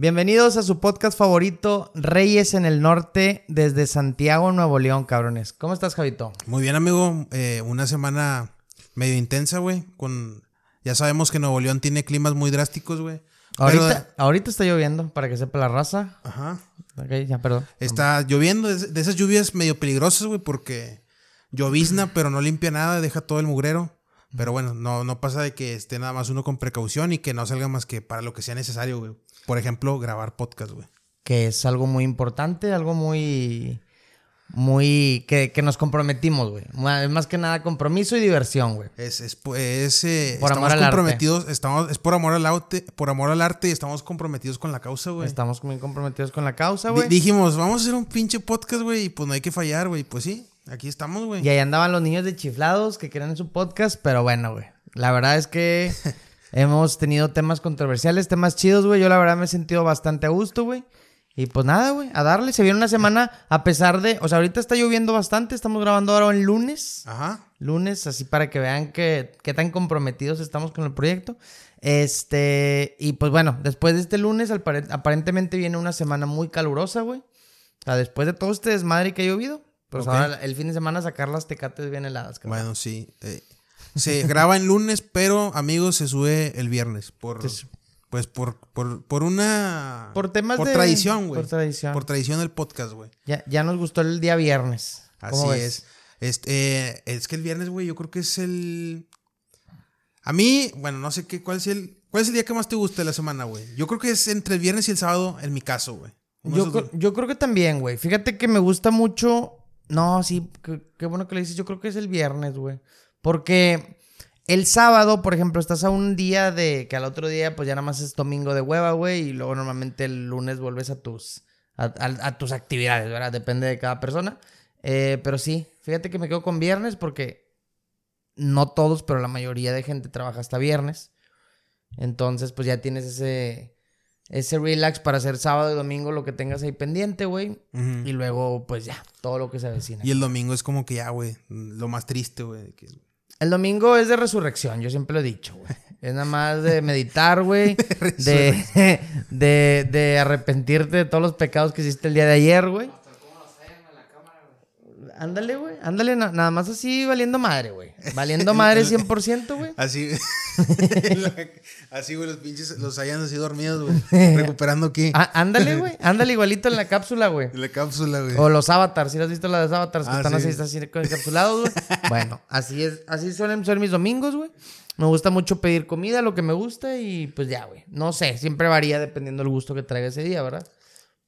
Bienvenidos a su podcast favorito, Reyes en el Norte, desde Santiago, Nuevo León, cabrones. ¿Cómo estás, Javito? Muy bien, amigo. Eh, una semana medio intensa, güey. Con... Ya sabemos que Nuevo León tiene climas muy drásticos, güey. Ahorita, ahorita está lloviendo, para que sepa la raza. Ajá. Ok, ya, perdón. Está lloviendo, de esas lluvias medio peligrosas, güey, porque llovizna, pero no limpia nada, deja todo el mugrero. Pero bueno, no, no pasa de que esté nada más uno con precaución y que no salga más que para lo que sea necesario, güey. Por ejemplo, grabar podcast, güey. Que es algo muy importante, algo muy. Muy. que, que nos comprometimos, güey. Es más que nada compromiso y diversión, güey. Es, es, es eh, Por amor estamos comprometidos, estamos, es por amor al arte, por amor al arte y estamos comprometidos con la causa, güey. Estamos muy comprometidos con la causa, güey. dijimos, vamos a hacer un pinche podcast, güey, y pues no hay que fallar, güey. Pues sí, aquí estamos, güey. Y ahí andaban los niños de chiflados que querían su podcast, pero bueno, güey. La verdad es que hemos tenido temas controversiales, temas chidos, güey. Yo la verdad me he sentido bastante a gusto, güey. Y pues nada, güey, a darle. Se viene una semana a pesar de... O sea, ahorita está lloviendo bastante. Estamos grabando ahora el lunes. Ajá. Lunes, así para que vean que, qué tan comprometidos estamos con el proyecto. Este... Y pues bueno, después de este lunes aparentemente viene una semana muy calurosa, güey. O sea, después de todo este desmadre que ha llovido. Pues Ok. ahora el fin de semana sacar las tecates bien heladas. carnal. Bueno, sí. eh, se graba en lunes, pero, amigos, se sube el viernes. Por, Sí. pues por, por, por una... Por temas por de- tradición, güey. por tradición. Por tradición del podcast, güey. Ya, ya nos gustó el día viernes. ¿Cómo Así ves? es. Este, eh, es que el viernes, güey, yo creo que es el... A mí, bueno, no sé qué, cuál es el... ¿Cuál es el día que más te gusta de la semana, güey? Yo creo que es entre el viernes y el sábado, en mi caso, güey. Yo, yo creo que también, güey. Fíjate que me gusta mucho. No, sí, qué, bueno que le dices. Yo creo que es el viernes, güey. Porque el sábado, por ejemplo, estás a un día de que al otro día, pues ya nada más es domingo de hueva, güey. Y luego normalmente el lunes vuelves a tus, a- a tus actividades, ¿verdad? Depende de cada persona. Eh, pero sí, fíjate que me quedo con viernes porque no todos, pero la mayoría de gente trabaja hasta viernes. Entonces, pues ya tienes ese, ese relax para hacer sábado y domingo lo que tengas ahí pendiente, güey. Y luego, pues ya, todo lo que se avecina. Y el domingo es como que ya, güey, lo más triste, güey. que- El domingo es de resurrección, yo siempre lo he dicho, güey. Es nada más de meditar, güey. de, de, de arrepentirte de todos los pecados que hiciste el día de ayer, güey. Ándale, güey. Ándale, na- nada más así valiendo madre, güey. Valiendo madre 100%, güey. Así, así, güey, los pinches los hayan así dormidos, güey. recuperando aquí. Á- ándale, güey. Ándale igualito en la cápsula, güey. La cápsula, güey. O los avatars, si has visto las avatars que Ah, están sí. así, así encapsulados, güey. bueno, así es, así suelen ser mis domingos, güey. Me gusta mucho pedir comida, lo que me gusta, y pues ya, güey. No sé, siempre varía dependiendo del gusto que traiga ese día, ¿verdad?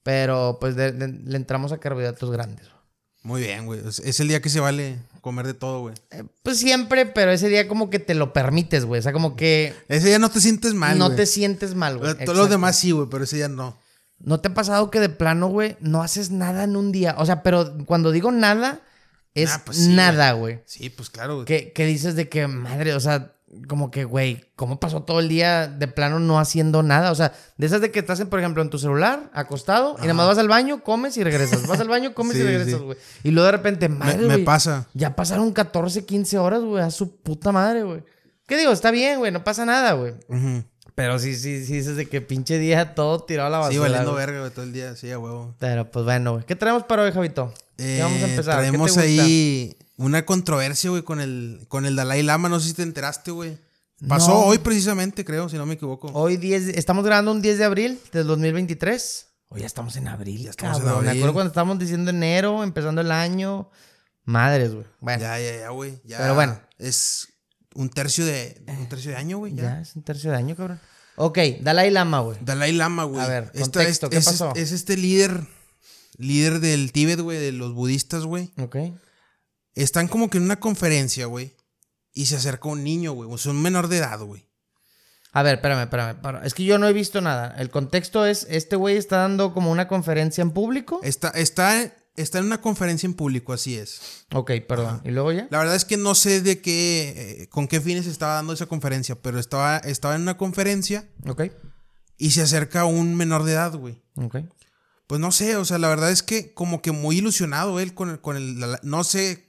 Pero pues de- de- le entramos a carbohidratos grandes. güey. Muy bien, güey. Es, el día que se vale comer de todo, güey. Eh, pues siempre, pero ese día como que te lo permites, güey. O sea, como que Ese día no te sientes mal, no güey. te sientes mal, güey. Todos los demás sí, güey, pero ese día no. ¿No te ha pasado que de plano, güey, no haces nada en un día? O sea, pero cuando digo nada, es pues sí, nada, güey. Sí, pues claro, güey. que, que dices de que, madre, o sea, como que, güey, ¿cómo pasó todo el día de plano no haciendo nada? O sea, de esas de que estás, en, por ejemplo, en tu celular, acostado, y nada más vas al baño, comes y regresas. Vas al baño, comes y Sí, regresas, sí. güey. Y luego de repente, Me, madre, me güey, pasa. Ya pasaron 14, 15 horas, güey, a su puta madre, güey. ¿Qué digo? Está bien, güey, no pasa nada, güey. Ujú. Pero sí, sí, sí, dices de que pinche día todo tirado a la basura. Sí, valiendo verga, güey, todo el día. Sí, a huevo. Pero pues bueno, güey. ¿Qué traemos para hoy, Javito? ¿Qué vamos a Eh, empezar? ¿Qué te Traemos gusta? ahí una controversia, güey, con el, con el Dalai Lama. No sé si te enteraste, güey. Pasó No. hoy precisamente, creo, si no me equivoco. Hoy 10, estamos grabando un 10 de abril del 2023. Hoy ya estamos en abril, ya estamos en cabrón. Me abril. acuerdo cuando estábamos diciendo enero, empezando el año. Madres, güey. Bueno, ya, Ya, ya, güey. Ya Pero bueno. Es un tercio de, un tercio de año, güey. Ya. es un tercio de año, cabrón. Ok, Dalai Lama, güey. Dalai Lama, güey. A ver, Esta- contexto, ¿qué es, pasó? Es este líder, líder del Tíbet, güey, de los budistas, güey. Ok. Están como que en una conferencia, güey. Y se acerca un niño, güey. O sea, un menor de edad, güey. A ver, espérame, espérame, espérame. Es que yo no he visto nada. El contexto es, este güey está dando como una conferencia en público. Está, está, está en una conferencia en público, así es. Ok, perdón. ¿Y luego ya? La verdad es que no sé de qué, eh, con qué fines estaba dando esa conferencia, pero estaba, estaba en una conferencia Ok. y se acerca un menor de edad, güey. Ok. Pues no sé, o sea, la verdad es que como que muy ilusionado él con el, con el, la- no sé,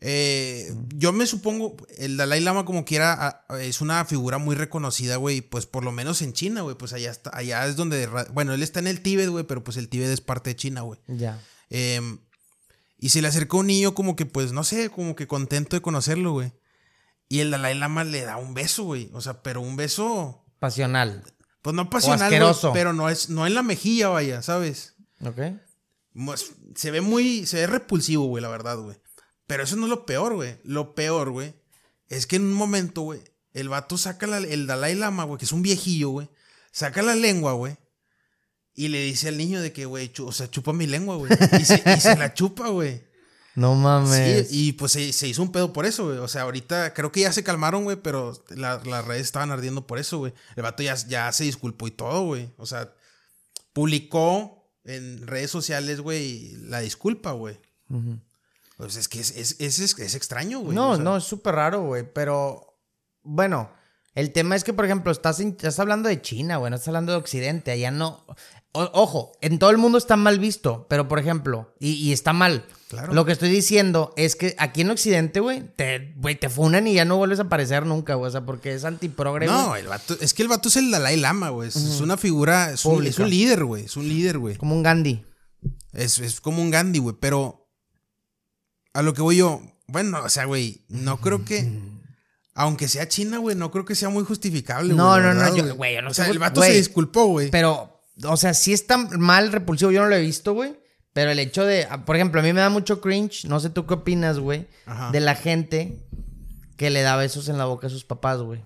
Eh, yo me supongo, el Dalai Lama como quiera es una figura muy reconocida, güey, pues por lo menos en China, güey, pues allá está, allá es donde, bueno, él está en el Tíbet, güey, pero pues el Tíbet es parte de China, güey. Ya. Em, y se le acercó un niño como que, pues, no sé, como que contento de conocerlo, güey. Y el Dalai Lama le da un beso, güey. O sea, pero un beso, Pasional. pues no pasional, asqueroso. pero no es, no en la mejilla, vaya, ¿sabes? ¿Ok? Pues, Se ve muy, se ve repulsivo, güey, la verdad, güey. Pero eso no es lo peor, güey. Lo peor, güey, es que en un momento, güey, el vato saca la- el Dalai Lama, güey, que es un viejillo, güey, saca la lengua, güey. Y le dice al niño de que, güey, o sea, chupa mi lengua, güey. Y se, y se la chupa, güey. No mames. Sí, y pues se, se hizo un pedo por eso, güey. O sea, ahorita creo que ya se calmaron, güey, pero la- las redes estaban ardiendo por eso, güey. El vato ya, ya se disculpó y todo, güey. O sea, publicó en redes sociales, güey, la disculpa, güey. Ujú. Pues es que es, es, es, es- extraño, güey. No, o sea, no, es súper raro, güey. Pero, bueno, el tema es que, por ejemplo, estás, estás hablando de China, güey, no estás hablando de Occidente. Allá no. O- ojo, en todo el mundo está mal visto, pero, por ejemplo, y, y está mal. Claro. Lo que estoy diciendo es que aquí en Occidente, güey, te, güey, te funan y ya no vuelves a aparecer nunca, güey. O sea, porque es antiprogre. No, el vato, es que el vato es el Dalai Lama, güey. Es, es una figura, es un, es un líder, güey. Es un líder, güey. Como un Gandhi. Es, es como un Gandhi, güey. Pero a lo que voy yo, bueno, o sea, güey, no creo que. Aunque sea China, güey, no creo que sea muy justificable. No, no, no, yo- güey, yo no O sé, sea, el vato se disculpó, güey. Pero, o sea, sí está mal repulsivo, yo no lo he visto, güey. Pero el hecho de, ah, por ejemplo, a mí me da mucho cringe, no sé tú qué opinas, güey, de la gente que le da besos en la boca a sus papás, güey.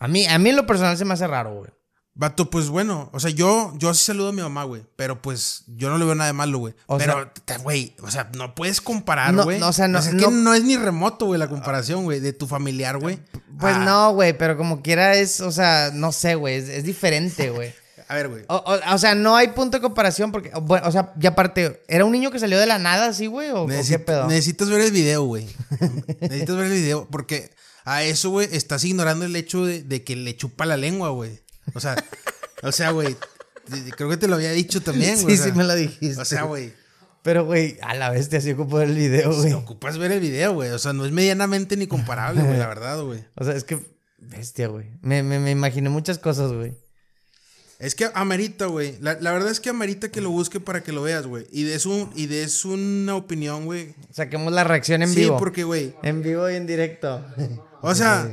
A mí, a mí en lo personal se me hace raro, güey. Vato, pues bueno, o sea, yo, yo sí saludo a mi mamá, güey. Pero pues yo no le veo nada de malo, güey. O Pero, güey, o sea, no puedes comparar, No, güey. no, o sea, no- es que no- no es ni remoto, güey, la comparación, güey, de tu familiar, güey. Pues a- no, güey, pero como quiera es, o sea, no sé, güey, es, es diferente, güey. A ver, güey. O, o- o sea, no hay punto de comparación porque, bueno, o sea, ya aparte, ¿era un niño que salió de la nada así, güey? ¿O, o Necesi- qué pedo? Necesitas ver el video, güey. necesitas ver el video porque a eso, güey, estás ignorando el hecho de, de que le chupa la lengua, güey. O sea, o sea, güey, creo que te lo había dicho también, güey. Sí, o sea, sí me lo dijiste. O sea, güey, Pero, güey, a la vez te así ocupo el video, güey. te ocupas ver el video, güey. O sea, no es medianamente ni comparable, güey, la verdad, güey. O sea, es que, bestia, güey. Me, me, me imaginé muchas cosas, güey. Es que amerita, güey. La, la verdad es que amerita que lo busque para que lo veas, güey. Y des un, y des una opinión, güey. Saquemos la reacción en Sí, vivo. porque, güey. En vivo y en directo. O sea,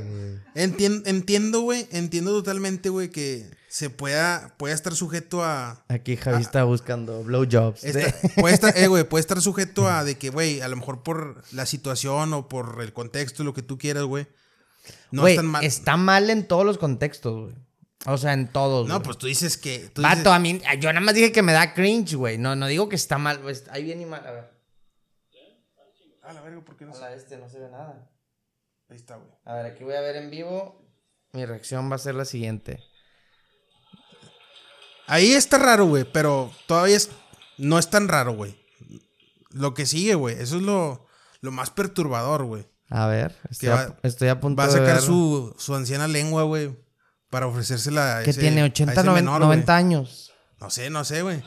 entien- entiendo, güey. Entiendo totalmente, güey, que se pueda, pueda estar sujeto a. Aquí Javi está buscando blowjobs. Esta- puede estar, eh, güey, puede estar sujeto a de que, güey, a lo mejor por la situación o por el contexto, lo que tú quieras, güey. No tan mal. está mal en todos los contextos, güey. O sea, en todos. No, pues tú dices que. tú Vato, dices- a mí, yo nada más dije que me da cringe, güey. No, no digo que está mal. güey. Ahí viene y mal. A ver. A la verga, ¿por qué no A se- la este no se ve nada. Ahí está, güey. A ver, aquí voy a ver en vivo. Mi reacción va a ser la siguiente. Ahí está raro, güey, pero todavía es, no es tan raro, güey. Lo que sigue, güey, eso es lo, lo más perturbador, güey. A ver, estoy, Que a, va- estoy a punto Va a sacar su, su anciana lengua, güey, para ofrecérsela a Que tiene a 80, ese 90, menor, güey. 90 años. No sé, no sé, güey.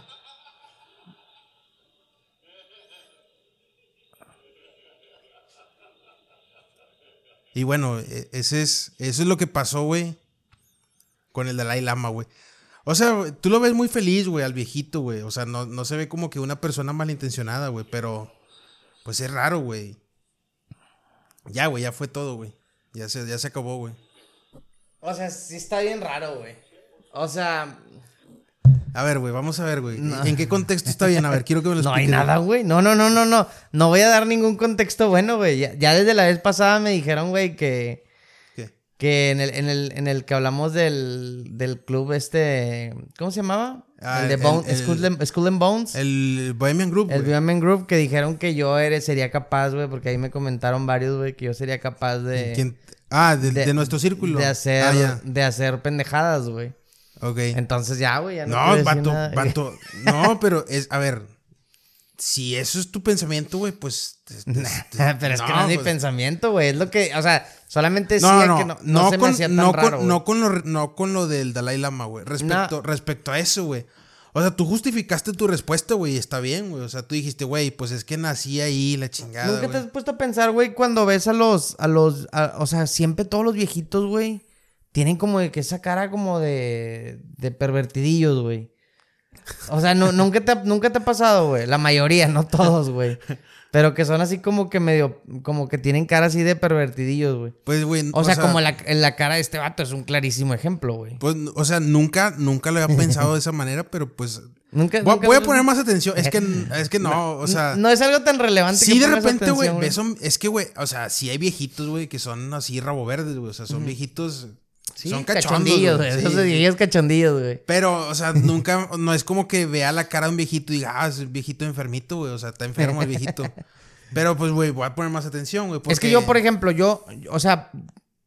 Y bueno, e- ese es, eso es lo que pasó, güey, con el Dalai Lama, güey. O sea, tú lo ves muy feliz, güey, al viejito, güey. O sea, no, no se ve como que una persona malintencionada, güey, pero pues es raro, güey. Ya, güey, ya fue todo, güey. Ya se, ya se acabó, güey. O sea, sí está bien raro, güey. O sea, A ver, güey, vamos a ver, güey. ¿En qué contexto está bien? A ver, quiero que me lo no hay expliques, nada, güey. No, no, no, no, no. No voy a dar ningún contexto bueno, güey. Ya, ya desde la vez pasada me dijeron, güey, que, ¿Qué? que en el, en el, en el que hablamos del, del club este, ¿cómo se llamaba? Ah, el de el- Bone- el- Skull, and- Bones. El, El Bohemian Group, güey. Women Group, que dijeron que yo eres, sería capaz, güey, porque ahí me comentaron varios, güey, que yo sería capaz de... ¿Quién? Ah, de, de nuestro círculo. De hacer, Ah, de hacer pendejadas, güey. Ok. Entonces ya, güey, ya no, No, vato, nada. vato. No, pero es, a ver. Si eso es tu pensamiento, güey, pues. es- es- Pero es que no es mi pues, pensamiento, güey. Es lo que, o sea, solamente No, no, que no, no, no, se me con, hacía tan raro, con, no, con lo, no con lo del Dalai Lama, güey. Respecto, respecto a eso, güey. O sea, tú justificaste tu respuesta, güey, está bien, güey. O sea, tú dijiste, güey, pues es que nací ahí, la chingada. ¿Nunca te has puesto a pensar, güey, cuando ves a los, a los, a- o sea, siempre todos los viejitos, güey, tienen como de que esa cara como de, de pervertidillos, güey. O sea, no, nunca, te, ha- nunca te ha pasado, güey. La mayoría, no todos, güey. Pero que son así como que medio, como que tienen cara así de pervertidillos, güey. Pues, güey. O, sea, como la, la cara de este vato es un clarísimo ejemplo, güey. Pues, o sea, nunca, nunca lo había pensado de esa manera, pero pues. Nunca, Voy, nunca- voy a poner más atención. Es que, es que no, o sea. no es algo tan relevante Sí, que de repente, güey, es que, güey, o sea, sí hay viejitos, güey, que son así rabo verdes, güey, o sea, son viejitos, Sí, son cachondillos, güey, sí. Esos viejillos cachondillos, güey. Pero, o sea, nunca, no es como que vea la cara de un viejito y diga, ah, es un viejito enfermito, güey, o sea, está enfermo el viejito. Pero, pues, güey, voy a poner más atención, güey. Es que yo, por ejemplo, yo, o sea,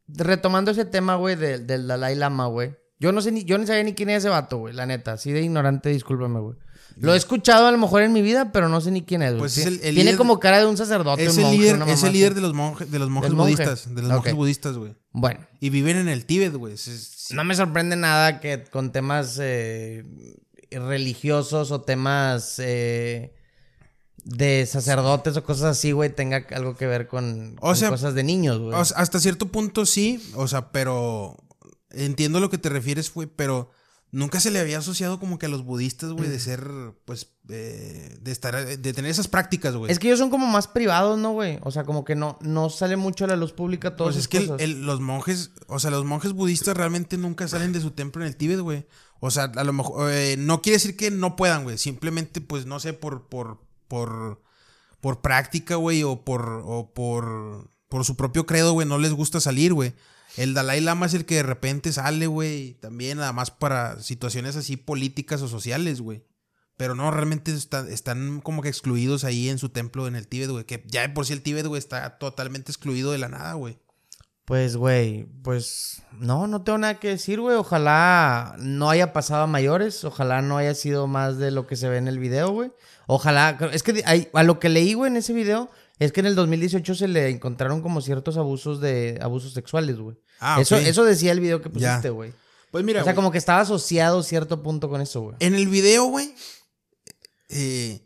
retomando ese tema, güey, del, del Dalai Lama, güey. Yo no sé ni, yo ni sabía ni quién era ese vato, güey, la neta. Así de ignorante, discúlpame, güey. Lo he escuchado a lo mejor en mi vida, pero no sé ni quién es. Pues es Tie- el- el Tiene líder- como cara de un sacerdote, Es un el monje, líder, es el líder de los monjes, de los monjes Del monje. budistas, de los monjes budistas, güey. Bueno, Y viven en el Tíbet, güey. no me sorprende nada que con temas eh, religiosos o temas eh, de sacerdotes o cosas así, güey, tenga algo que ver con, O con sea, cosas de niños, güey. O sea, hasta cierto punto sí, o sea, pero entiendo lo que te refieres, güey, pero nunca se le había asociado como que a los budistas, güey, de ser, pues, eh, de estar, de tener esas prácticas, güey. Es que ellos son como más privados, ¿no, güey? O sea, como que no, no sale mucho a la luz pública todas Pues es que el- cosas. el- los monjes, o sea, los monjes budistas realmente nunca salen de su templo en el Tíbet, güey. O sea, a lo mejor, eh, no quiere decir que no puedan, güey. Simplemente, pues, no sé, por, por, por, por práctica, güey, o por, o por, por su propio credo, güey, no les gusta salir, güey. El Dalai Lama es el que de repente sale, güey, también nada más para situaciones así políticas o sociales, güey. Pero no, realmente está- están como que excluidos ahí en su templo en el Tíbet, güey. Que ya de por sí el Tíbet, güey, está totalmente excluido de la nada, güey. Pues, güey, pues no, no tengo nada que decir, güey. Ojalá no haya pasado a mayores. Ojalá no haya sido más de lo que se ve en el video, güey. Ojalá, es que a lo que leí, güey, en ese video, es que en el 2018 se le encontraron como ciertos abusos de abusos sexuales, güey. Ah, eso, ok. eso decía el video que pusiste, güey. Pues mira, O sea, como que estaba asociado cierto punto con eso, güey. en el video, güey, eh,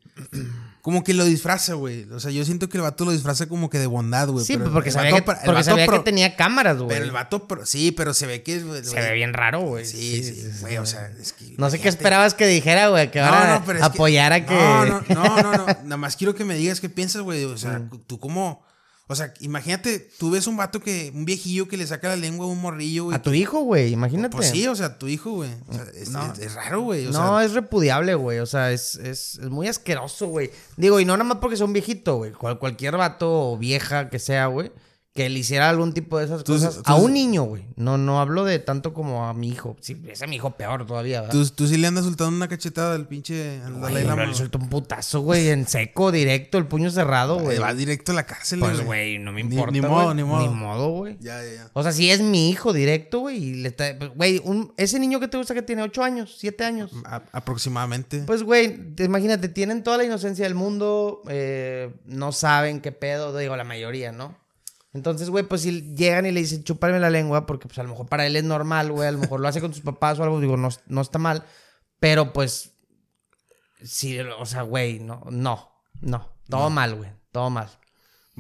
como que lo disfraza, güey. O sea, yo siento que el vato lo disfraza como que de bondad, güey. Sí, pero porque sabía, que, porque sabía pro- que tenía cámaras, güey. Pero el vato, pro- sí, pero se ve que... güey, Se ve bien raro, güey. Sí, sí, güey, o sea, es que... No sé qué esperabas que dijera, güey, que ahora apoyara que... No, no, no, no, no. Nada más quiero que me digas qué piensas, güey. O sea, Mm. tú como... O sea, imagínate, tú ves un vato que... Un viejillo que le saca la lengua a un morrillo, güey. A tu hijo, güey, imagínate. Pues sí, o sea, tu hijo, güey. O sea, es, No. es- es raro, güey. O no, sea, es repudiable, güey. O sea, es, es, es muy asqueroso, güey. Digo, y no nada más porque sea un viejito, güey. Cual- cualquier vato o vieja que sea, güey. Que le hiciera algún tipo de esas cosas. a un niño, güey. No, no hablo de tanto como a mi hijo. Sí, es a mi hijo peor todavía, ¿verdad? tú, tú sí le andas soltando una cachetada al pinche... Al Güey, Dalai pero Lama, le suelto un putazo, güey, en seco, directo, el puño cerrado, güey. güey. Va directo a la cárcel, Pues, güey, no me importa. ni güey. modo, ni modo. Ni modo, güey. Ya, ya, ya. O sea, si es mi hijo directo, güey, y le está. pues, Güey, ese niño que te gusta que tiene 8 años, 7 años. A- aproximadamente. Pues, güey, te- imagínate, tienen toda la inocencia del mundo, eh, no saben qué pedo, digo, la mayoría, ¿no? Entonces, güey, pues si llegan y le dicen, chúpame la lengua, porque pues a lo mejor para él es normal, güey, a lo mejor lo hace con sus papás o algo, digo, no, no está mal, pero pues, sí, o sea, güey, no, no, no, todo mal, güey, todo mal.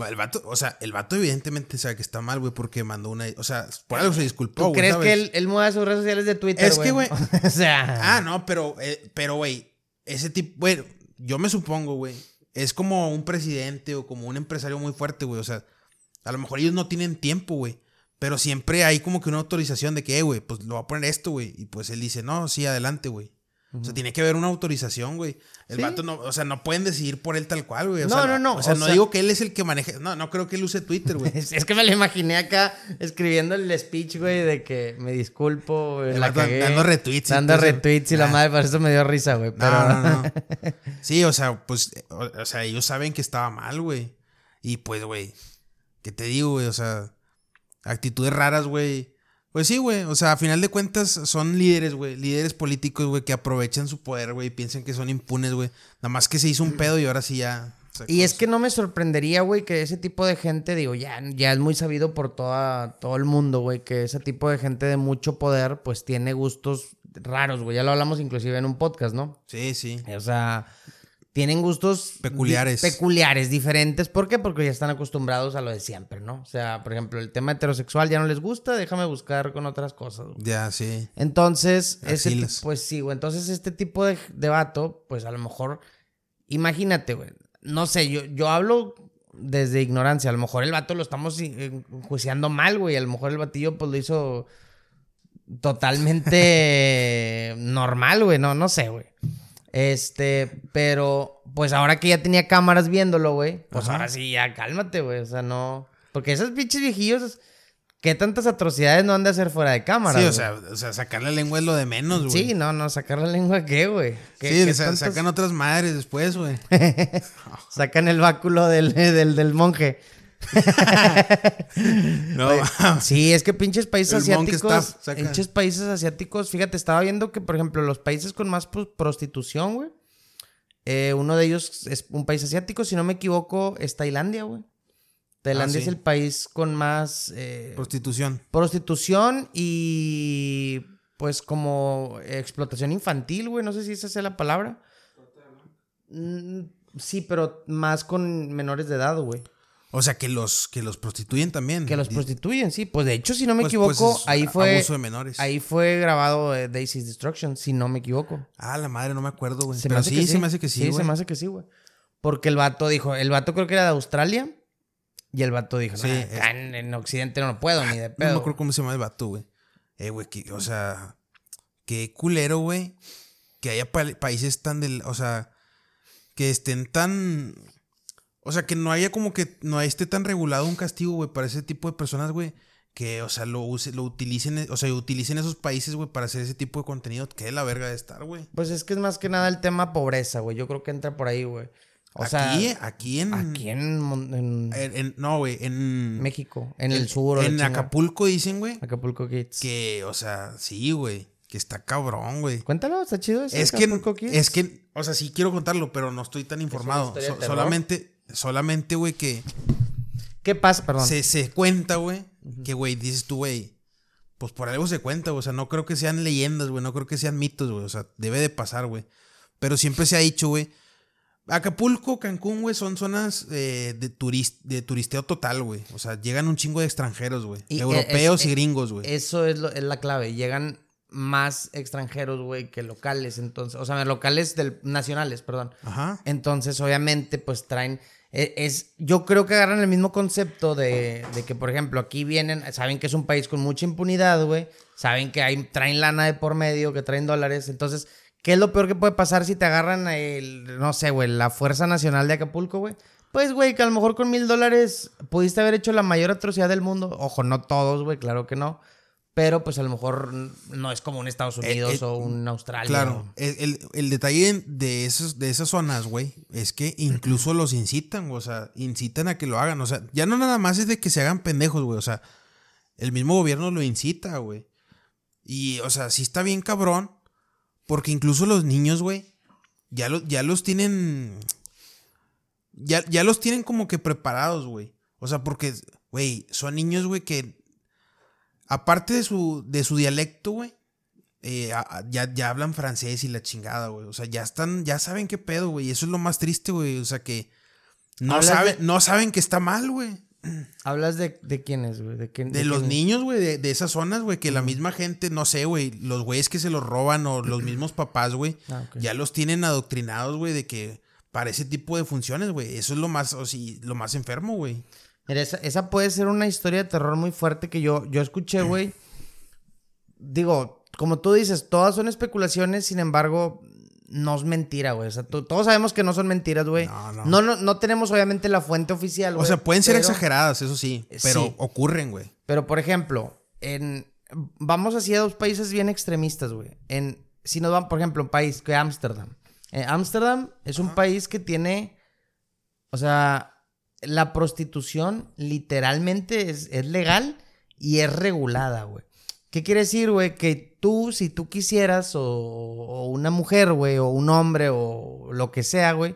El vato, o sea, el vato evidentemente sabe que está mal, güey, porque mandó una... O sea, por algo se disculpó, ¿Tú güey, crees ¿sabes? que él, él mueve sus redes sociales de Twitter, Es que, güey- o sea... Ah, no, pero, eh, pero, güey, ese tipo, bueno, yo me supongo, güey, es como un presidente o como un empresario muy fuerte, güey, o sea, a lo mejor ellos no tienen tiempo, güey, pero siempre hay como que una autorización de que, eh, güey, pues lo va a poner esto, güey, y pues él dice, no, sí, adelante, güey. O sea, tiene que haber una autorización, güey. El Sí. vato no, o sea, no pueden decidir por él tal cual, güey. O No, sea, no, no, O sea, o no sea- digo que él es el que maneje. No, no creo que él use Twitter, güey. Es, que me lo imaginé acá escribiendo el speech, güey, de que me disculpo, güey, la cagué. dando retweets Dando retweets y la Ah. madre, por eso me dio risa, güey. Pero... No, no, no. Sí, o sea, pues, o, o sea, ellos saben que estaba mal, güey. Y pues, güey, ¿qué te digo, güey? O sea, actitudes raras, güey. Pues sí, güey. O sea, a final de cuentas son líderes, güey. Líderes políticos, güey, que aprovechan su poder, güey. y Piensan que son impunes, güey. Nada más que se hizo un pedo y ahora sí ya. Y es que no me sorprendería, güey, que ese tipo de gente, digo, ya, ya es muy sabido por toda, todo el mundo, güey, que ese tipo de gente de mucho poder, pues tiene gustos raros, güey. Ya lo hablamos inclusive en un podcast, ¿no? Sí, sí. O sea, tienen gustos Peculiares. di- peculiares, diferentes. ¿Por qué? Porque ya están acostumbrados a lo de siempre, ¿no? O sea, por ejemplo, el tema heterosexual ya no les gusta, déjame buscar con otras cosas. güey. Ya, sí. Entonces, ese pues sí, güey. Entonces, este tipo de, de vato, pues a lo mejor, imagínate, güey. No sé, yo, yo hablo desde ignorancia. A lo mejor el vato lo estamos enjuiciando mal, güey. A lo mejor el batillo, pues lo hizo totalmente normal, güey. No, no sé, güey. Este, pero, pues ahora que ya tenía cámaras viéndolo, güey, pues Ajá. ahora sí, ya cálmate, güey. O sea, no. Porque esos pinches viejillos, ¿qué tantas atrocidades no han de hacer fuera de cámara? Sí, o sea, o sea, sacar la lengua es lo de menos, güey. Sí, no, no, sacar la lengua, ¿qué, güey? ¿Qué- Sí, qué sa- tantas- sacan otras madres después, güey. Sacan el báculo del, del, del monje. No, Sí, es que pinches países asiáticos. staff. Pinches países asiáticos. Fíjate, estaba viendo que, por ejemplo, los países con más prostitución, güey. eh, uno de ellos es un país asiático, si no me equivoco, es Tailandia, güey. Tailandia Ah, sí. es el país con más eh, prostitución. prostitución y pues como explotación infantil, güey. No sé si esa sea la palabra. Mm, sí, pero más con menores de edad, güey. O sea, que los, que los prostituyen también. Que los prostituyen, sí. Pues de hecho, si no me pues- equivoco, pues es ahí fue. Abuso de menores. Ahí fue grabado eh, Daisy's Destruction, si no me equivoco. Ah, la madre, no me acuerdo, güey. Pero sí, se me hace que sí, Sí, se me hace que sí, güey. Porque el vato dijo, el vato creo que era de Australia. Y el vato dijo, Sí, "Nah, es- acá en, en Occidente no puedo ni de No pedo. me acuerdo cómo se llama el vato, güey. Eh, güey, o sea, qué culero, güey. Que haya pa- países tan del. O sea, que estén tan. O sea, que no haya como que no esté tan regulado un castigo, güey, para ese tipo de personas, güey. Que, o sea, lo, use, lo utilicen, o sea, utilicen esos países, güey, para hacer ese tipo de contenido. Que de la verga de estar, güey. Pues es que es más que nada el tema pobreza, güey. Yo creo que entra por ahí, güey. O sea, aquí, aquí en. aquí en, en en- no, güey, en. México, en el sur. o la En. Acapulco dicen, güey. Acapulco Kids. Que, o sea, sí, güey. Que está cabrón, güey. Cuéntalo, está chido ese Es que, Acapulco Kids? es que, o sea, sí quiero contarlo, pero no estoy tan informado. So- solamente, solamente, güey, que ¿Qué pasa? Perdón. se, se cuenta, güey, que, güey, dices tú, güey, pues por algo se cuenta, güey. O sea, no creo que sean leyendas, güey, no creo que sean mitos, güey. O sea, debe de pasar, güey. Pero siempre se ha dicho, güey. Acapulco, Cancún, güey, son zonas eh, de, turis- de turisteo total, güey. O sea, llegan un chingo de extranjeros, güey. Eh, Europeos es- y gringos, güey. Eso es, lo- es la clave. Llegan más extranjeros, güey, que locales. Entonces, o sea, locales del, nacionales, perdón. Ajá. Entonces, obviamente, pues traen. E- Es, yo creo que agarran el mismo concepto de, de que, por ejemplo, aquí vienen, saben que es un país con mucha impunidad, güey. Saben que hay, traen lana de por medio, que traen dólares. Entonces, ¿qué es lo peor que puede pasar si te agarran el, no sé, güey, la Fuerza Nacional de Acapulco, güey? Pues, güey, que a lo mejor con mil dólares pudiste haber hecho la mayor atrocidad del mundo. Ojo, no todos, güey, claro que no. Pero, pues, a lo mejor no es como un Estados Unidos eh, o un Australia. Claro, el, el- detalle de, esos, de esas zonas, güey, es que incluso los incitan, o sea, incitan a que lo hagan, o sea, ya no nada más es de que se hagan pendejos, güey, o sea, el mismo gobierno lo incita, güey. Y, o sea, sí está bien cabrón, porque incluso los niños, güey, ya, lo- ya los tienen, ya, ya los tienen como que preparados, güey. O sea, porque, güey, son niños, güey, que, aparte de su, de su dialecto, güey, eh, ya, ya hablan francés y la chingada, güey. O sea, ya están, ya saben qué pedo, güey. Y eso es lo más triste, güey. O sea, que no saben, de- no saben que está mal, güey. ¿Hablas de, de quiénes, güey? ¿De, quién- De los niños, güey, de, de esas zonas, güey, que la misma gente, no sé, güey, los güeyes que se los roban o los mismos papás, güey, Ah, ya los tienen adoctrinados, güey, de que para ese tipo de funciones, güey. Eso es lo más, o sí, lo más enfermo, güey. Mira, esa, esa puede ser una historia de terror muy fuerte que yo, yo escuché, güey. Digo, como tú dices, todas son especulaciones, sin embargo, no es mentira, güey. O sea, todos sabemos que no son mentiras, güey. No, no. No, no, no tenemos obviamente la fuente oficial, O güey. sea, pueden ser pero- exageradas, eso sí, pero Sí. ocurren, güey. Pero, por ejemplo, en... Vamos hacia dos países bien extremistas, güey. En... Si nos van, por ejemplo, un país que Ámsterdam. Eh, Ámsterdam es un país que tiene... O sea, la prostitución literalmente es, es legal y es regulada, güey. ¿Qué quiere decir, güey? Que tú, si tú quisieras, o, o una mujer, güey, o un hombre, o lo que sea, güey,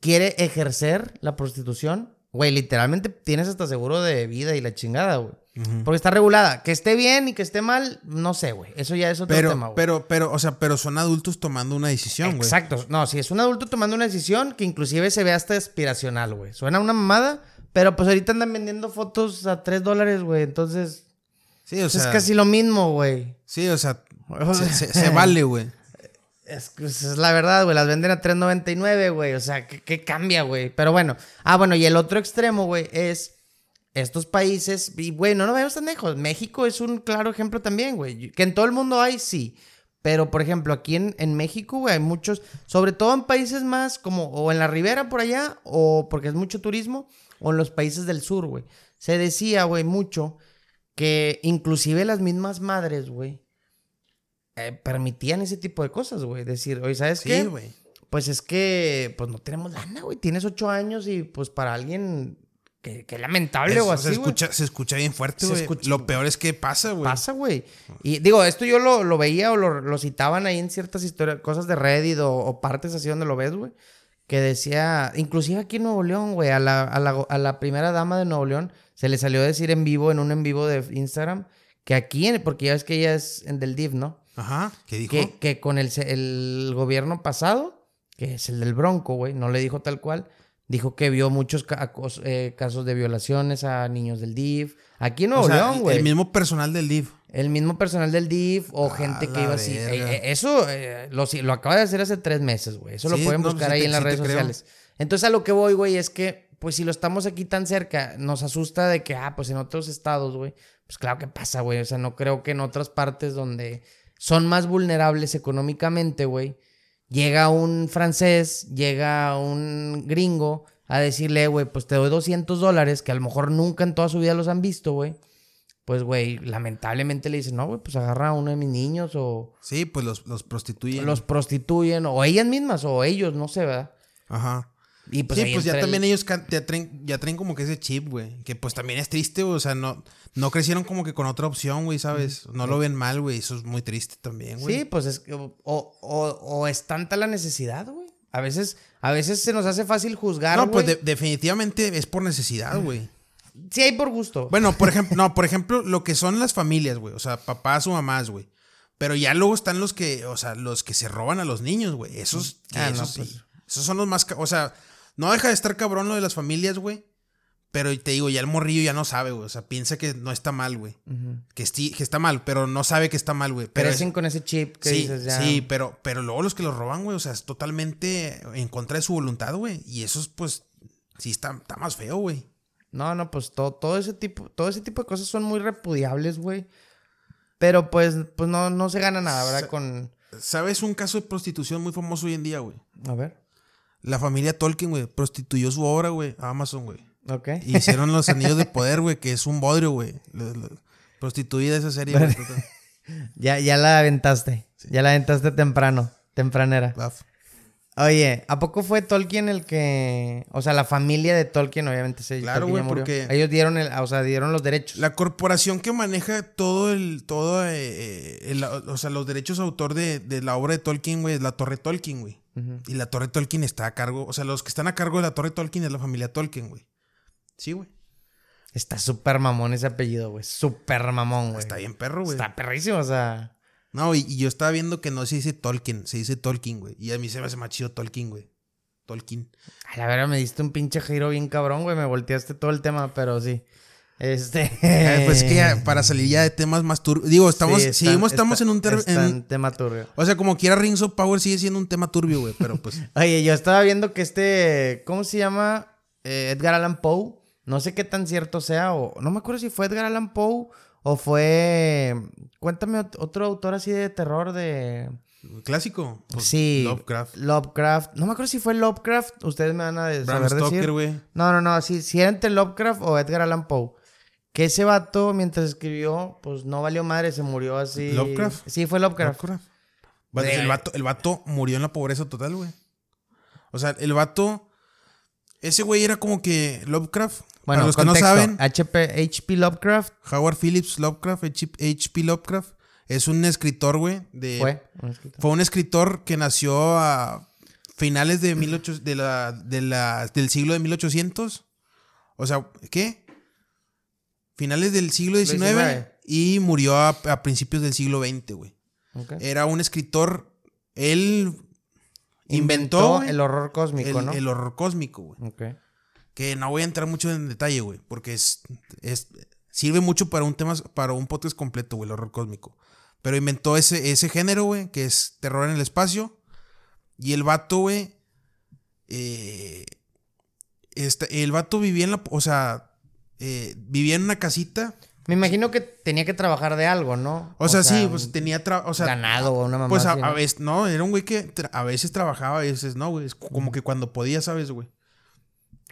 quiere ejercer la prostitución, güey, literalmente tienes hasta seguro de vida y la chingada, güey. Porque está regulada. Que esté bien y que esté mal, no sé, güey. Eso ya es otro Pero, tema, güey. pero, pero, o sea, pero son adultos tomando una decisión, güey. Exacto. No, si es un adulto tomando una decisión que inclusive se ve hasta aspiracional, güey. Suena una mamada, pero pues ahorita andan vendiendo fotos a 3 dólares, güey. Entonces, Sí, o sea. es casi lo mismo, güey. Sí, o sea, se, se- se vale, güey. Es, pues, es la verdad, güey. Las venden a 3.99, güey. O sea, ¿qué, qué cambia, güey? Pero bueno. Ah, bueno, y el otro extremo, güey, es estos países. Y, güey, no nos vayamos tan lejos. México es un claro ejemplo también, güey. Que en todo el mundo hay, sí. Pero, por ejemplo, aquí en, en México, güey, hay muchos, sobre todo en países más como, o en la ribera por allá, o porque es mucho turismo, o en los países del sur, güey. Se decía, güey, mucho que inclusive las mismas madres, güey, eh, permitían ese tipo de cosas, güey. Decir, oye, ¿sabes qué? Sí, güey. Pues es que, pues no tenemos lana, güey. Tienes ocho años y pues para alguien que, que lamentable Eso o así, se, escucha, se escucha bien fuerte, güey. Lo peor es que pasa, güey. Pasa, güey. Y digo, esto yo lo, lo veía o lo, lo citaban ahí en ciertas historias, cosas de Reddit o, o partes así donde lo ves, güey. Que decía, inclusive aquí en Nuevo León, güey, a la, a, la, a la primera dama de Nuevo León se le salió a decir en vivo, en un en vivo de Instagram, que aquí, porque ya ves que ella es en del DIV, ¿no? Ajá. ¿Qué dijo? Que, que con el, el gobierno pasado, que es el del Bronco, güey, no le dijo tal cual, dijo que vio muchos ca- eh, casos de violaciones a niños del DIF. Aquí en Nuevo O sea, León, güey. El mismo personal del DIV. El mismo personal del DIF o gente que iba así. Eh, eh, eso eh, lo, lo acaba de hacer hace tres meses, güey. Eso lo pueden no, buscar ahí te- en las redes sociales. Entonces a lo que voy, güey, es que, pues si lo estamos aquí tan cerca, nos asusta de que, ah, pues en otros estados, güey. Pues claro que pasa, güey. O sea, no creo que en otras partes donde son más vulnerables económicamente, güey, llega un francés, llega un gringo a decirle, güey, pues te doy 200 dólares, que a lo mejor nunca en toda su vida los han visto, güey. Pues, güey, lamentablemente le dicen, no, güey, pues agarra a uno de mis niños o Sí, pues los, los prostituyen. los prostituyen o ellas mismas o ellos, no sé, ¿verdad? Ajá. Y pues, sí, pues ya el- también ellos ya traen, ya traen como que ese chip, güey. Que pues también es triste, güey. O sea, no, no crecieron como que con otra opción, güey, ¿sabes? No lo ven mal, güey. Eso es muy triste también, güey. Sí, pues es que o, o, o es tanta la necesidad, güey. A veces, a veces se nos hace fácil juzgar, No, pues de- definitivamente es por necesidad, güey. Sí hay por gusto. Bueno, por ejemplo, no, por ejemplo, lo que son las familias, güey. O sea, papás o mamás, güey. Pero ya luego están los que, o sea, los que se roban a los niños, güey. Esos, Ah, no, esos, sí. pues. esos son los más, ca- o sea, no deja de estar cabrón lo de las familias, güey. Pero te digo, ya el morrillo ya no sabe, güey. O sea, piensa que no está mal, güey. Que, está mal, pero no sabe que está mal, güey. Pero Crecen es- con ese chip que sí, dices ya. sí, pero, pero luego los que los roban, güey, o sea, es totalmente en contra de su voluntad, güey. Y eso es, pues, sí está, está más feo, güey. No, no, pues todo, todo ese tipo, todo ese tipo de cosas son muy repudiables, güey. Pero pues, pues no, no se gana nada, ¿verdad? Con. ¿Sabes un caso de prostitución muy famoso hoy en día, güey? A ver. La familia Tolkien, güey, prostituyó su obra, güey, a Amazon, güey. Ok. Y Hicieron los anillos de poder, güey, que es un bodrio, güey. Prostituida esa serie, güey. Ya, ya la aventaste. Ya la aventaste temprano. Tempranera. Oye, ¿a poco fue Tolkien el que. O sea, la familia de Tolkien, obviamente, se Claro, güey, porque- Ellos dieron el, o sea, dieron los derechos. La corporación que maneja todo el, todo, eh, eh, el- o sea, los derechos de autor de, de la obra de Tolkien, güey, es la Torre Tolkien, güey. Y la Torre Tolkien está a cargo, o sea, los que están a cargo de la Torre Tolkien es la familia Tolkien, güey. Sí, güey. Está súper mamón ese apellido, güey. Súper mamón, güey. Está bien perro, güey. Está perrísimo, o sea. No, y, y yo estaba viendo que no se dice Tolkien, se dice Tolkien, güey. Y a mí se me hace más chido Tolkien, güey. Tolkien. A la verdad me diste un pinche giro bien cabrón, güey. Me volteaste todo el tema, pero sí. Este. Eh, pues es que ya, para salir ya de temas más turbios. Digo, estamos, Sí, seguimos, estamos está- en un está en tema turbio. O sea, como quiera Rings of Power sigue siendo un tema turbio, güey. Pero pues. Oye, yo estaba viendo que este. ¿Cómo se llama? Eh, Edgar Allan Poe. No sé qué tan cierto sea. O no me acuerdo si fue Edgar Allan Poe. O fue. Cuéntame ot- otro autor así de terror de. Clásico. Pues, sí. Lovecraft. Lovecraft. No me acuerdo si fue Lovecraft. Ustedes me van a Bram saber decir. Stoker, güey. No, no, no. Si, si era entre Lovecraft o Edgar Allan Poe. Que ese vato, mientras escribió, pues no valió madre, se murió así. ¿Lovecraft? Sí, fue Lovecraft. Lovecraft. El, vato, el vato murió en la pobreza total, güey. O sea, el vato. Ese güey era como que Lovecraft. Bueno, para los que no saben, HP, HP Lovecraft Howard Phillips Lovecraft, H.P. Lovecraft, es un escritor, güey. De, fue. un escritor. Fue un escritor que nació a finales de 1800 de la, de la- del siglo de 1800. O sea, ¿qué? finales del siglo XIX. Y murió a, a principios del siglo XX, güey. Era un escritor, él Inventó inventó, el horror cósmico, el, ¿no? el horror cósmico, güey. Ok. Que no voy a entrar mucho en detalle, güey, porque es, es sirve mucho para un tema, para un podcast completo, güey, el horror cósmico. Pero inventó ese, ese género, güey, que es terror en el espacio. Y el vato, güey, eh, este, el vato vivía en la, o sea, eh, vivía en una casita. Me imagino que tenía que trabajar de algo, ¿no? O, sea, sí, pues tenía, o sea, ganado o una mamá pues a, veces, no, era un güey que a veces trabajaba, a veces no, güey. Es como que cuando podía, ¿sabes, güey?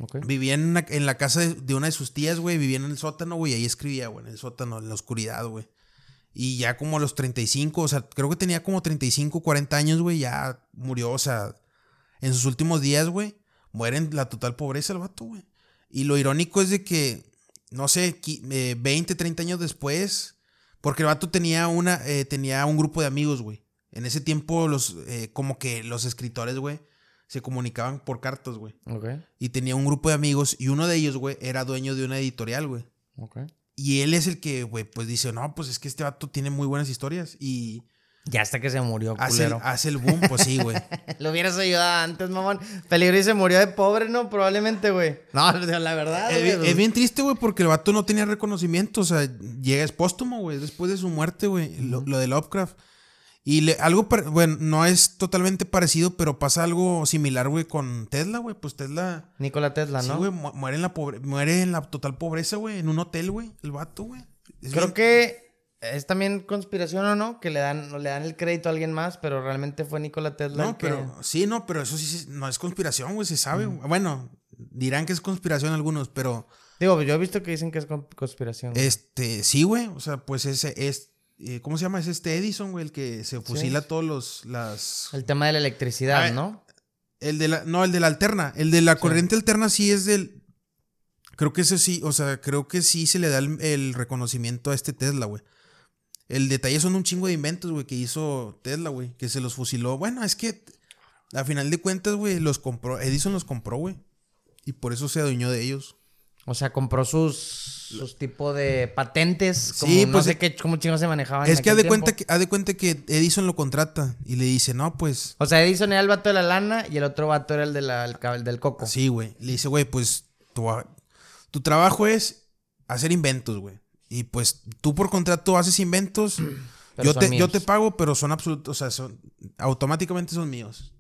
Ok. Vivía en, la casa de, una de sus tías, güey. Vivía en el sótano, güey. Ahí escribía, güey. En el sótano, en la oscuridad, güey. Y ya como a los 35, o sea, creo que tenía como 35, 40 años, güey. Ya murió, o sea, en sus últimos días, güey. Muere en la total pobreza el vato, güey. Y lo irónico es de que, no sé, qui- eh, 20, 30 años después. Porque el vato tenía, una, eh, tenía un grupo de amigos, güey. En ese tiempo, los, eh, como que los escritores, güey, se comunicaban por cartas, güey. Ok. Y tenía un grupo de amigos y uno de ellos, güey, era dueño de una editorial, güey. Ok. Y él es el que, güey, pues dice, no, pues es que este vato tiene muy buenas historias y Ya hasta que se murió, hace el, hace el boom, pues sí, güey. Lo hubieras ayudado antes, mamón. Peligro y se murió de pobre, ¿no? Probablemente, güey. No, la verdad, es, güey. bien- es bien triste, güey, porque el vato no tenía reconocimiento, o sea, llega es póstumo, güey, después de su muerte, güey, lo, lo de Lovecraft. Y le- algo, bueno, no es totalmente parecido, pero pasa algo similar, güey, con Tesla, güey, pues Tesla... Nikola Tesla, Sí, ¿no? güey, mu- muere en la pobre, muere en la total pobreza, güey, en un hotel, güey, el vato, güey. Creo bien- que es también conspiración o no, que le dan, le dan el crédito a alguien más, pero realmente fue Nikola Tesla. el No, que- pero sí, no, pero eso sí no es conspiración, güey, se sabe. güey. Bueno, dirán que es conspiración algunos, pero Digo, yo he visto que dicen que es con- conspiración. güey. este, sí, güey, o sea, pues ese es eh, ¿cómo se llama? Es este Edison, güey, el que se fusila todos los las El tema de la electricidad, Ah, ¿no? el de la no, el de la alterna, el de la corriente alterna sí es del creo que eso sí, o sea, creo que sí se le da el, el reconocimiento a este Tesla, güey. El detalle son un chingo de inventos, güey, que hizo Tesla, güey, que se los fusiló. Bueno, es que a final de cuentas, güey, los compró, Edison los compró, güey. Y por eso se adueñó de ellos. O sea, compró sus, sus tipo de patentes. Como, Sí, no pues, sé qué, cómo chingos se manejaban. Es en que aquel de, cuenta que haz de cuenta que Edison lo contrata y le dice, no, pues, O sea, Edison era el vato de la lana y el otro vato era el, de la- el, el del coco. sí, güey. Le dice, güey, pues, tu, tu trabajo es hacer inventos, güey. Y pues tú por contrato haces inventos. Pero yo, te, yo te pago, pero son absolutos, o sea, son, automáticamente son míos.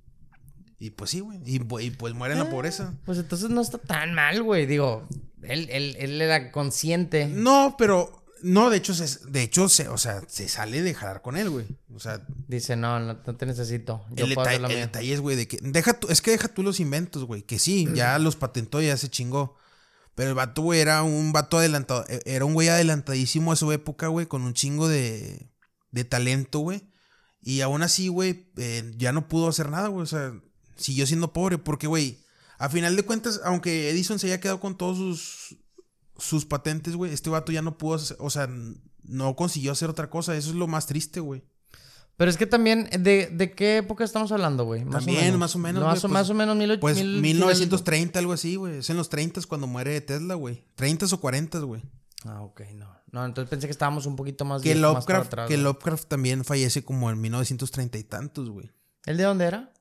Y pues sí, güey. Y, pu- y, pues muere en la pobreza. Pues entonces no está tan mal, güey. Digo, él, él, él era consciente. No, pero, no, de hecho, se, de hecho, se, o sea, se sale de jalar con él, güey. O sea, Dice, no, no, no te necesito. Yo el, puedo detalle, el detalle es, güey, de que. Deja tú, es que deja tú los inventos, güey. Que sí, ya los patentó, ya se chingó. Pero el vato, güey, era un vato adelantado. e- Era un güey adelantadísimo a su época, güey, con un chingo de, de talento, güey. Y aún así, güey, eh, ya no pudo hacer nada, güey. O sea, siguió siendo pobre. Porque, güey, a final de cuentas, aunque Edison se haya quedado con todos sus, sus patentes, güey, este vato ya no pudo, hacer- o sea, no consiguió hacer otra cosa. Eso es lo más triste, güey. Pero es que también, ¿de, de qué época estamos hablando, güey? Más También, más o menos, Más, o, pues- más o menos mil, Pues mil- 1930, algo así, güey. Es en los 30 cuando muere Tesla, güey. 30 o 40, güey. Ah, ok, no. No, entonces pensé que estábamos un poquito más Que viejo, más Lovecraft, atrás, que. Lovecraft también fallece como en 1930 y tantos, güey. ¿El de dónde era?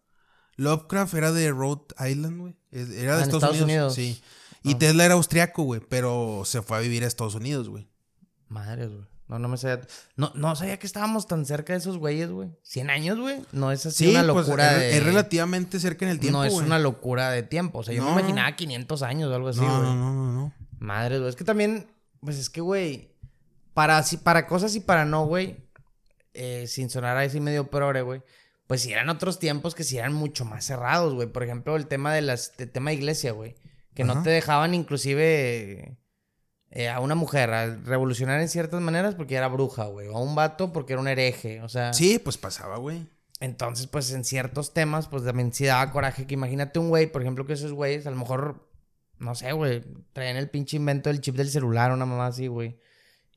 Lovecraft era de Rhode Island, güey. Era de Ah, Estados, Estados Unidos. Unidos. Sí. Y Tesla era austriaco, güey. Pero se fue a vivir a Estados Unidos, güey. Madres, güey. No, no me sabía. No, no sabía que estábamos tan cerca de esos güeyes, güey. ¿100 años, güey? No es así Sí, una pues locura es, de. es relativamente cerca en el tiempo, No es una locura de tiempo. O sea, yo No, me imaginaba 500 años o algo así, güey. no, no, no, no, no. Madre, güey. Es que también, pues es que, güey, para, para cosas y para no, güey, eh, sin sonar así medio progre, güey, pues si eran otros tiempos que si eran mucho más cerrados, güey. Por ejemplo, el tema de las, el tema de iglesia, güey. Que no te dejaban inclusive eh, a una mujer a revolucionar en ciertas maneras porque era bruja, güey. O a un vato porque era un hereje. O sea, Sí, pues pasaba, güey. entonces, pues en ciertos temas, pues también sí daba coraje que imagínate un güey, por ejemplo, que esos güeyes, a lo mejor, no sé, güey, traían el pinche invento del chip del celular, una mamá así, güey.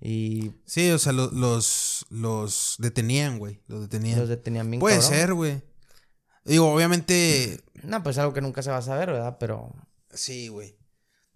Y Sí, o sea, lo- los, los detenían, güey. Los detenían. los detenían bien Puede cabrón. ser, güey. Digo, obviamente, No, pues algo que nunca se va a saber, ¿verdad? Pero sí, güey.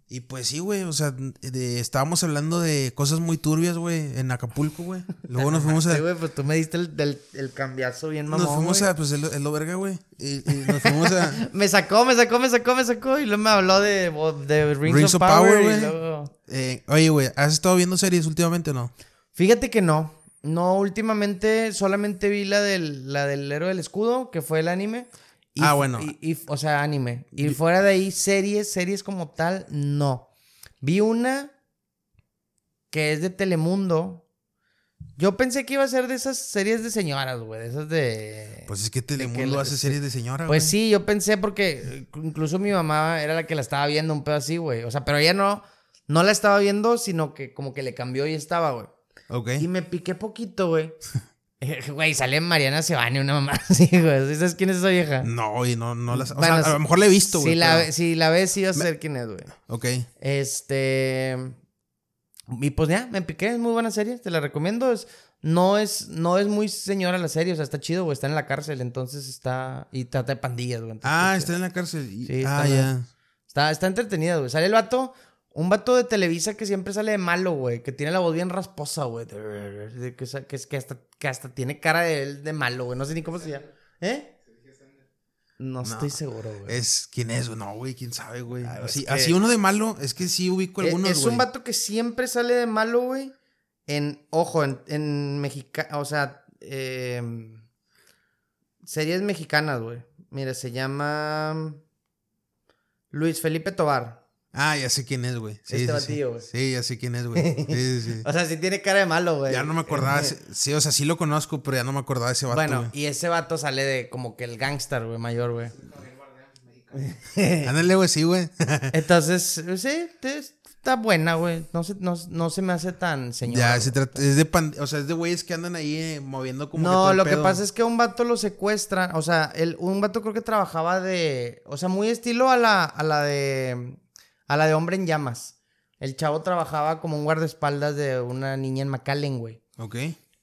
Y pues sí, güey, o sea, de- estábamos hablando de cosas muy turbias, güey, en Acapulco, güey. Luego nos fuimos a... Sí, güey, pues tú me diste el, del- el cambiazo bien mamón, Nos fuimos a, pues, el, el lo verga, güey. Y, y nos fuimos a... Me sacó, me sacó, me sacó, me sacó. Y luego me habló de, de Rings, Rings of of Power. Güey. luego- eh, oye, güey, ¿has estado viendo series últimamente o no? Fíjate que no. No, últimamente solamente vi la del, la del héroe del escudo, que fue el anime. Ah, bueno. o sea, anime. Y fuera de ahí, series, series como tal, no. Vi una que es de Telemundo. Yo pensé que iba a ser de esas series de señoras, güey. De esas de. Pues es que que Telemundo la- hace series de señora, Pues güey. sí, yo pensé porque eh, incluso mi mamá era la que la estaba viendo un pedo así, güey. O sea, pero ella no, no la estaba viendo, sino que como que le cambió y estaba, güey. Ok. Y me piqué poquito, güey. Güey, sale Mariana Sebane, una mamá así, güey. ¿Sí ¿Sabes quién es esa vieja? No, y no, no las... O Bueno, sea, a lo mejor la he visto, güey. Si la, pero- ve- si la ves, sí vas a saber quién es, güey. Ok. Este. Y pues ya, me piqué, es muy buena serie, te la recomiendo. Es, no, es, no es muy señora la serie, o sea, está chido, güey. Está en la cárcel, entonces está. Y trata de pandillas, güey. entonces Ah, está en la cárcel. y- Sí, ah, está ya. Está, está entretenida, güey. Sale el vato, un vato de Televisa que siempre sale de malo, güey. Que tiene la voz bien rasposa, güey. Que, que, es- que hasta, que hasta tiene cara de él de malo, güey. No sé ni cómo se llama. ¿Eh? No, estoy seguro, güey. Es, ¿quién es? No, güey, quién sabe, güey. Ah, Así, es que- así uno de malo, es que sí ubico Eh, algunos, es güey. un vato que siempre sale de malo, güey. En, ojo, en, en mexicano, o sea, eh, series mexicanas, güey. Mira, se llama Luis Felipe Tobar. Ah, ya sé quién es, güey. Sí, Este sí, batillo, güey. Sí, ya sé quién es, güey. Sí, sí, sí. O sea, sí tiene cara de malo, güey. Ya no me acordaba. Sí, o sea, sí lo conozco, pero ya no me acordaba de ese vato, Bueno, y ese vato sale de como que el gángster, güey, mayor, güey. Ándale, güey, sí, güey. Entonces, sí, está buena, güey. No se, no, no se me hace tan señora. ya, se trata, es de pan- o sea, es de güeyes que andan ahí eh, moviendo como No, lo que pasa es que un vato lo secuestran. O sea, el, un vato creo que trabajaba de. O sea, muy estilo a la, a la de. A la de Hombre en Llamas. El chavo trabajaba como un guardaespaldas de una niña en McAllen, güey. Ok.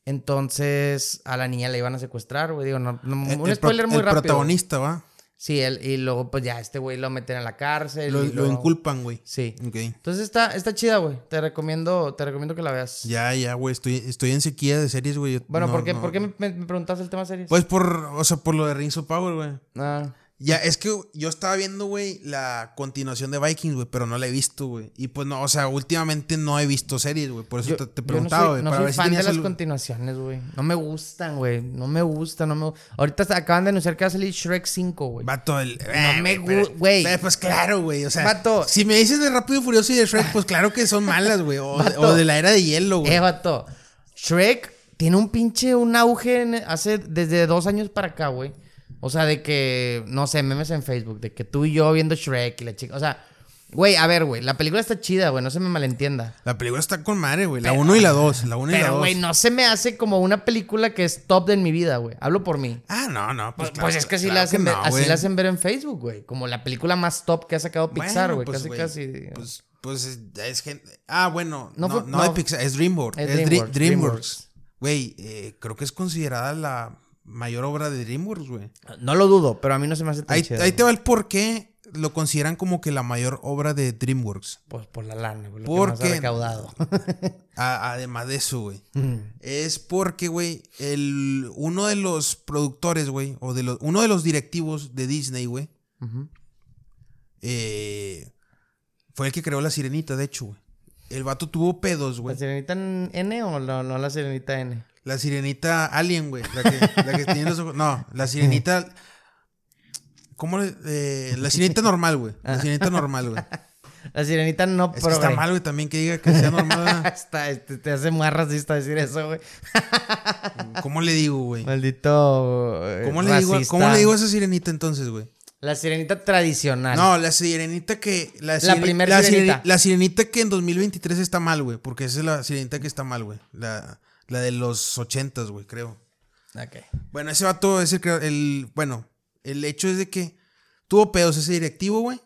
Entonces, a la niña la iban a secuestrar, güey. Digo, no, no- El- un el spoiler muy el rápido. protagonista, ¿va? Sí, él, y luego, pues ya, este güey lo meten en la cárcel. Lo, y lo luego- inculpan, güey. Sí. Ok. Entonces está, está chida, güey. Te recomiendo, te recomiendo que la veas. Ya, ya, güey. Estoy, estoy en sequía de series, güey. Bueno, no, ¿por qué, no. ¿por qué me, me- me preguntaste el tema series? Pues por, o sea, por lo de Rings of Power, güey. Ah. Ya, es que yo estaba viendo, güey, la continuación de Vikings, güey, pero no la he visto, güey. Y pues no, o sea, últimamente no he visto series, güey. Por eso Yo, te, preguntaba, no güey. soy, no soy si fan de las continuaciones, güey. No me gustan, güey. No me gustan, no me Ahorita acaban de anunciar que va a salir Shrek 5, güey. Vato, el. No me pero- gu- güey. pero, Pues claro, güey. O sea, Vato. si me dices de Rápido y Furioso y de Shrek, pues claro que son malas, güey. O, o de la era de hielo, güey. Eh, vato. Shrek tiene un pinche, un auge en- hace desde dos años para acá, güey. O sea, de que, no sé, memes en Facebook, de que tú y yo viendo Shrek y la chica. O sea, güey, a ver, güey, la película está chida, güey, no se me malentienda. La película está con madre, güey. La Pero- 1 y la 2. La 1 y la Pero, 2. güey, no se me hace como una película que es top de en mi vida, güey. Hablo por mí. Ah, no, no. Pues, Pues, claro, pues es que así, claro la hacen, ver, no, así güey. la hacen ver en Facebook, güey. Como la película más top que ha sacado Pixar, güey. Bueno, casi, pues, casi. Pues, pues es, es gente. Ah, bueno. No No, fue- no, de Pixar, es DreamWorks. Es Es, Dre- DreamWorks, DreamWorks. Güey, eh, creo que es considerada la mayor obra de DreamWorks, güey. No lo dudo, pero a mí no se me hace tan Ahí, güey. te va el por qué lo consideran como que la mayor obra de DreamWorks. Pues por la lana, güey. Lo ¿Por que más ha recaudado. A- además de eso, güey. Es porque, güey, el, uno de los productores, güey, o de los, uno de los directivos de Disney, güey, eh, fue el que creó la sirenita, de hecho, güey. El vato tuvo pedos, ¿La güey. sirenita N o no, no la sirenita N? La sirenita alien, güey. La que, la que tiene los ojos. No, la sirenita. ¿Cómo le.? eh, la sirenita normal, güey. La sirenita normal, güey. La sirenita no Es que está mal, güey, también que diga que sea normal. Está, este, te hace muy racista decir eso, güey. ¿Cómo le digo, güey? Maldito. ¿Cómo le, digo. ¿Cómo le digo a esa sirenita entonces, güey? La sirenita tradicional. No, la sirenita que. La, primer la sirenita. sireni- La sirenita que en 2023 está mal, güey. Porque esa es la sirenita que está mal, güey. La, la de los 80, güey, creo. Ok. Bueno, ese vato es el, el. Bueno, el hecho es de que tuvo pedos ese directivo, güey.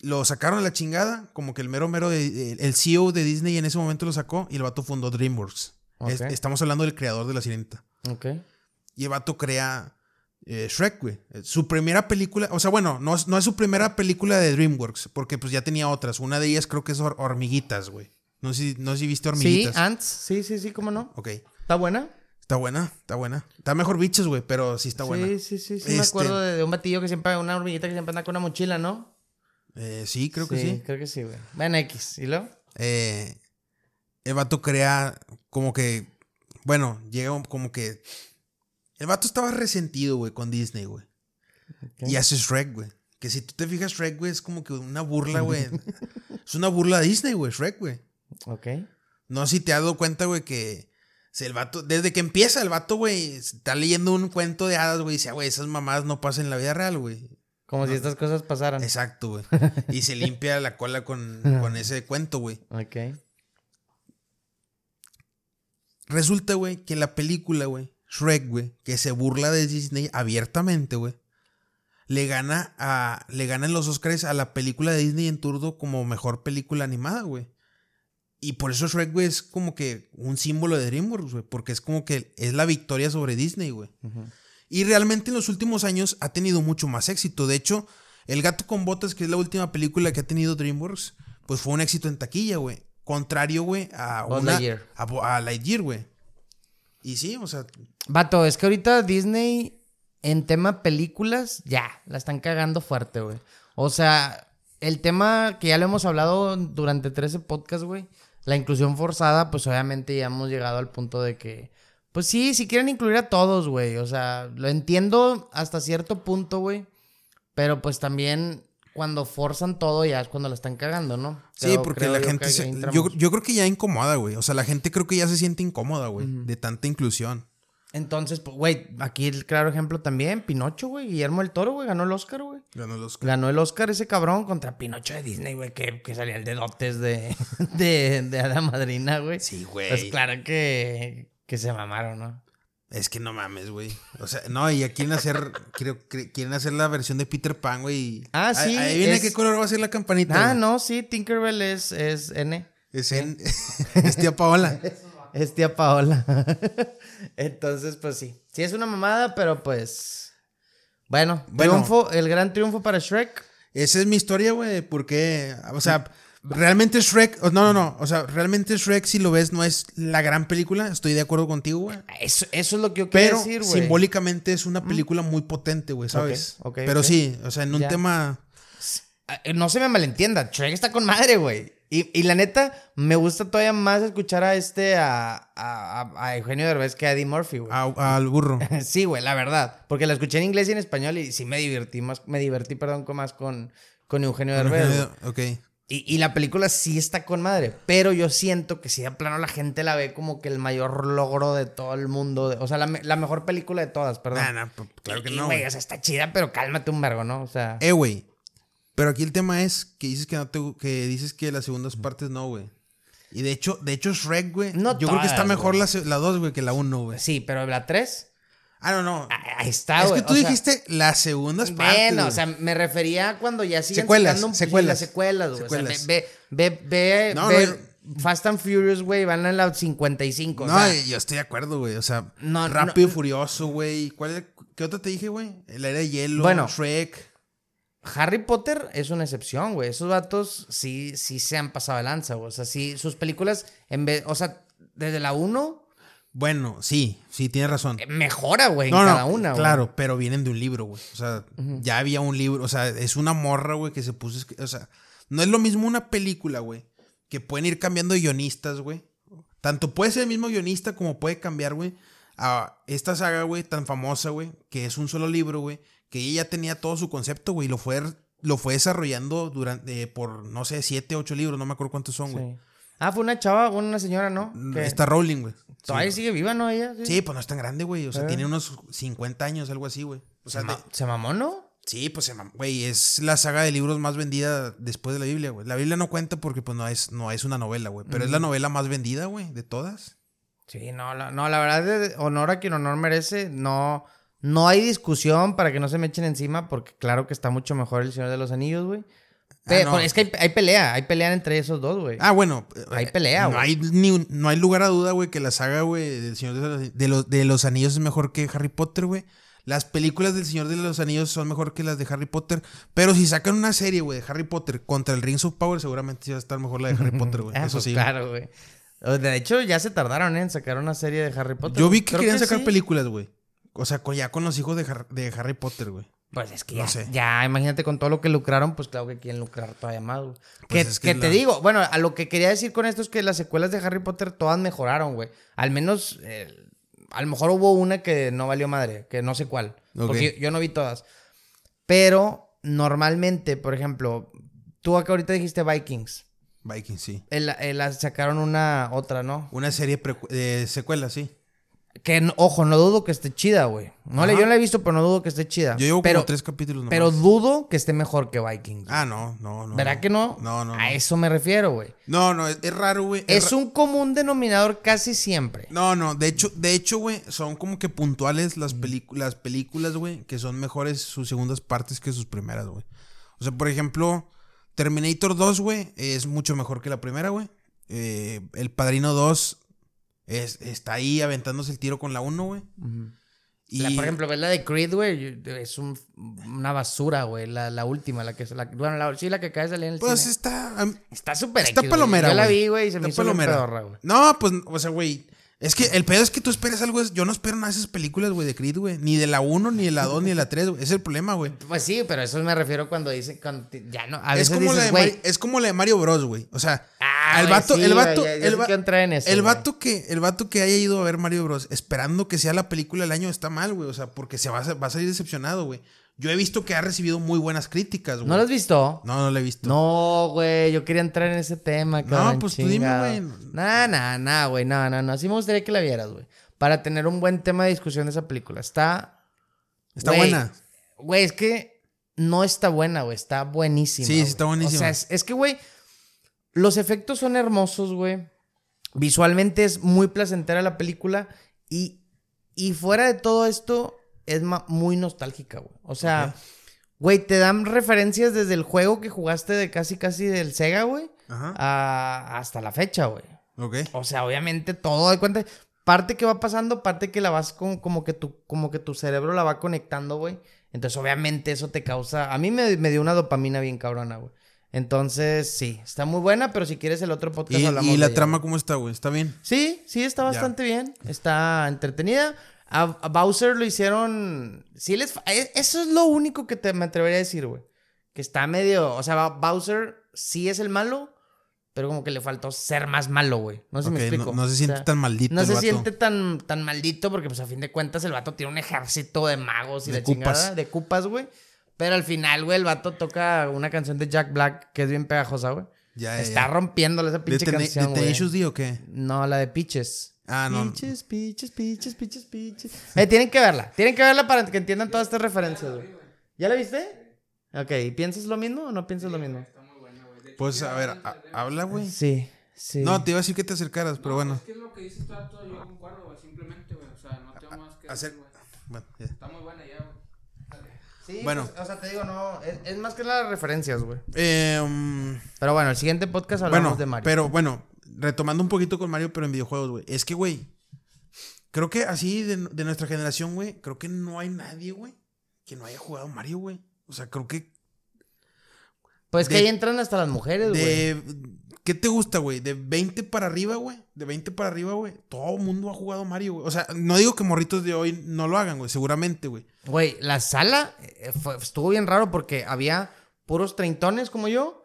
Lo sacaron a la chingada. Como que el mero mero. de- el CEO de Disney en ese momento lo sacó. Y el vato fundó Dreamworks. Es- Ok. estamos hablando del creador de la sirenita. Ok. Y el vato crea eh, Shrek, güey. Su primera película, o sea, bueno, no, es- no es su primera película de DreamWorks, porque pues ya tenía otras. Una de ellas creo que es Hor- Hormiguitas, güey. No sé, si- no sé si viste Sí, Hormiguitas. Ants. Sí, sí, sí, cómo no. Ok. ¿Está buena? Está buena, está buena. Está mejor bichos, güey, pero sí está buena. Sí, sí, sí, sí. Me Este- acuerdo de, de un batillo que siempre, una hormiguita que siempre anda con una mochila, ¿no? Eh, sí, creo que sí. Creo que sí, güey. Ven X. ¿Y luego? Eh, el vato crea como que, bueno, llega como que... El vato estaba resentido, güey, con Disney, güey. Ok. Y hace Shrek, güey. Que si tú te fijas, Shrek, güey, es como que una burla, güey. es una burla a Disney, güey, Shrek, güey. Ok. No sé si te has dado cuenta, güey, que si el vato, desde que empieza el vato, güey, está leyendo un cuento de hadas, güey, y dice, "Ah, güey, esas mamadas no pasan en la vida real, güey. Como si estas cosas pasaran. Exacto, güey. Y se limpia la cola con, con ese cuento, güey. Ok. Resulta, güey, que en la película, güey, Shrek, güey, que se burla de Disney abiertamente, güey, le gana a. Le gana en los Oscars a la película de Disney en turno como mejor película animada, güey. Y por eso Shrek, güey, es como que un símbolo de DreamWorks, güey. Porque es como que es la victoria sobre Disney, güey. Y realmente en los últimos años ha tenido mucho más éxito. De hecho, El gato con botas, que es la última película que ha tenido DreamWorks, pues fue un éxito en taquilla, güey. Contrario, güey, a una, Lightyear. a, a Lightyear, güey. Y sí, o sea, Vato, es que ahorita Disney en tema películas ya la están cagando fuerte, güey. O sea, el tema que ya lo hemos hablado durante 13 podcasts, güey. La inclusión forzada, pues obviamente ya hemos llegado al punto de que, pues sí, si quieren incluir a todos, güey. O sea, lo entiendo hasta cierto punto, güey. Pero pues también cuando forzan todo ya es cuando la están cagando, ¿no? sí, porque la yo gente se- yo, yo creo que ya incomoda, güey. O sea, la gente creo que ya se siente incómoda, güey, de tanta inclusión. Entonces, pues, güey, aquí el claro ejemplo también, Pinocho, güey. Guillermo del Toro, güey, ganó el Oscar, güey. Ganó los Ganó el Oscar ese cabrón contra Pinocho de Disney, güey, que, que salía el de dotes de, de, de Hada Madrina, güey. Sí, güey. Pues claro que, que se mamaron, ¿no? Es que no mames, güey. O sea, no, y ya quieren hacer, creo, cre- quieren hacer la versión de Peter Pan, güey. Ah, sí, Ahí, ahí viene es- qué color va a ser la campanita. Ah, no, sí, Tinkerbell es, es N. Es en, es tía Paola. Es tía Paola. Entonces, pues sí. Sí, es una mamada, pero pues. Bueno, Bueno. triunfo, el gran triunfo para Shrek. Esa es mi historia, güey, porque, o sea, realmente Shrek, no, no, no, o sea, realmente Shrek, si lo ves, no es la gran película, estoy de acuerdo contigo, güey. Eso, eso es lo que yo quería Pero decir, güey. simbólicamente es una película muy potente, güey, ¿sabes? Pero sí, o sea, en un Ya. tema... Ah, No se me malentienda, Shrek está con madre, güey. Y, y la neta, me gusta todavía más escuchar a este, a, a, Eugenio Derbez que a Eddie Murphy, güey. al burro. Sí, güey, la verdad. Porque la escuché en inglés y en español y sí me divertí más, me divertí, perdón, con más con, con Eugenio Derbez. ok. Y, y la película sí está con madre, pero yo siento que si de plano la gente la ve como que el mayor logro de todo el mundo, de- o sea, la, la mejor película de todas, perdón. Nah, nah, p- claro que Y, no, güey. o sea, está chida, pero cálmate un vergo, ¿no? O sea, Eh, güey. Pero aquí el tema es que dices que no te, que dices que las segundas partes no, güey. Y de hecho, de hecho Shrek, güey. No yo creo que está mejor güey. la, se- la 2, güey, que la 1, güey. sí, pero la 3, Ah, no, no. ahí está, es güey. que tú o sea, dijiste las segundas partes. Bueno, güey. o sea, me refería a cuando ya siguen Secuelas, sacando un- secuelas. las secuelas, güey. O sea, Secuelas. ve, ve, ve, ve, No, ve no, Fast and Furious, güey, van en la 55. no, o sea, yo estoy de acuerdo, güey. O sea, No, Rápido y Furioso, güey. ¿Cuál, ¿Qué otra te dije, güey? El aire de hielo, Bueno. Shrek. Harry Potter es una excepción, güey. Esos vatos sí, sí se han pasado de lanza, güey. O sea, sí, sus películas, en vez, o sea, desde la 1, Bueno, sí, sí, tienes razón. eh, mejora, güey, No, en no, cada una, güey. claro, pero vienen de un libro, güey. O sea, ya había un libro, o sea, es una morra, güey, que se puso, o sea, no es lo mismo una película, güey, que pueden ir cambiando guionistas, güey. Tanto puede ser el mismo guionista como puede cambiar, güey, a esta saga, güey, tan famosa, güey, que es un solo libro, güey, que ella ya tenía todo su concepto, güey, y lo fue, lo fue desarrollando durante, por, no sé, siete, ocho libros, no me acuerdo cuántos son, güey. Sí. Ah, fue una chava, una señora, ¿no? Que Está Rowling, güey. Sí, Todavía sigue viva, ¿no? Ella. Sí, pues no es tan grande, güey. O sea, Eh. tiene unos 50 años, algo así, güey. O sea, se, de- se mamó, ¿no? sí, pues se mam- güey, es la saga de libros más vendida después de la Biblia, güey. La Biblia no cuenta porque pues no es, no es una novela, güey. Pero es la novela más vendida, güey, de todas. Sí, no, la, no, la verdad, de- honor a quien honor merece. No, no hay discusión para que no se me echen encima, porque claro que está mucho mejor el Señor de los Anillos, güey. No. Es que hay, hay pelea, hay pelea entre esos dos, güey. Ah, bueno. Hay pelea, no güey. hay, ni- no hay lugar a duda, güey, que la saga, güey, del Señor de los, de los, de los Anillos es mejor que Harry Potter, güey. Las películas del Señor de los Anillos son mejor que las de Harry Potter. Pero si sacan una serie, güey, de Harry Potter contra el Rings of Power, seguramente sí va a estar mejor la de Harry Potter, güey. Ah, Eso pues sí. Claro, güey. De hecho, ya se tardaron en sacar una serie de Harry Potter. Yo vi que Creo querían sacar sí. películas, güey. O sea, ya con los hijos de, Har- de Harry Potter, güey. Pues es que No ya, sé. ya, imagínate con todo lo que lucraron, pues claro que quieren lucrar todavía más, güey. que Pues es que te digo, bueno, a lo que quería decir con esto es que las secuelas de Harry Potter todas mejoraron, güey. Al menos, eh, a lo mejor hubo una que no valió madre, que no sé cuál. Ok. Porque yo, yo no vi todas. Pero normalmente, por ejemplo, tú acá ahorita dijiste Vikings. Vikings, sí. El- el- sacaron una otra, ¿no? Una serie de secuela, sí. Que, ojo, no dudo que esté chida, güey. No le, yo no la he visto, pero no dudo que esté chida. Yo llevo pero, como tres capítulos nomás. Pero dudo que esté mejor que Vikings. Ah, no, no, no. ¿Verdad que no? No, no. A no. eso me refiero, güey. No, no, es, es raro, güey. Es ra- un común denominador casi siempre. No, no, de hecho, de hecho, güey, son como que puntuales las, las películas, güey, que son mejores sus segundas partes que sus primeras, güey. O sea, por ejemplo, Terminator 2, güey, es mucho mejor que la primera, güey. Eh, el Padrino 2 es, está ahí aventándose el tiro con la 1, güey. Y La- por ejemplo, ves la de Creed, güey, es un- una basura, güey. La, la última, la que es la, bueno, la, sí, la que cae salir en el pues cine. está, am- Está súper está X, güey. palomera, Yo la güey. vi, güey, y se me Está hizo palomera. pedorra, güey. No, pues, o sea, güey. Es que el pedo es que tú esperas algo. Yo no espero nada de esas películas, güey, de Creed, güey. Ni de la 1, ni de la 2, ni de la 3, güey. Es el problema, güey. Pues sí, pero eso me refiero cuando dicen, cuando ya no, a Es veces como, la de güey, Mari- es como la de Mario Bros, güey. O sea, El vato, sí, el vato, ya- ya el, va- que entra en eso, el vato que, el vato que haya ido a ver Mario Bros esperando que sea la película del año está mal, güey. O sea, porque se va a, va a salir decepcionado, güey. Yo he visto que ha recibido muy buenas críticas, güey. ¿no lo has visto? No, no lo he visto. No, güey, yo quería entrar en ese tema, cabrón. pues tú dime, chingado. güey. Nah, nah, nah, güey, no, no, no. Sí me gustaría que la vieras, güey. Para tener un buen tema de discusión de esa película. Está. Está buena. Güey, es que no está buena, güey. Está buenísima. Sí, sí está buenísima. O sea, es, es que, güey, los efectos son hermosos, güey. Visualmente es muy placentera la película. Y, y fuera de todo esto, es muy nostálgica, güey. O sea, güey, te dan referencias desde el juego que jugaste de casi, casi del Sega, güey. Ajá. a- hasta la fecha, güey. Ok. O sea, obviamente todo de cuenta. Parte que va pasando, parte que la vas con, como que tu, como que tu cerebro la va conectando, güey. Entonces, obviamente, eso te causa. A mí me, me dio una dopamina bien cabrona, güey. Entonces, sí, está muy buena, pero si quieres el otro podcast ¿Y, hablamos y de la trama cómo está, güey? ¿Está bien? Sí, sí, está bastante bien. Está entretenida. A, a Bowser lo hicieron. Sí, les. e- Eso es lo único que te, me atrevería a decir, güey. Que está medio. O sea, Bowser sí es el malo, pero como que le faltó ser más malo, güey. No sé si Ok, me no- explico. no se O siente sea, tan maldito No el se vato. siente tan, tan maldito porque, pues, a fin de cuentas, el vato tiene un ejército de magos y De cupas. chingada. De cupas, güey. Pero al final, güey, el vato toca una canción de Jack Black que es bien pegajosa, güey. Ya, ya, Está ya. rompiéndole esa ¿De, pinche canción, de güey. Tenacious D o qué? No, la de Peaches. Ah, no. Peaches, Peaches, Peaches, Peaches, Peaches. Eh, tienen que verla. Tienen que verla para que entiendan todas estas referencias, güey. ¿Ya la viste? Ok, ¿y ¿piensas lo mismo o no piensas lo mismo? Pues, a ver, a- habla, güey. Sí, sí. No, te iba a decir que te acercaras, pero bueno. Es que es lo que dices todo yo concuerdo, güey, simplemente, güey, o sea, no tengo más que Hacer- decir, güey. Bueno, ya. Está muy buena ya, güey. Sí, Bueno. pues, o sea, te digo, no. Es, es más que las referencias, güey. Eh, um, Pero bueno, el siguiente podcast hablamos bueno, de Mario. pero bueno, retomando un poquito con Mario, pero en videojuegos, güey. Es que, güey, creo que así de, de nuestra generación, güey, creo que no hay nadie, güey, que no haya jugado Mario, güey. O sea, creo que pues que ahí entran hasta las mujeres, güey. de... ¿Qué te gusta, güey? De 20 para arriba, güey. De 20 para arriba, güey. Todo el mundo ha jugado Mario, güey. O sea, no digo que morritos de hoy no lo hagan, güey. Seguramente, güey. Güey, la sala eh, fue- estuvo bien raro porque había puros treintones como yo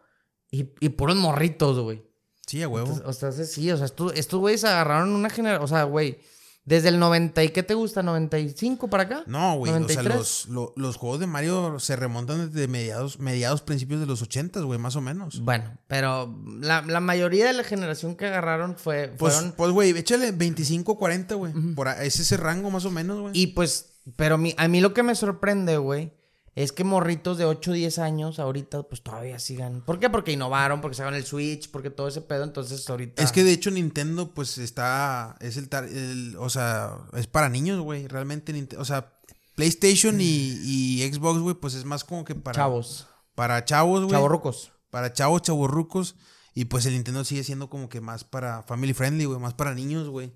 y, y puros morritos, güey. Sí, a huevo. Entonces, o sea, sí, o sea, estu- estos güeyes agarraron una generación, o sea, güey, desde el 90 y ¿qué te gusta? ¿95 para acá? No, güey. O sea, 93. los, lo- los juegos de Mario se remontan desde mediados, mediados, principios de los 80, güey, más o menos. Bueno, pero la, la mayoría de la generación que agarraron fue, Pues, fueron... pues, güey, échale 25, 40, güey. Por es ese rango más o menos, güey. Y pues, pero mi- a mí lo que me sorprende, güey, es que morritos de 8 o 10 años ahorita pues todavía sigan. ¿Por qué? Porque innovaron, porque sacaron el Switch, porque todo ese pedo, entonces ahorita... Es que de hecho Nintendo, pues está. Es el. tar- el- o sea, es para niños, güey. Realmente, o sea, PlayStation y, y Xbox, güey, pues es más como que para. Chavos, Para chavos, güey. chavorrucos. Para chavos, chavorrucos. Y pues el Nintendo sigue siendo como que más para family friendly, güey. Más para niños, güey.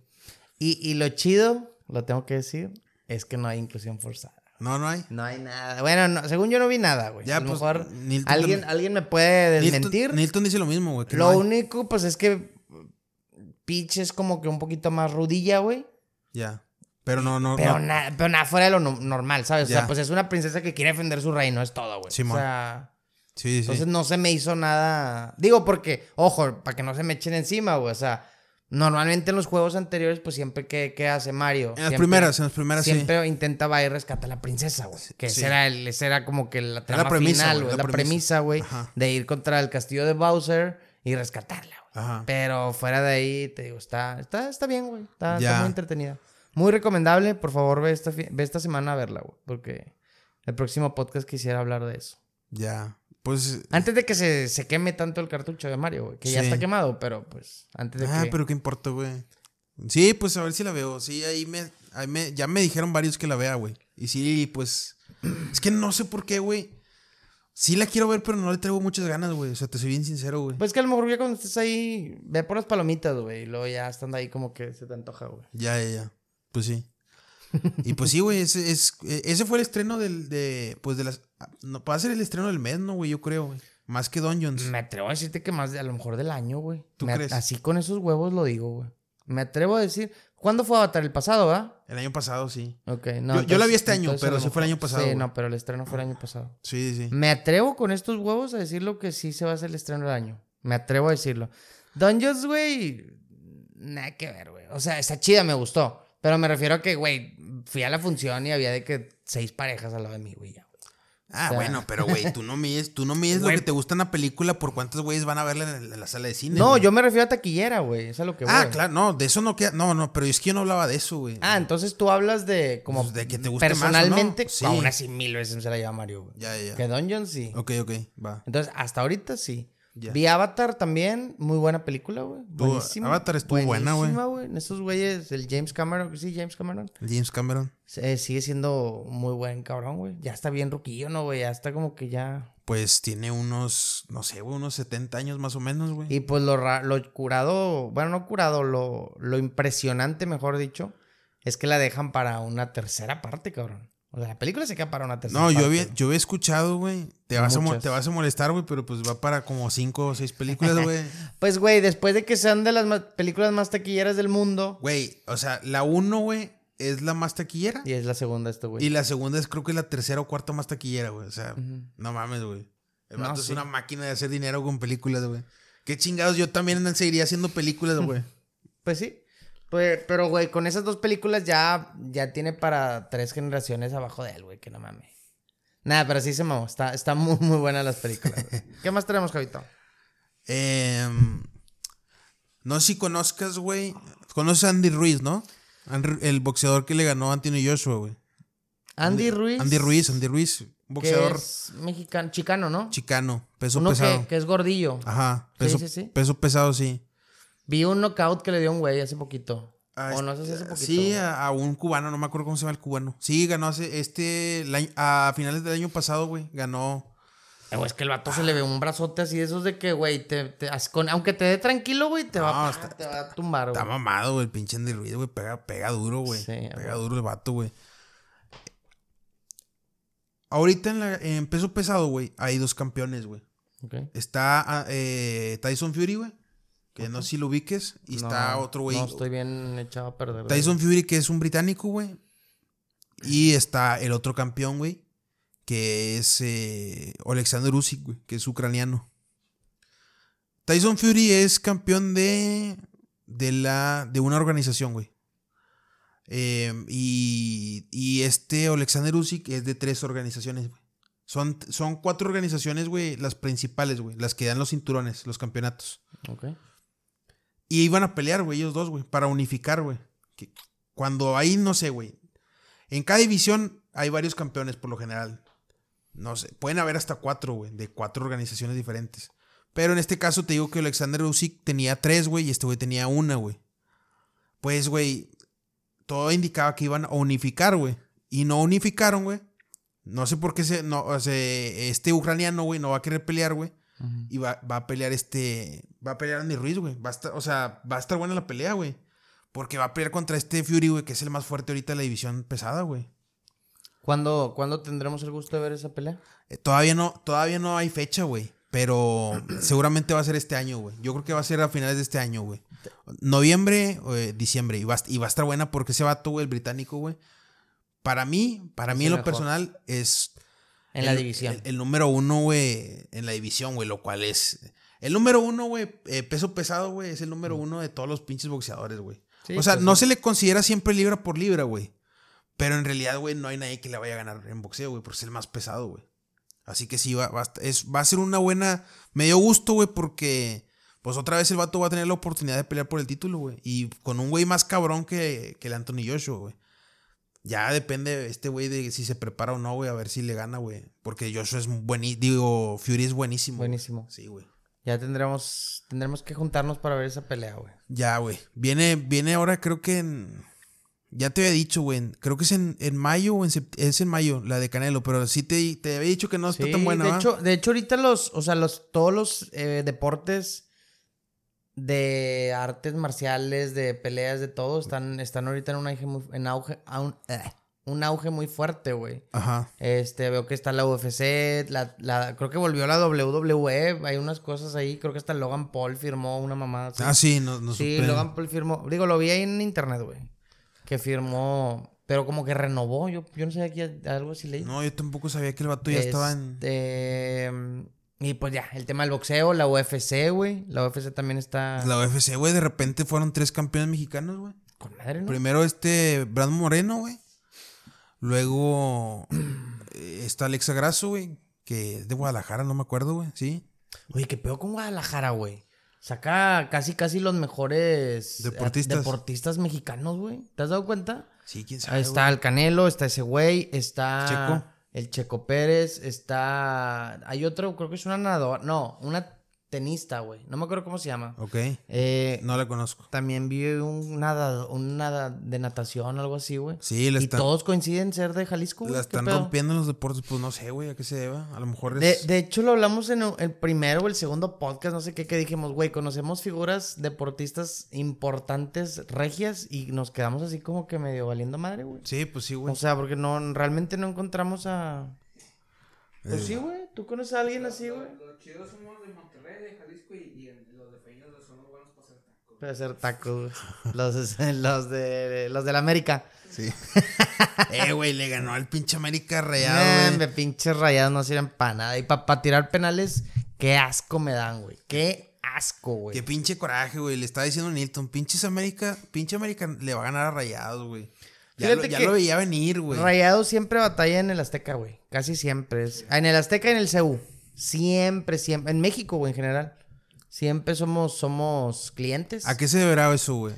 Y, y lo chido, lo tengo que decir, es que no hay inclusión forzada. No, no hay. No hay nada. Bueno, no- según yo no vi nada, güey. Ya, a lo pues, mejor Nilton alguien, también- alguien me puede desmentir. Nilton, Nilton dice lo mismo, güey. Lo no único, pues es que Peach es como que un poquito más rudilla, güey. Ya. Pero no, no. Pero no. nada, pero nada fuera de lo no- normal, ¿sabes? O sea, pues es una princesa que quiere defender su reino, es todo, güey. Simón. o sea, Sí, sí. entonces no se me hizo nada. Digo, porque, ojo, para que no se me echen encima, güey. O sea, normalmente en los juegos anteriores, pues siempre que, que hace Mario. en las Siempre- primeras, en las primeras sí. Siempre intentaba ir a rescatar a la princesa, güey. Que Sí. ese, era el, era como que la trama premisa, final, güey, la La premisa. güey. De ir contra el castillo de Bowser y rescatarla, güey. Pero fuera de ahí, te digo, está, está, está bien, güey. Está, muy entretenida. Muy recomendable. Por favor, ve esta, ve esta semana a verla, güey. Porque el próximo podcast quisiera hablar de eso. Ya. Pues. Antes de que se, se queme tanto el cartucho de Mario, güey. Que ya está quemado, pero pues antes de Ah, que... pero qué importa, güey. Sí, pues a ver si la veo. Sí, ahí me, ahí me. Ya me dijeron varios que la vea, güey. Y sí, pues. Es que no sé por qué, güey. Sí la quiero ver, pero no le traigo muchas ganas, güey. O sea, te soy bien sincero, güey. Pues que a lo mejor ya cuando estés ahí, ve por las palomitas, güey. Y luego ya estando ahí como que se te antoja, güey. Ya, ya, ya. Pues sí. Y pues sí, güey, ese, es, eh, ese fue el estreno del, de, pues de las, no, va a ser el estreno del mes, ¿no, güey? Yo creo, güey. Más que Dungeons. Me atrevo a decirte que más de, a lo mejor del año, güey. ¿Tú Me- crees? Así con esos huevos lo digo, güey. Me atrevo a decir. ¿Cuándo fue Avatar? El pasado, ¿verdad? El año pasado, sí. Ok, no. Yo- yo la vi este año, entonces pero sí fue el año pasado, Sí, no, pero el estreno fue el año pasado. Sí, sí. Me atrevo con estos huevos a decirlo que sí se va a hacer el estreno del año. Me atrevo a decirlo. Dungeons, güey. Nada que ver, güey. O sea, está chida, me gustó. Pero me refiero a que, güey, fui a la función y había de que seis parejas al lado de mí, güey. ya. Ah, O sea- bueno, pero güey, tú no mides, tú no mides lo que te gusta en la película por cuántos güeyes van a verla en la, en la sala de cine. No, yo me refiero a taquillera, güey. Eso es a lo que voy. Ah, claro, no, de eso no queda. No, no, pero es que yo no hablaba de eso, güey. Ah, entonces tú hablas de como Pues, de que te guste más o no. personalmente, Sí. aún así mil veces se la lleva Mario, güey. Ya, ya. Que Dungeons sí. Ok, ok, va. Entonces, hasta ahorita sí. Vi Avatar también, muy buena película, güey. Buenísima. Avatar estuvo buena, güey. Buenísima, güey. Esos güeyes, el James Cameron, sí, James Cameron, James Cameron. eh, sigue siendo muy buen cabrón, güey. Ya está bien ruquillo, ¿no, güey? Ya está como que ya... Pues tiene unos, no sé, güey, unos 70 años más o menos, güey. Y pues lo, lo curado, bueno, no curado, lo, lo impresionante, mejor dicho, es que la dejan para una tercera parte, cabrón. O sea, la película se queda para una tercera No, parte. yo había, yo había escuchado, güey. Te, vas a te vas a molestar, güey, pero pues va para como cinco o seis películas, güey. Pues, güey, después de que sean de las películas más taquilleras del mundo. Güey, o sea, la uno, güey, es la más taquillera. Y es la segunda esto, güey. Y la segunda es creo que la tercera o cuarta más taquillera, güey. O sea, no mames, güey. El No, es una máquina de hacer dinero con películas, güey. Qué chingados, yo también seguiría haciendo películas, güey. Pues sí. Pues, pero, güey, con esas dos películas ya, ya tiene para tres generaciones abajo de él, güey, que no mames. Nada, pero sí se mamó. Está, está muy, muy buena las películas. güey. ¿Qué más tenemos, Javito? Em, no sé si conozcas, güey. Conoces a Andy Ruiz, ¿no? Andy- el boxeador que le ganó a Anthony Joshua, güey. Andy Ruiz. Andy Ruiz, Andy Ruiz. Un Que boxeador es mexicano, chicano, ¿no? chicano, peso Uno pesado. que, que es gordillo. Ajá, Sí, sí, sí. peso pesado, sí. Vi un knockout que le dio un güey hace poquito. Ah, o no sé si hace poquito. Sí, a, a un cubano, no me acuerdo cómo se llama el cubano. Sí, ganó hace este año- a finales del año pasado, güey. Ganó. Eh, es que el vato se le ve un brazote así de esos de que, güey, te, te- con- aunque te dé tranquilo, güey, te, va, No, a- está- te va a tumbar, güey. Está mamado, güey, el pinche Andy Ruiz, güey. Pega, pega duro, güey. Sí, pega güey. duro el vato, güey. Ahorita en, la, en peso pesado, güey, hay dos campeones, güey. Está ah, eh, Tyson Fury, güey. Que no sé si lo ubiques. Y está otro, güey. No, estoy bien echado a perder. Tyson Fury, que es un británico, güey. Y está el otro campeón, güey. Que es eh, Alexander Usyk, güey. Que es ucraniano. Tyson Fury es campeón de. De la. De una organización, güey. Eh, y, y este Alexander Usyk es de tres organizaciones, güey. Son, son cuatro organizaciones, güey, las principales, güey. Las que dan los cinturones, los campeonatos. Ok. Y iban a pelear, güey, ellos dos, güey, para unificar, güey. Cuando hay, no sé, güey. En cada división hay varios campeones por lo general. No sé, pueden haber hasta cuatro, güey, de cuatro organizaciones diferentes. Pero en este caso te digo que Alexander Usyk tenía tres, güey, y este güey tenía una, güey. Pues, güey, todo indicaba que iban a unificar, güey. Y no unificaron, güey. No sé por qué se, no, o este ucraniano, güey, no va a querer pelear, güey. Y va, va a pelear este. Va a pelear Andy Ruiz, güey. Va a estar, o sea, va a estar buena la pelea, güey. Porque va a pelear contra este Fury, güey, que es el más fuerte ahorita de la división pesada, güey. ¿Cuándo, ¿Cuándo tendremos el gusto de ver esa pelea? Eh, Todavía no, todavía no hay fecha, güey. Pero seguramente va a ser este año, güey. Yo creo que va a ser a finales de este año, güey. Noviembre, eh, diciembre. Y va, y va a estar buena porque ese vato, güey, el británico, güey. Para mí, para mí en lo mejor. personal es... En la el- división. El, el número uno, güey, en la división, güey, lo cual es... El número uno, güey, eh, peso pesado, güey, es el número uno de todos los pinches boxeadores, güey. Sí, o sea, pues no sí. se le considera siempre libra por libra, güey. Pero en realidad, güey, no hay nadie que le vaya a ganar en boxeo, güey, por ser el más pesado, güey. Así que sí, va, va, es, va a ser una buena. Me dio gusto, güey, porque. Pues otra vez el vato va a tener la oportunidad de pelear por el título, güey. Y con un güey más cabrón que, que el Anthony Joshua, güey. Ya depende este güey de si se prepara o no, güey, a ver si le gana, güey. Porque Joshua es buenísimo. Digo, Fury es buenísimo. Buenísimo. Sí, güey. Ya tendremos, tendremos que juntarnos para ver esa pelea, güey. Ya, güey. Viene, viene ahora, creo que en. Ya te había dicho, güey. Creo que es en, en mayo o en sept- Es en mayo, la de Canelo. Pero sí te, te había dicho que no está Sí, tan buena, de ¿va? hecho, de hecho, ahorita los, o sea, los, todos los eh, deportes de artes marciales, de peleas, de todo, están, están ahorita en un auge muy, en auge, un, eh, un auge muy fuerte, güey. Ajá. Este, veo que está la UFC, la, la, creo que volvió la WWE, hay unas cosas ahí, creo que hasta Logan Paul firmó una mamada. Ah, sí, no, no Sí, supe. Logan Paul firmó. Digo, lo vi ahí en internet, güey. Que firmó. Pero como que renovó. Yo, yo no sabía que algo así leí. No, yo tampoco sabía que el vato ya estaba en. Y pues ya, el tema del boxeo, la UFC, güey. La UFC también está. La UFC, güey. De repente fueron tres campeones mexicanos, güey. Con madre, ¿no? Primero este Brad Moreno, güey. Luego eh, está Alexa Grasso, güey. Que es de Guadalajara, no me acuerdo, güey. Sí. Oye, qué pedo con Guadalajara, güey. Saca casi, casi los mejores eh, Deportistas. deportistas mexicanos, güey. ¿Te has dado cuenta? Sí, quién sabe. Ahí está el Canelo, está ese güey, está Checo. El Checo Pérez, está... Hay otro, creo que es una nadadora, no, una tenista, güey. No me acuerdo cómo se llama. Ok. Eh, No la conozco. También vi un nada, un nada de natación, algo así, güey. Sí, la Y están, todos coinciden ser de Jalisco, güey. la ¿Qué están rompiendo en los deportes. Pues no sé, güey, a qué se deba. A lo mejor De, es. de hecho, lo hablamos en el primero o el segundo podcast, no sé qué, que dijimos, güey, conocemos figuras deportistas importantes, regias, y nos quedamos así como que medio valiendo madre, güey. Sí, pues sí, güey. O sea, porque no, realmente no encontramos a... Pues Eh. sí, güey, ¿tú conoces a alguien así, güey? Los chidos somos de de Jalisco y, y en- los de Peñas son los buenos para hacer tacos, güey. Los, los de los de la América. Sí. eh, güey, le ganó al pinche América Rayado, hombre, güey. pinches rayados no sirven para nada. Y para tirar penales, qué asco me dan, güey. Qué asco, güey. Qué pinche coraje, güey. Le estaba diciendo Nilton, pinches América, pinche América le va a ganar a Rayados, güey. Ya, lo veía venir, güey. Rayados siempre batalla en el Azteca, güey. Casi siempre. Es... En el Azteca y en el CU. Siempre, siempre. En México, güey, en general. Siempre somos, somos clientes. ¿A qué se deberá eso, güey?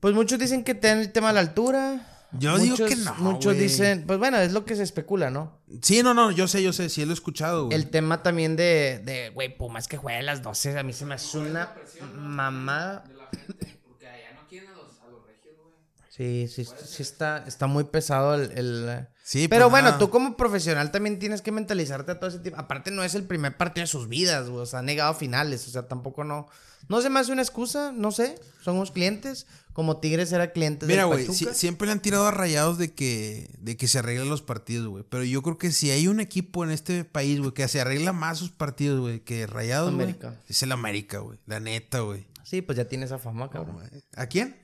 Pues muchos dicen que te dan el tema de la altura. Yo digo que no, Muchos dicen, pues bueno, es lo que se especula, ¿no? Sí, no, no, yo sé, yo sé, sí lo he escuchado, güey. El tema también de, de, güey, Pumas que juega a las 12, a mí se me hace una mamada. De la gente, porque allá no quieren a los, a los regios, güey. Sí, sí, sí está, está muy pesado el... el- Sí, Pero pues bueno, tú como profesional también tienes que mentalizarte a todo ese tipo. Aparte no es el primer partido de sus vidas, güey. O sea, han negado finales. O sea, tampoco no... No se me hace una excusa, no sé. Somos clientes. Como Tigres era clientes Mira, güey, siempre le han tirado a rayados de que, de que se arreglan los partidos, güey. Pero yo creo que si hay un equipo en este país, güey, que se arregla más sus partidos, güey, que rayados. América. Es el América, güey. La neta, güey. Sí, pues ya tiene esa fama, cabrón. ¿A quién?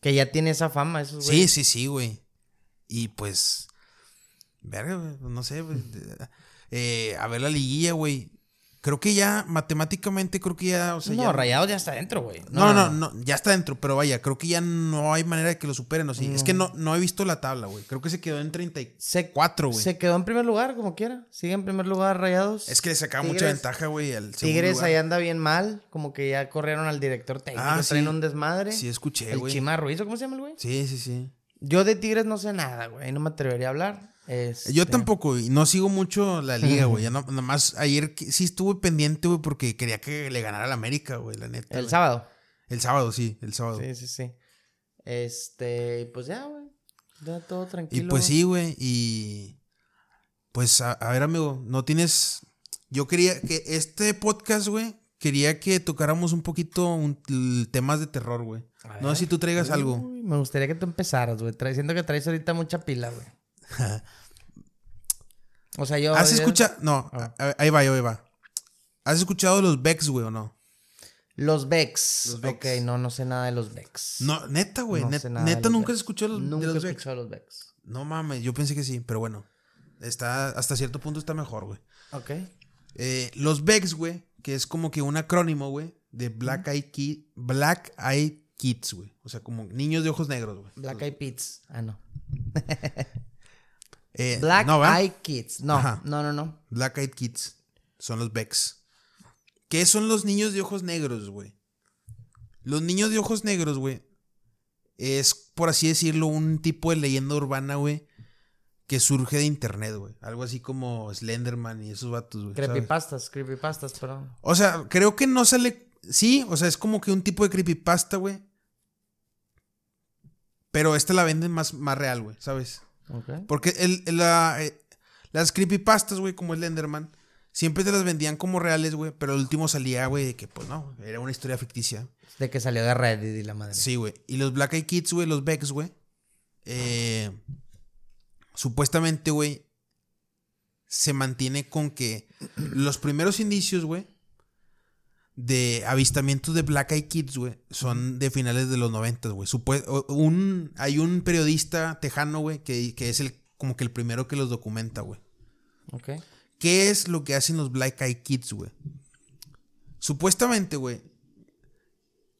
Que ya tiene esa fama, esos Sí, sí, sí, güey. Y pues. Verga, güey. No sé, güey. Eh, a ver la liguilla, güey. Creo que ya, matemáticamente, creo que ya. O sea, no, ya- Rayados ya está dentro, güey. No, no, no, ya está dentro, pero vaya, creo que ya no hay manera de que lo superen, o sí. Es que no, no he visto la tabla, güey. Creo que se quedó en 34, güey. Se quedó en primer lugar, como quiera. Sigue en primer lugar Rayados. Es que le sacaba mucha ventaja, güey, Tigres lugar. ahí anda bien mal. Como que ya corrieron al director técnico. Ah, traen sí. un desmadre. Sí, escuché, el güey. Chima Ruiz, ¿o ¿cómo se llama el güey? Sí, sí, sí. Yo de Tigres no sé nada, güey. No me atrevería a hablar. Este, Yo tampoco, y no sigo mucho la liga, güey. Ya no, nada más ayer sí estuve pendiente, güey, porque quería que le ganara al América, güey, la neta. El sábado. El sábado, sí, el sábado. Sí, sí, sí. Este, pues ya, güey. Ya todo Y tranquilo. pues sí, güey, y pues a, a ver, amigo, no tienes... Yo quería que este podcast, güey, quería que tocáramos un poquito un- temas de terror, güey. No sé si tú traigas algo. Uy, me gustaría que tú empezaras, güey. Siento que traes ahorita mucha pila, güey. O sea, yo. ¿Has escuchado? No, Ah. ahí va, ahí va. ¿Has escuchado los Becks, güey, o no? Los Vex. Los Vex. Ok, no, no sé nada de los Vex. No, neta, güey. No net- neta, nunca has escuchado los, Nunca de los Becks. los Vex. No mames, yo pensé que sí, pero bueno. Está, hasta cierto punto está mejor, güey. Ok. Eh, los Becks, güey, que es como que un acrónimo, güey, de Black Eyed Kid, Black Eyed Kids, güey. O sea, como niños de ojos negros, güey. Black Eyed Peas. Ah, no. Eh, Black. Eyed Kids. No, Ajá. no, no, no. Black Eyed Kids son los Becks. ¿Qué son los niños de ojos negros, güey? Los niños de ojos negros, güey, es, por así decirlo, un tipo de leyenda urbana, güey, que surge de internet, güey. Algo así como Slenderman y esos vatos, güey. ¿sabes? Creepypastas, creepypastas, pero. O sea, creo que no sale. Sí, o sea, es como que un tipo de creepypasta, güey. Pero esta la venden más, más real, güey, ¿sabes? Porque el, el- la, eh, las creepypastas, güey, como el Enderman, siempre te las vendían como reales, güey. Pero el último salía, güey, de que, pues no, era una historia ficticia. De que salió de Reddit y la madre. Sí, güey. Y los Black Eyed Kids, güey, los Becks, güey. eh, supuestamente, güey, se mantiene con que los primeros indicios, güey, de avistamientos de Black Eyed Kids, güey, son de finales de los 90, güey. Un, hay un periodista tejano, güey, que, que es el, como que el primero que los documenta, güey. Ok. ¿Qué es lo que hacen los Black Eyed Kids, güey? Supuestamente, güey.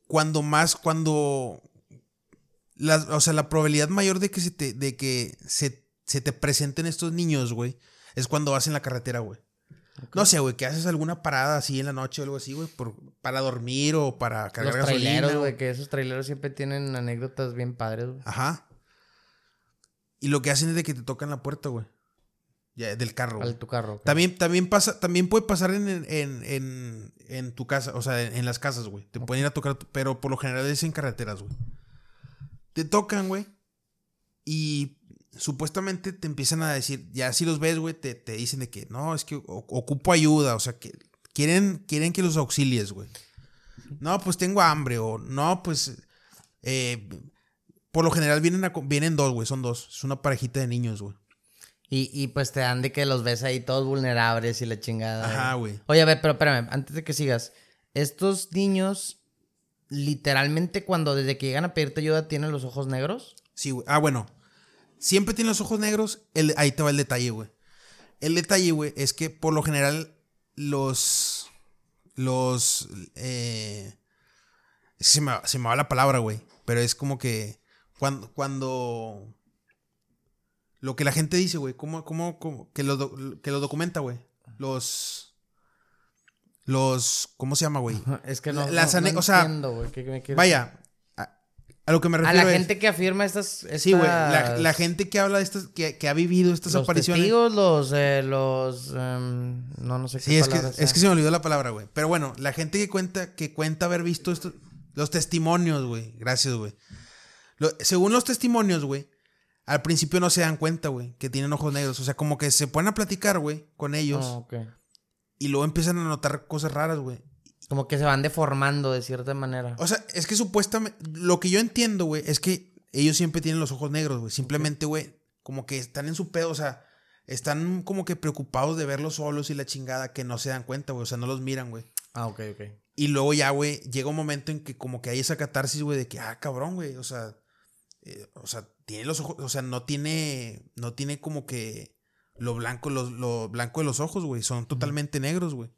Cuando más, cuando. las- o sea, la probabilidad mayor de que se te, de que se, se te presenten estos niños, güey, es cuando vas en la carretera, güey. No sé, güey, que haces alguna parada así en la noche o algo así, güey, para dormir o para cargar Los gasolina, traileros, güey. que esos traileros siempre tienen anécdotas bien padres, güey. Ajá. Y lo que hacen es de que te tocan la puerta, güey. Ya, del carro. Al tu carro. También, también pasa, también puede pasar en, en, en, en tu casa, o sea, en, en las casas, güey. Te pueden ir a tocar, pero por lo general es en carreteras, güey. Te tocan, güey. Y supuestamente te empiezan a decir, ya si los ves, güey, te, te dicen de que no, es que ocupo ayuda, o sea, que quieren, quieren que los auxilies, güey. No, pues tengo hambre, o no, pues. eh, por lo general vienen, a vienen dos, güey, son dos. Es una parejita de niños, güey. Y, y pues te dan de que los ves ahí todos vulnerables y la chingada. Ajá, güey. Oye, a ver, pero espérame, antes de que sigas. Estos niños, literalmente, cuando desde que llegan a pedirte ayuda, tienen los ojos negros. Sí, güey. Ah, bueno. Siempre tiene los ojos negros. El- ahí te va el detalle, güey. El detalle, güey, es que por lo general los... Los... Eh, se, me, se me va la palabra, güey. Pero es como que... Cuando... cuando lo que la gente dice, güey. ¿Cómo, cómo, cómo- que, lo, do- que lo documenta, güey? Los... Los... ¿Cómo se llama, güey? Es que no, Las no- ane- no o sea, entiendo, güey, ¿qué- qué me quieres Vaya. A, lo que me refiero A la es- gente que afirma estas. Sí, güey. La, estas- la gente que habla de estas, que, que ha vivido estas Los apariciones. testigos, los. eh, los em, no, no sé qué Sí, es que, sea. es que se me olvidó la palabra, güey. Pero bueno, la gente que cuenta, que cuenta haber visto esto, los testimonios, güey. Gracias, güey. Lo- según los testimonios, güey, al principio no se dan cuenta, güey, que tienen ojos negros. O sea, como que se ponen a platicar, güey, con ellos. Ah, ok. Y luego empiezan a notar cosas raras, güey. Como que se van deformando de cierta manera. O sea, es que supuestamente. Lo que yo entiendo, güey, es que ellos siempre tienen los ojos negros, güey. Simplemente, güey, como que están en su pedo, o sea, están como que preocupados de verlos solos y la chingada que no se dan cuenta, güey. O sea, no los miran, güey. Ah, ok, ok. Y luego ya, güey, llega un momento en que como que hay esa catarsis, güey, de que, ah, cabrón, güey, o sea, eh, o sea, tiene los ojos, o sea, no tiene, no tiene como que lo blanco, lo, lo blanco de los ojos, güey, son totalmente negros, güey.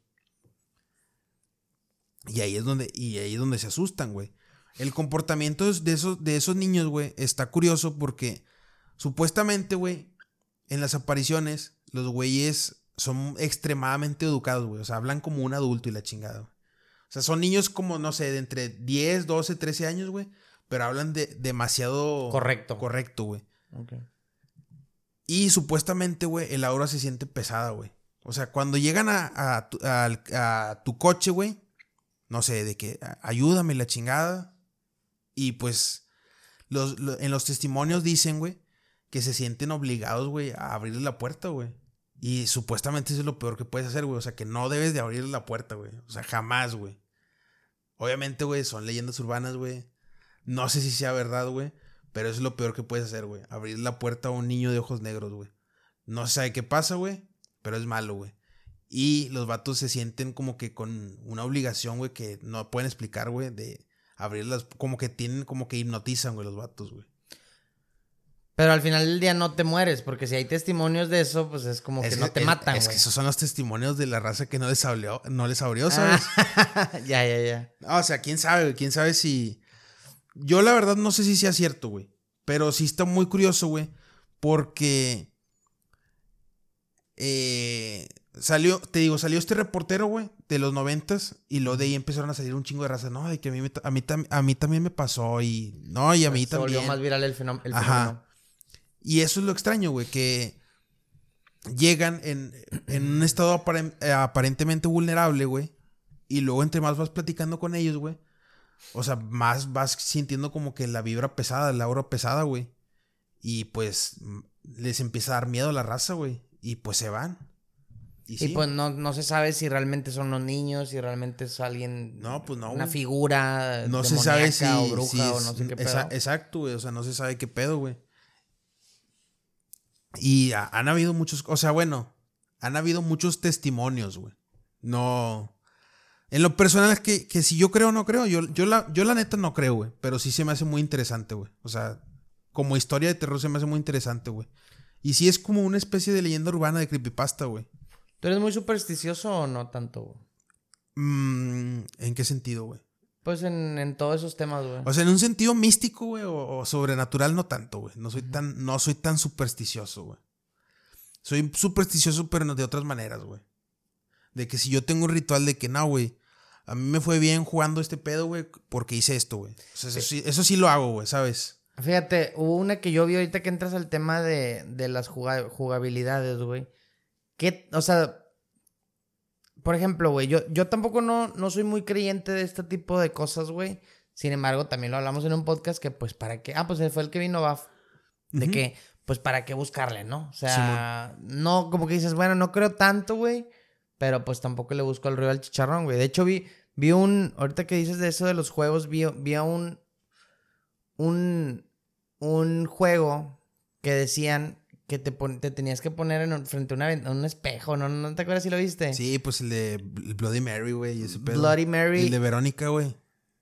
Y ahí es donde, y ahí es donde se asustan, güey. El comportamiento de esos, de esos niños, güey, está curioso porque supuestamente, güey, en las apariciones, los güeyes son extremadamente educados, güey. O sea, hablan como un adulto y la chingada, güey. O sea, son niños como, no sé, de entre 10, 12, 13 años, güey. Pero hablan de demasiado... Correcto. Correcto, güey. Ok. Y supuestamente, güey, el aura se siente pesada, güey. O sea, cuando llegan a, a a tu coche, güey, no sé, de que "A- ayúdame la chingada. Y pues, los, lo- en los testimonios dicen, güey, que se sienten obligados, güey, a abrirle la puerta, güey. Y supuestamente eso es lo peor que puedes hacer, güey. O sea, que no debes de abrirle la puerta, güey. O sea, jamás, güey. Obviamente, güey, son leyendas urbanas, güey. No sé si sea verdad, güey. Pero eso es lo peor que puedes hacer, güey. Abrir la puerta a un niño de ojos negros, güey. No se sabe qué pasa, güey. pero es malo, güey. Y los vatos se sienten como que con una obligación, güey, que no pueden explicar, güey, de abrirlas, como que tienen, como que hipnotizan, güey, los vatos, güey. Pero al final del día no te mueres, porque si hay testimonios de eso, pues es como que no te es- matan, Es que esos son los testimonios de la raza que no les abrió, no les abrió, ¿sabes? Ah, ya, ya, ya. No, o sea, quién sabe, güey, quién sabe si. Yo la verdad no sé si sea cierto, güey. Pero sí está muy curioso, güey. Porque. eh, salió, te digo, salió este reportero, güey, de los noventas. Y luego de ahí empezaron a salir un chingo de raza. No, de que a mí, me- a mí, tam- a mí también me pasó. Y. No, y a mí Se volvió también. más viral el fenómeno. el Ajá. fenómeno. Y eso es lo extraño, güey, que llegan en, en un estado aparen- eh, aparentemente vulnerable, güey. Y luego entre más vas platicando con ellos, güey. O sea, más vas sintiendo como que la vibra pesada, la aura pesada, güey. Y pues mm, les empieza a dar miedo a la raza, güey. Y pues se van. Y, pues no, no se sabe si realmente son los niños, si realmente es alguien. No, pues no, Una güey. figura. no se sabe si, o bruja si o no sé qué pedo. exacto, güey. O sea, no se sabe qué pedo, güey. Y ha- han habido muchos, o sea, bueno, han habido muchos testimonios, güey. No. En lo personal es que, que si yo creo o no creo, yo, yo, la, yo la neta no creo, güey. Pero sí se me hace muy interesante, güey. O sea, como historia de terror se me hace muy interesante, güey. Y sí es como una especie de leyenda urbana de creepypasta, güey. ¿Tú eres muy supersticioso o no tanto, güey? Mm, ¿En qué sentido, güey? Pues en, en todos esos temas, güey. O sea, en un sentido místico, güey, o, o sobrenatural, no tanto, güey. No soy tan, no soy tan supersticioso, güey. Soy supersticioso, pero no de otras maneras, güey. De que si yo tengo un ritual de que no, güey. A mí me fue bien jugando este pedo, güey, porque hice esto, güey. O sea, eso, sí, eso sí lo hago, güey, ¿sabes? Fíjate, hubo una que yo vi ahorita que entras al tema de, de las juga- jugabilidades, güey. Que, o sea, por ejemplo, güey, yo, yo tampoco no, no soy muy creyente de este tipo de cosas, güey. Sin embargo, también lo hablamos en un podcast que, pues, ¿para qué? Ah, pues fue el que vino Baf. De que, pues, ¿para qué buscarle, no? O sea, no, como que dices, bueno, no creo tanto, güey. Pero pues tampoco le busco al río al chicharrón, güey. De hecho, vi, vi un, ahorita que dices de eso de los juegos, vi, vi a un, un, un juego que decían que te, pon- te tenías que poner en un- frente a, una a un espejo, ¿no? ¿No te acuerdas si lo viste? Sí, pues el de Bloody Mary, güey, ese pedo. Bloody Mary. el de Verónica, güey.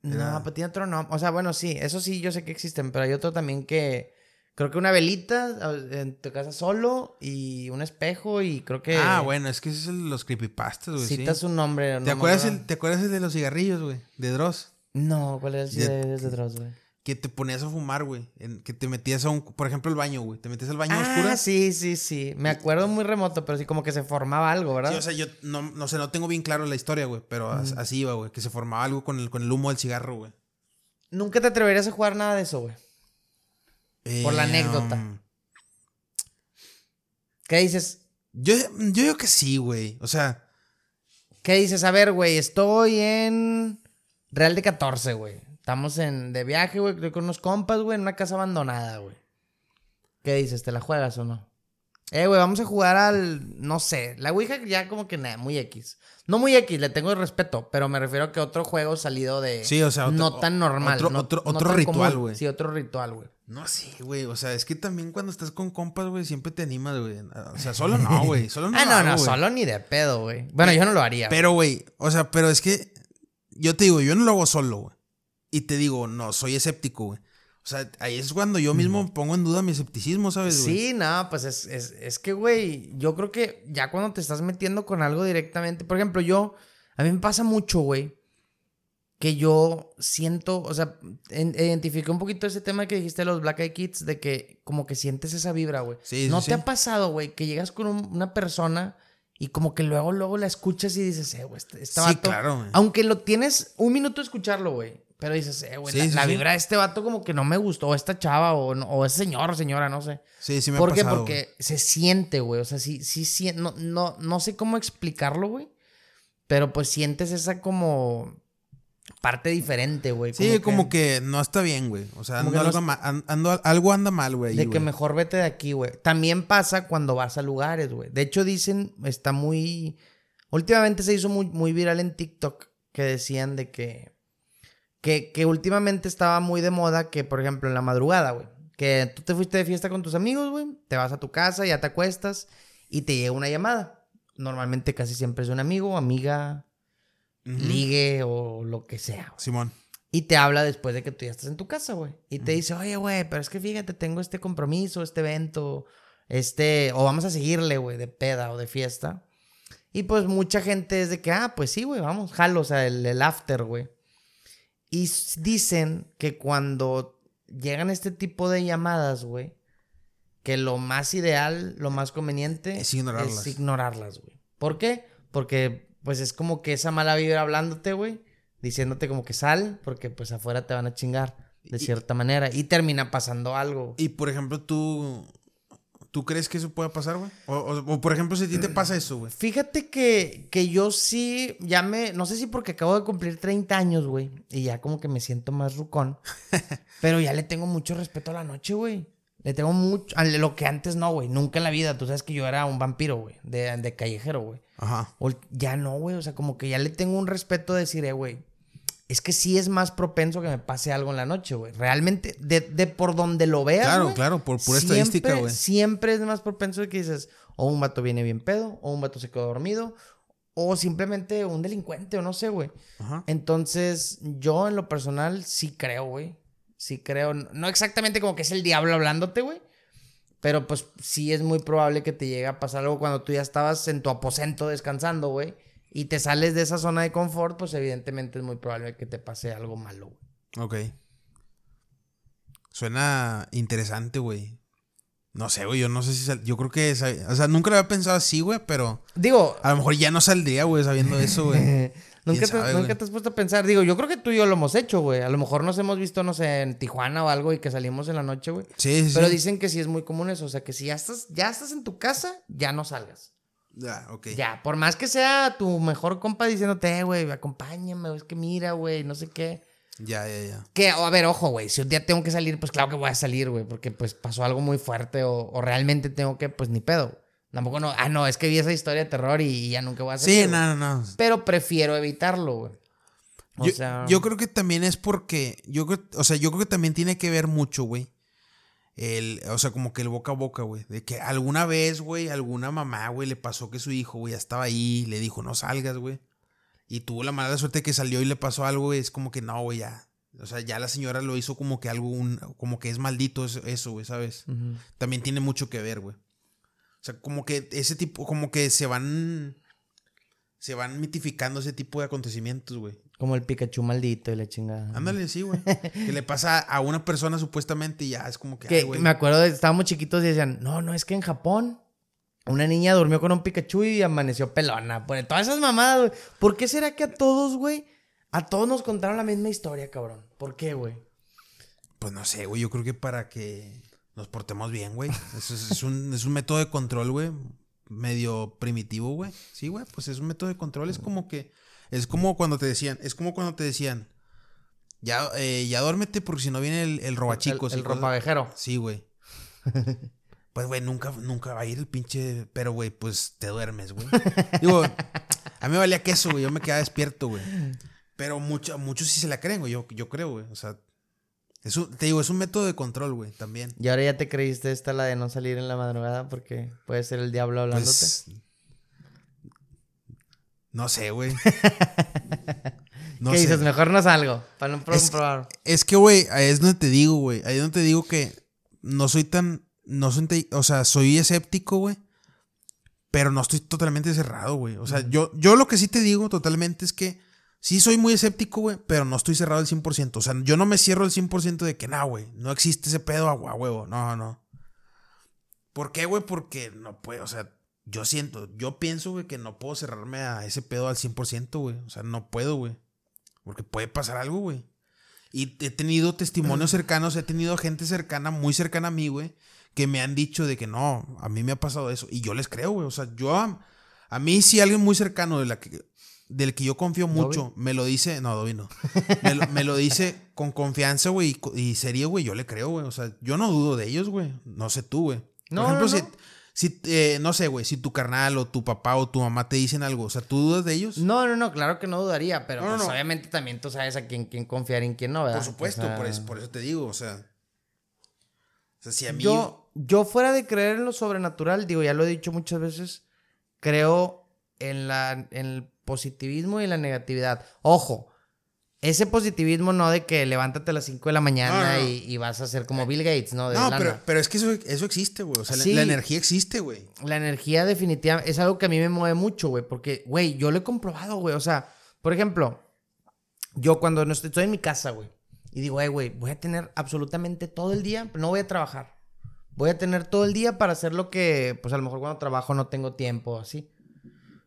Era- No, pero tiene otro nombre. O sea, bueno, sí, eso sí, yo sé que existen, pero hay otro también que. Creo que una velita en tu casa solo y un espejo y creo que. Ah, bueno, es que ese es el- los creepypastas, güey. sí. Citas un nombre. no ¿Te acuerdas, el, ¿Te acuerdas el de los cigarrillos, güey? De Dross. No, ¿cuál era el de, de Dross, güey? Que te ponías a fumar, güey. Que te metías a un, por ejemplo, el baño, güey. Te metías al baño Ah, oscuro. sí, sí, sí. Me acuerdo muy remoto, pero sí como que se formaba algo, ¿verdad? Sí, o sea, yo no, no sé, no tengo bien claro la historia, güey. Pero as- así iba, güey. Que se formaba algo con el, con el humo del cigarro, güey. Nunca te atreverías a jugar nada de eso, güey. Por la Eh, anécdota. um, ¿Qué dices? yo, yo digo que sí, güey. O sea, ¿Qué dices? A ver, güey, estoy en Real de 14, güey. Estamos en de viaje, güey, con unos compas, güey, en una casa abandonada, güey. ¿Qué dices? ¿Te la juegas o no? Eh, güey, vamos a jugar al, no sé, la Ouija ya como que nada, muy X. No muy X, le tengo respeto, pero me refiero a que otro juego salido de... Sí, o sea, otro- no tan normal. otro- no- otro- no otro tan ritual, güey. Sí, otro ritual, güey. no sí, güey. O sea, es que también cuando estás con compas, güey, siempre te animas, güey. O sea, solo no, güey. Solo no ah, no, no, solo ni de pedo, güey. Bueno, yo no lo haría. Pero, güey, o sea, pero es que yo te digo, yo no lo hago solo, güey. Y te digo, no, soy escéptico, güey. O sea, ahí es cuando yo mismo pongo en duda mi escepticismo, ¿sabes, güey? Sí, no, pues es, es, es que, güey, yo creo que ya cuando te estás metiendo con algo directamente, por ejemplo, yo, a mí me pasa mucho, güey, que yo siento, o sea, en- identifiqué un poquito ese tema que dijiste de los Black Eyed Kids, de que como que sientes esa vibra, güey. Sí, ¿No sí. te ha pasado, güey, que llegas con un- una persona y como que luego, luego la escuchas y dices, eh, güey, este, este Sí, vato, claro, güey. aunque lo tienes un minuto de escucharlo, güey. Pero dices, eh, güey, Sí, la, sí, la sí. vibra de este vato como que no me gustó, o esta chava, o, no- o ese señor señora, no sé. Sí, sí me ha ¿Por qué? pasado, Porque se siente, güey. O sea, sí, sí, sí. No, no, no sé cómo explicarlo, güey. Pero pues sientes esa como parte diferente, güey. Sí, como que no está bien, güey. O sea, ando no algo, ando- anda mal, güey. ahí, De que güey. mejor vete de aquí, güey. También pasa cuando vas a lugares, güey. De hecho, dicen, está muy. Últimamente se hizo muy, muy viral en TikTok que decían de que. Que, que últimamente estaba muy de moda que, por ejemplo, en la madrugada, güey. Que tú te fuiste de fiesta con tus amigos, güey. Te vas a tu casa, ya te acuestas y te llega una llamada normalmente casi siempre es un amigo, amiga, Ujú. ligue o lo que sea. Simón. Y te habla después de que tú ya estás en tu casa, güey. Y te dice, oye, güey, pero es que fíjate, tengo este compromiso, este evento, este, o vamos a seguirle, güey, de peda o de fiesta. Y pues mucha gente es de que, ah, pues sí, güey, vamos, jalo, o sea, el, el after, güey. Y dicen que cuando llegan este tipo de llamadas, güey, que lo más ideal, lo más conveniente Es ignorarlas. es ignorarlas, güey. ¿Por qué? Porque pues es como que esa mala vibra hablándote, güey, diciéndote como que sal, porque pues afuera te van a chingar de Y- cierta manera y termina pasando algo. Y por ejemplo, tú. ¿Tú crees que eso pueda pasar, güey? O, o- o, por ejemplo, si a ti te pasa eso, güey. Fíjate que, que yo sí, ya me, no sé si porque acabo de cumplir 30 años, güey, y ya como que me siento más rucón, pero ya le tengo mucho respeto a la noche, güey. Le tengo mucho, lo que antes no, güey, nunca en la vida, tú sabes que yo era un vampiro, güey, de, de callejero, güey. Ajá. O ya no, güey, o sea, como que ya le tengo un respeto de decir, eh, güey, es que sí es más propenso que me pase algo en la noche, güey. Realmente, de, de por donde lo veas, Claro, claro, por pura estadística, güey. Siempre es más propenso de que dices, o un vato viene bien pedo, o un vato se quedó dormido, o simplemente un delincuente, o no sé, güey. Ajá. Entonces, yo en lo personal sí creo, güey. Sí creo. No exactamente como que es el diablo hablándote, güey. Pero pues sí es muy probable que te llegue a pasar algo cuando tú ya estabas en tu aposento descansando, güey. Y te sales de esa zona de confort, pues evidentemente es muy probable que te pase algo malo, güey. Ok. Suena interesante, güey. No sé, güey. Yo no sé si. sal- Yo creo que. sab- O sea, nunca lo había pensado así, güey, pero. Digo, A lo mejor ya no saldría, güey, sabiendo eso, güey. ¿Nunca, ¿Quién te, nunca te has puesto a pensar? Digo, yo creo que tú y yo lo hemos hecho, güey. A lo mejor nos hemos visto, no sé, en Tijuana o algo y que salimos en la noche, güey. Sí, sí. Pero sí. dicen que sí es muy común eso. O sea, que si ya estás, ya estás en tu casa, ya no salgas. Ya, ok. Ya, por más que sea tu mejor compa diciéndote, "Eh, güey, acompáñame, es que mira, güey, no sé qué. Ya, ya, ya. Que, a ver, ojo, güey, si un día tengo que salir, pues claro que voy a salir, güey, porque pues pasó algo muy fuerte o, o realmente tengo que, pues ni pedo. Tampoco no, ah, no, es que vi esa historia de terror y, ya nunca voy a salir. Sí, güey. no, no, no. Pero prefiero evitarlo, güey. O yo, sea, yo creo que también es porque. Yo creo, o sea, yo creo que también tiene que ver mucho, güey. El, o sea, como que el boca a boca, güey. De que alguna vez, güey, alguna mamá, güey, le pasó que su hijo, güey, ya estaba ahí, le dijo, no salgas, güey. Y tuvo la mala suerte que salió y le pasó algo, güey. Es como que no, güey, ya. O sea, ya la señora lo hizo como que algo, un- como que es maldito eso, güey, ¿sabes? También tiene mucho que ver, güey. O sea, como que ese tipo, como que se van. Se van mitificando ese tipo de acontecimientos, güey. Como el Pikachu maldito y la chingada. Ándale, sí, güey. que le pasa a una persona supuestamente y ya es como que, Que ay, me acuerdo, de- estábamos chiquitos y decían, no, no, es que en Japón una niña durmió con un Pikachu y amaneció pelona. Pues, todas esas mamadas, güey. ¿Por qué será que a todos, güey, a todos nos contaron la misma historia, cabrón? ¿Por qué, güey? Pues no sé, güey. Yo creo que para que nos portemos bien, güey. Es, es un, es un método de control, güey. Medio primitivo, güey. Sí, güey. Pues es un método de control. Es como que. Es como cuando te decían. Es como cuando te decían. Ya, eh, ya duérmete porque si no viene el, el robachicos. El, el ropavejero. Sí, güey. Pues, güey, nunca, nunca va a ir el pinche. Pero, güey, pues te duermes, güey. Digo, a mí me valía queso, güey. Yo me quedaba despierto, güey. Pero mucho, muchos sí se la creen, güey. Yo, yo creo, güey. O sea, es un- te digo, es un método de control, güey, también. Y ahora ya te creíste esta, la de no salir en la madrugada porque puede ser el diablo hablándote. Pues. No sé, güey. No ¿Qué sé. dices? Mejor no salgo, para no Es- probar. Es que, güey, ahí es donde te digo, güey. Ahí es donde te digo que no soy tan. No soy. O sea, soy escéptico, güey. Pero no estoy totalmente cerrado, güey. O sea, yo, yo lo que sí te digo totalmente es que sí soy muy escéptico, güey, pero no estoy cerrado al 100%. O sea, yo no me cierro al 100% de que, no, güey, no existe ese pedo a hue- a huevo. No, no. ¿Por qué, güey? Porque no puedo, o sea, yo siento, yo pienso, güey, que no puedo cerrarme a ese pedo al 100%, güey. O sea, no puedo, güey. Porque puede pasar algo, güey. Y he tenido testimonios cercanos, he tenido gente cercana, muy cercana a mí, güey, que me han dicho de que no, a mí me ha pasado eso. Y yo les creo, güey. O sea, yo a, a mí si alguien muy cercano de la que, del que yo confío mucho me lo dice, no, Dobby no. Me lo, me lo dice con confianza, güey, y, y serio, güey, yo le creo, güey. O sea, yo no dudo de ellos, güey. No sé tú, güey. Por No, ejemplo, no, si, no. si eh, no sé, güey, si tu carnal o tu papá o tu mamá te dicen algo, o sea, ¿tú dudas de ellos? No, no, no, claro que no dudaría, pero pues, obviamente también tú sabes a quién, quién confiar y en quién no, ¿verdad? Por supuesto, O sea, por, eso, por eso te digo, o sea. O sea, si a mí. Yo, yo fuera de creer en lo sobrenatural, digo, ya lo he dicho muchas veces, creo en, la, en el positivismo y la negatividad. Ojo, ese positivismo no de que levántate a las 5 de la mañana. Y, y vas a ser como Bill Gates, ¿no? De No, pero, pero es que eso, eso existe, güey. O sea, la- Sí. la, energía existe, güey. La energía definitiva es algo que a mí me mueve mucho, güey. Porque, güey, yo lo he comprobado, güey. O sea, por ejemplo, yo cuando no estoy, estoy en mi casa, güey. Y digo, "Ay, güey, voy a tener absolutamente todo el día, pero no voy a trabajar. Voy a tener todo el día para hacer lo que, pues a lo mejor cuando trabajo no tengo tiempo, así.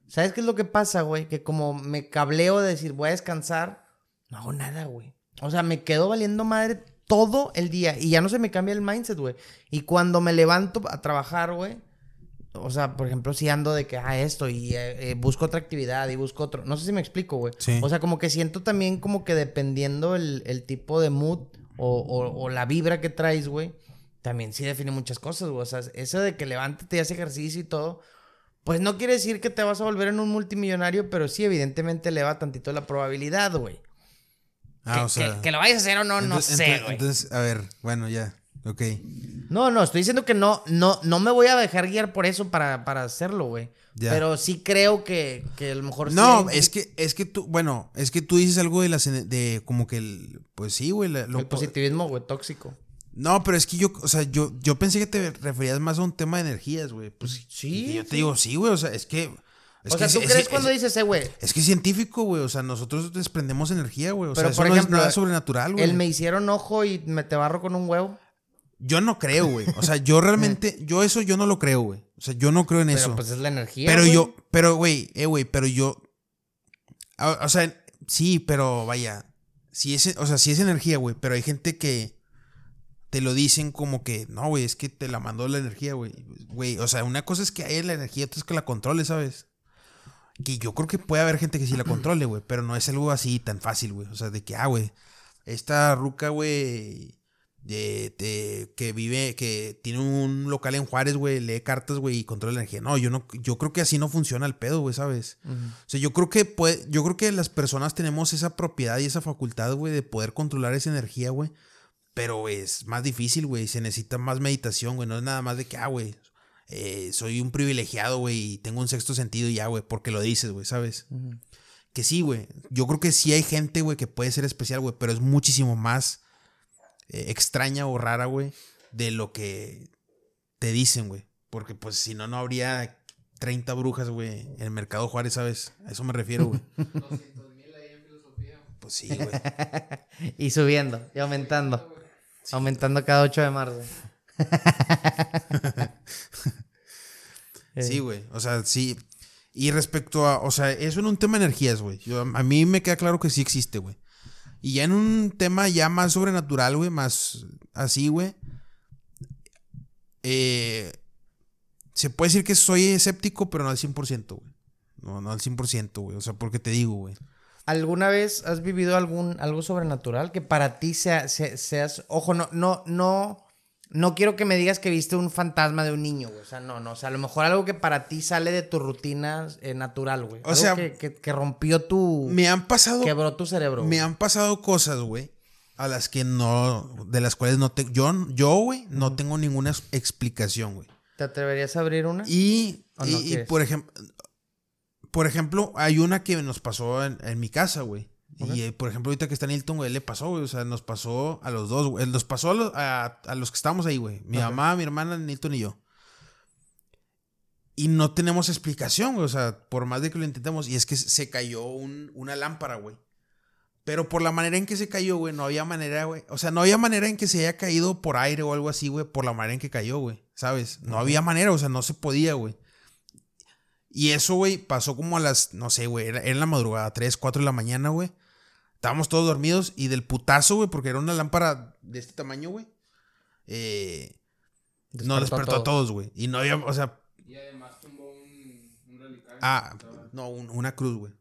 ¿Sabes qué es lo que pasa, güey? Que como me cableo de decir, voy a descansar, no hago nada, güey. O sea, me quedo valiendo madre todo el día y ya no se me cambia el mindset, güey. Y cuando me levanto a trabajar, güey, o sea, por ejemplo, si ando de que, ah, esto, y eh, eh, busco otra actividad y busco otro. No sé si me explico, güey. Sí. O sea, como que siento también como que dependiendo el, el tipo de mood o, o- o la vibra que traes, güey, también sí define muchas cosas, güey. O sea, eso de que levántate y haces ejercicio y todo, pues no quiere decir que te vas a volver en un multimillonario, pero sí, evidentemente eleva tantito la probabilidad, güey. Ah, que, o sea. que- que lo vayas a hacer o no, no sé, entonces- güey. Entonces, a ver, bueno, ya. Ok. No, no, estoy diciendo que no, no, no me voy a dejar guiar por eso para, para hacerlo, güey. Ya. Pero sí creo que, que a lo mejor No, es que, es que tú, bueno, es que tú dices algo de las, de como que el, pues sí, güey. la- lo el po- positivismo, güey, tóxico. No, pero es que yo, o sea, yo, yo pensé que te referías más a un tema de energías, güey. Pues Sí, y yo te sí. digo, sí, güey, o sea, es que. Es o sea, ¿tú es- crees es- cuando es- dices, eh, güey? Es que es científico, güey. O sea, nosotros desprendemos energía, güey. O Pero, sea, eso por no ejemplo, es nada sobrenatural, güey. El me hicieron ojo y me te barro con un huevo. Yo no creo, güey. O sea, yo realmente, yo eso yo no lo creo, güey. O sea, yo no creo en Pero eso. pues es la energía. Pero yo, pero güey, eh, güey, pero yo. O, o sea, sí, pero vaya. Si es, o sea, sí es energía, güey. Pero hay gente que te lo dicen como que, no, güey, es que te la mandó la energía, güey. Güey, o sea, una cosa es que hay la energía, otra es que la controle, ¿sabes? Que yo creo que puede haber gente que sí la controle, güey. Pero no es algo así tan fácil, güey. O sea, de que, ah, güey, esta ruca, güey. De, de- que vive, que tiene un local en Juárez, güey, lee cartas, güey, y controla la energía. No, yo no, yo creo que así no funciona el pedo, güey, ¿sabes? O sea, yo creo que puede, yo creo que las personas tenemos esa propiedad y esa facultad, güey, de poder controlar esa energía, güey. Pero es más difícil, güey. Se necesita más meditación, güey. No es nada más de que, ah, güey, eh, soy un privilegiado, güey, y tengo un sexto sentido y ya, güey, porque lo dices, güey, ¿sabes? Que sí, güey. Yo creo que sí hay gente, güey, que puede ser especial, güey, pero es muchísimo más eh, extraña o rara, güey, de lo que te dicen, güey. Porque, pues, si no, no habría 30 brujas, güey, en el mercado Juárez, ¿sabes? A eso me refiero, güey. 200 mil ahí en filosofía. Pues sí, güey. Y subiendo, y aumentando. Aumentando cada 8 de marzo. Sí, güey. O sea, sí. Y respecto a, o sea, eso en un tema de energías, güey. A mí me queda claro que sí existe, güey. Y ya en un tema ya más sobrenatural, güey, más así, güey. eh, se puede decir que soy escéptico, pero no al 100%, güey. No, no al 100%, güey. O sea, porque te digo, güey. ¿Alguna vez has vivido algún algo sobrenatural que para ti sea, se- seas, ojo, no, no, no, no quiero que me digas que viste un fantasma de un niño, güey. O sea, no, no, o sea, a lo mejor algo que para ti sale de tu rutina eh, natural, güey. O Algo sea, que, que- que rompió tu, Me han pasado quebró tu cerebro. Me güey. han pasado cosas, güey, a las que no, de las cuales no te, yo, yo, güey, no tengo ninguna ex- explicación, güey. ¿Te atreverías a abrir una? Y, ¿O y- no y, quieres? por ejemplo, por ejemplo, hay una que nos pasó en, en mi casa, güey. Y eh, por ejemplo, ahorita que está Nilton, güey, le pasó, güey. O sea, nos pasó a los dos, güey. Nos pasó a los, a, a los que estábamos ahí, güey. Mi Ok. mamá, mi hermana, Nilton y yo. Y no tenemos explicación, güey. O sea, por más de que lo intentemos. Y es que se cayó un- una lámpara, güey. Pero por la manera en que se cayó, güey, no había manera, güey. O sea, no había manera en que se haya caído por aire o algo así, güey, por la manera en que cayó, güey. ¿Sabes? No había manera, o sea, no se podía, güey. Y eso, güey, pasó como a las, no sé, güey, era, era en la madrugada, 3, 4 de la mañana, güey. Estábamos todos dormidos y del putazo, güey, porque era una lámpara de este tamaño, güey. Eh, nos despertó a todos, güey. Y no había, o sea, Y además tumbó un, un relicario. ah, no, un- una cruz, güey.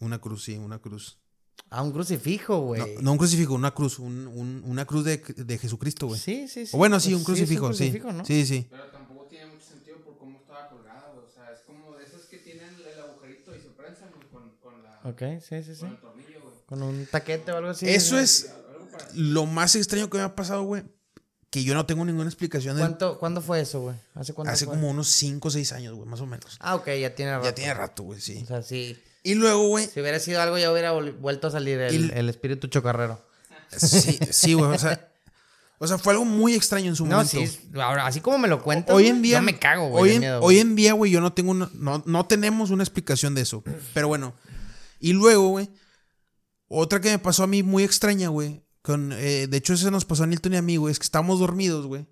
Una cruz, sí, una cruz. A un crucifijo, güey. No, no un crucifijo, una cruz, un- un- una cruz de, de Jesucristo, güey. Sí, sí, sí. O bueno, sí, Pues un crucifijo, es un sí. crucifijo, ¿no? Sí, sí. Pero tampoco tiene mucho sentido por cómo estaba colgado. O sea, es como de esas que tienen el agujerito y se prensan güey, con, con, la, Ok, sí, sí, sí. con tornillo, un taquete o algo así. Eso ¿no? es lo más extraño que me ha pasado, güey. que yo no tengo ninguna explicación. de- ¿Cuánto, ¿Cuándo fue eso, güey? ¿Hace cuánto hace fue? como unos 5 o 6 años, güey, más o menos. Ah, ok, ya tiene rato. Ya tiene rato, güey, sí. O sea, sí. Y luego, güey, Si hubiera sido algo, ya hubiera vuelto a salir el, el espíritu chocarrero. sí, sí, güey, o sea, o sea, fue algo muy extraño en su No, momento. sí. Ahora, así como me lo cuentas, Hoy en día. yo me cago, güey. Hoy, en, miedo, hoy en día, güey, yo no tengo una. No, no tenemos una explicación de eso. Pero bueno. Y luego, güey. Otra que me pasó a mí muy extraña, güey. Con, eh, de hecho, eso nos pasó a Nilton y a mí, güey. Es que estábamos dormidos, güey.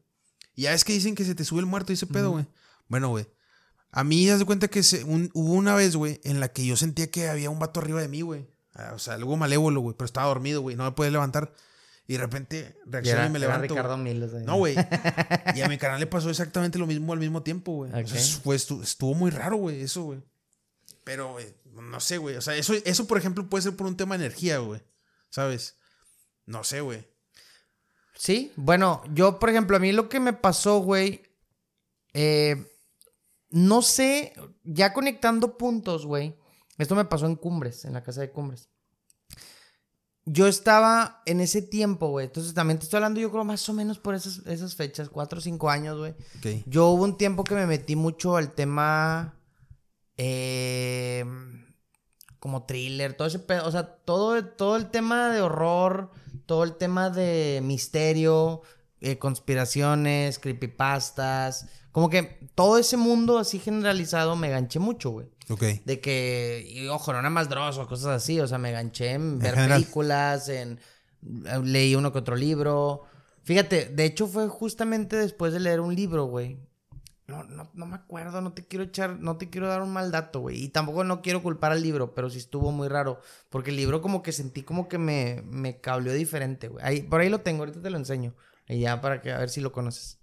Y ya es que dicen que se te sube el muerto y ese pedo, güey. Bueno, güey. A mí, haz de cuenta que se- un- hubo una vez, güey, en la que yo sentía que había un vato arriba de mí, güey. Ah, O sea, algo malévolo, güey. Pero estaba dormido, güey. No me podía levantar. Y de repente reacciono y me levanto. Ricardo. No, güey. Y a mi canal le pasó exactamente lo mismo al mismo tiempo, güey. O sea, Ok. fue, estu- estuvo muy raro, güey, eso, güey. Pero, güey, no sé, güey. O sea, eso, eso, por ejemplo, puede ser por un tema de energía, güey. ¿Sabes? No sé, güey. Sí, bueno, yo, por ejemplo, a mí lo que me pasó, güey, eh, no sé, ya conectando puntos, güey, esto me pasó en Cumbres, en la casa de Cumbres. Yo estaba en ese tiempo, güey, entonces también te estoy hablando, yo creo, más o menos por esas, esas fechas, cuatro o cinco años, güey. Yo hubo un tiempo que me metí mucho al tema eh, como thriller, todo ese pedo, o sea, todo, todo el tema de horror, todo el tema de misterio, eh, conspiraciones, creepypastas, como que todo ese mundo así generalizado me ganché mucho, güey. Ok. De que, y ojo, no nada más drogas o cosas así, o sea, me ganché en ver películas, en leí uno que otro libro. Fíjate, de hecho fue justamente después de leer un libro, güey. No, no, no me acuerdo, no te quiero echar, no te quiero dar un mal dato, güey. Y tampoco no quiero culpar al libro, pero sí estuvo muy raro. Porque el libro como que sentí como que me, me cableó diferente, güey. Ahí, por ahí lo tengo, ahorita te lo enseño. Y ya para que a ver si lo conoces.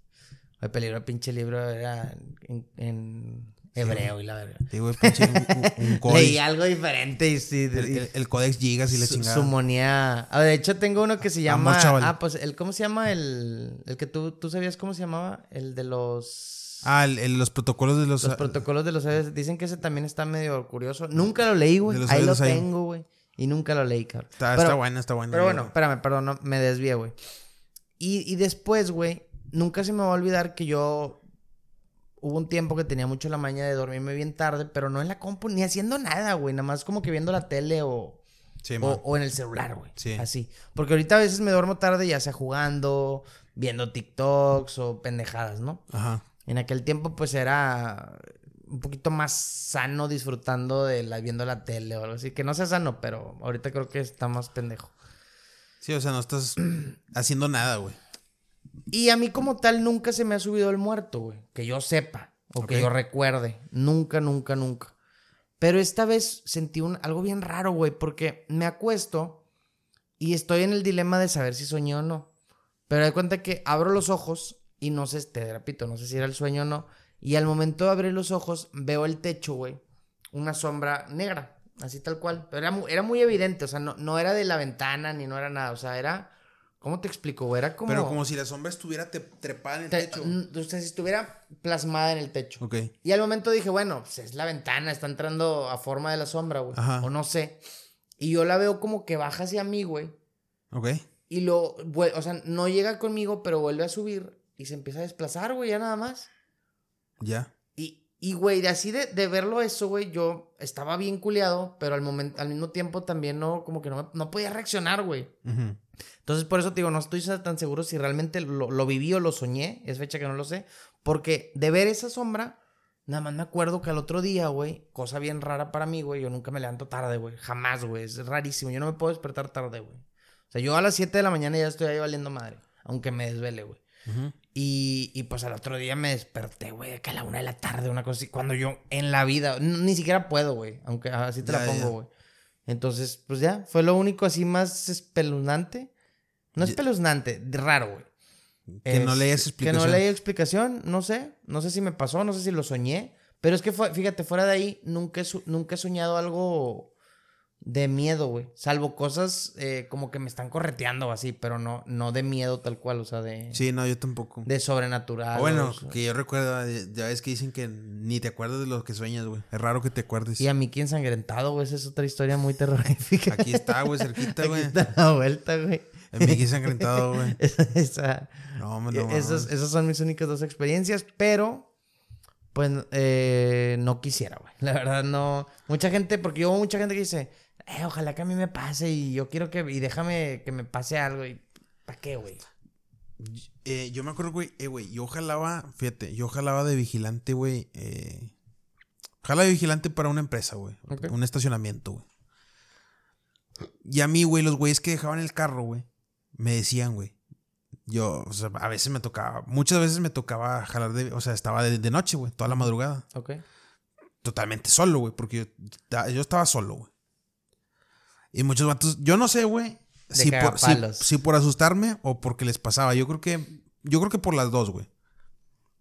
El peligro, el pinche libro era en, en hebreo y la verga. Güey, pinche un, un- un códex. Leí algo diferente y sí. El, el- el códex gigas y la su- chingada. Sumonía. Ah, de hecho, tengo uno que se llama. Ah, pues, el, ¿cómo se llama? El, el que tú, tú sabías cómo se llamaba. El de los. Ah, el- el- los protocolos de los... los protocolos de los héroes. Dicen que ese también está medio curioso. Nunca lo leí, güey. Ahí lo tengo, güey. Y nunca lo leí, cabrón. Está, Pero- está bueno, está bueno. Pero bueno, espérame, perdón, no, me desvié, güey. Y, y después, güey, nunca se me va a olvidar que yo. Hubo un tiempo que tenía mucho la maña de dormirme bien tarde, pero no en la compu, ni haciendo nada, güey. Nada más como que viendo la tele o, Sí, o en el celular, güey. Sí. Así. Porque ahorita a veces me duermo tarde, ya sea jugando, viendo TikToks o pendejadas, ¿no? Ajá. En aquel tiempo, pues era un poquito más sano disfrutando de la, viendo la tele o algo así. Que no sea sano, pero ahorita creo que está más pendejo. Sí, o sea, no estás haciendo nada, güey. Y a mí como tal nunca se me ha subido el muerto, güey. Que yo sepa o que yo recuerde. Nunca, nunca, nunca. Pero esta vez sentí un, algo bien raro, güey, porque me acuesto y estoy en el dilema de saber si soñé o no. Pero de cuenta que abro los ojos y no sé, te repito, no sé si era el sueño o no. Y al momento de abrir los ojos veo el techo, güey. Una sombra negra, así tal cual. Pero era, mu- era muy evidente, o sea, no, no era de la ventana ni no era nada. O sea, era... ¿Cómo te explico? Era como... Pero como si la sombra estuviera te- trepada en el Te- techo. o sea, si estuviera plasmada en el techo. Ok. Y al momento dije, bueno, pues es la ventana, está entrando a forma de la sombra, güey. Ajá. O no sé. Y yo la veo como que baja hacia mí, güey. Ok. Y lo, o sea, no llega conmigo, pero vuelve a subir y se empieza a desplazar, güey, ya nada más. Ya. Y, y güey, de así de, de verlo eso, güey, yo estaba bien culeado, pero al, momento, al mismo tiempo también no, como que no, no podía reaccionar, güey. Entonces, por eso te digo, no estoy tan seguro si realmente lo, lo viví o lo soñé. Es fecha que no lo sé. Porque de ver esa sombra, nada más me acuerdo que al otro día, güey, cosa bien rara para mí, güey, yo nunca me levanto tarde, güey. Jamás, güey. Es rarísimo. Yo no me puedo despertar tarde, güey. O sea, yo a las 7 de la mañana ya estoy ahí valiendo madre. Aunque me desvele, güey. Y, y pues al otro día me desperté, güey, que a la una de la tarde, una cosa así. Cuando yo en la vida, ni siquiera puedo, güey. Aunque así te Ya, la pongo, güey. Entonces, pues ya, fue lo único así más espeluznante. No Ya. espeluznante, raro, güey. Que no Es- leías Que explicación. no leí explicación, no sé. No sé si me pasó, no sé si lo soñé. Pero es que, fue, fíjate, fuera de ahí, nunca he, nunca he soñado algo de miedo, güey. Salvo cosas eh, como que me están correteando así, pero no, no de miedo tal cual, o sea, de, Sí, no, yo tampoco. de sobrenatural. O bueno, o que yo recuerdo, eh, ya ves que dicen que ni te acuerdas de lo que sueñas, güey. Es raro que te acuerdes. Y a Mickey ensangrentado, güey. Esa es otra historia muy terrorífica. Aquí está, güey, cerquita, Aquí güey. está la vuelta, güey. Mickey ensangrentado, güey. Esa- esa- No, no, no. esas, esas son mis únicas dos experiencias, pero pues eh, no quisiera, güey. La verdad no. Mucha gente, porque yo mucha gente que dice, eh, ojalá que a mí me pase y yo quiero que, y déjame que me pase algo y ¿para qué, güey? Eh, yo me acuerdo, güey, eh, güey, yo jalaba, fíjate, yo jalaba de vigilante, güey. Eh, jalaba de vigilante para una empresa, güey. Un estacionamiento, güey. Y a mí, güey, los güeyes que dejaban el carro, güey, me decían, güey. Yo, o sea, a veces me tocaba, muchas veces me tocaba jalar de, o sea, estaba de, de noche, güey, toda la madrugada. Ok. Totalmente solo, güey, porque yo estaba solo, güey. Y muchos vatos, yo no sé, güey, si por, si, cagapalos. si por asustarme o porque les pasaba. Yo creo que, yo creo que por las dos, güey.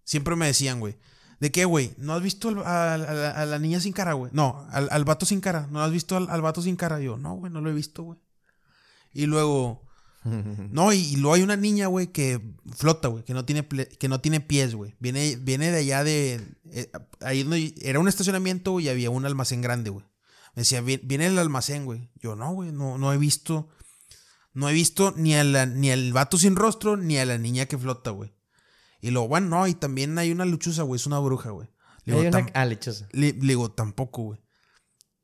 Siempre me decían, güey, ¿de qué, güey? ¿No has visto al- a, a la- a la niña sin cara, güey? No, al, al vato sin cara. ¿No has visto al, al vato sin cara? Yo, no, güey, no lo he visto, güey. Y luego, no, y, y luego hay una niña, güey, que flota, güey, que no tiene que no tiene pies, güey. Viene, viene de allá de eh, ahí donde era un estacionamiento y había un almacén grande, güey. Me decía, "Vi- viene el almacén, güey. Yo, no, güey, no, no he visto no he visto ni a la, ni al vato sin rostro ni a la niña que flota, güey. Y luego, bueno, no, y también hay una luchuza, güey, es una bruja, güey. Le digo, Hay una... "Tam- Ah, lechosa. le, le digo, tampoco, güey.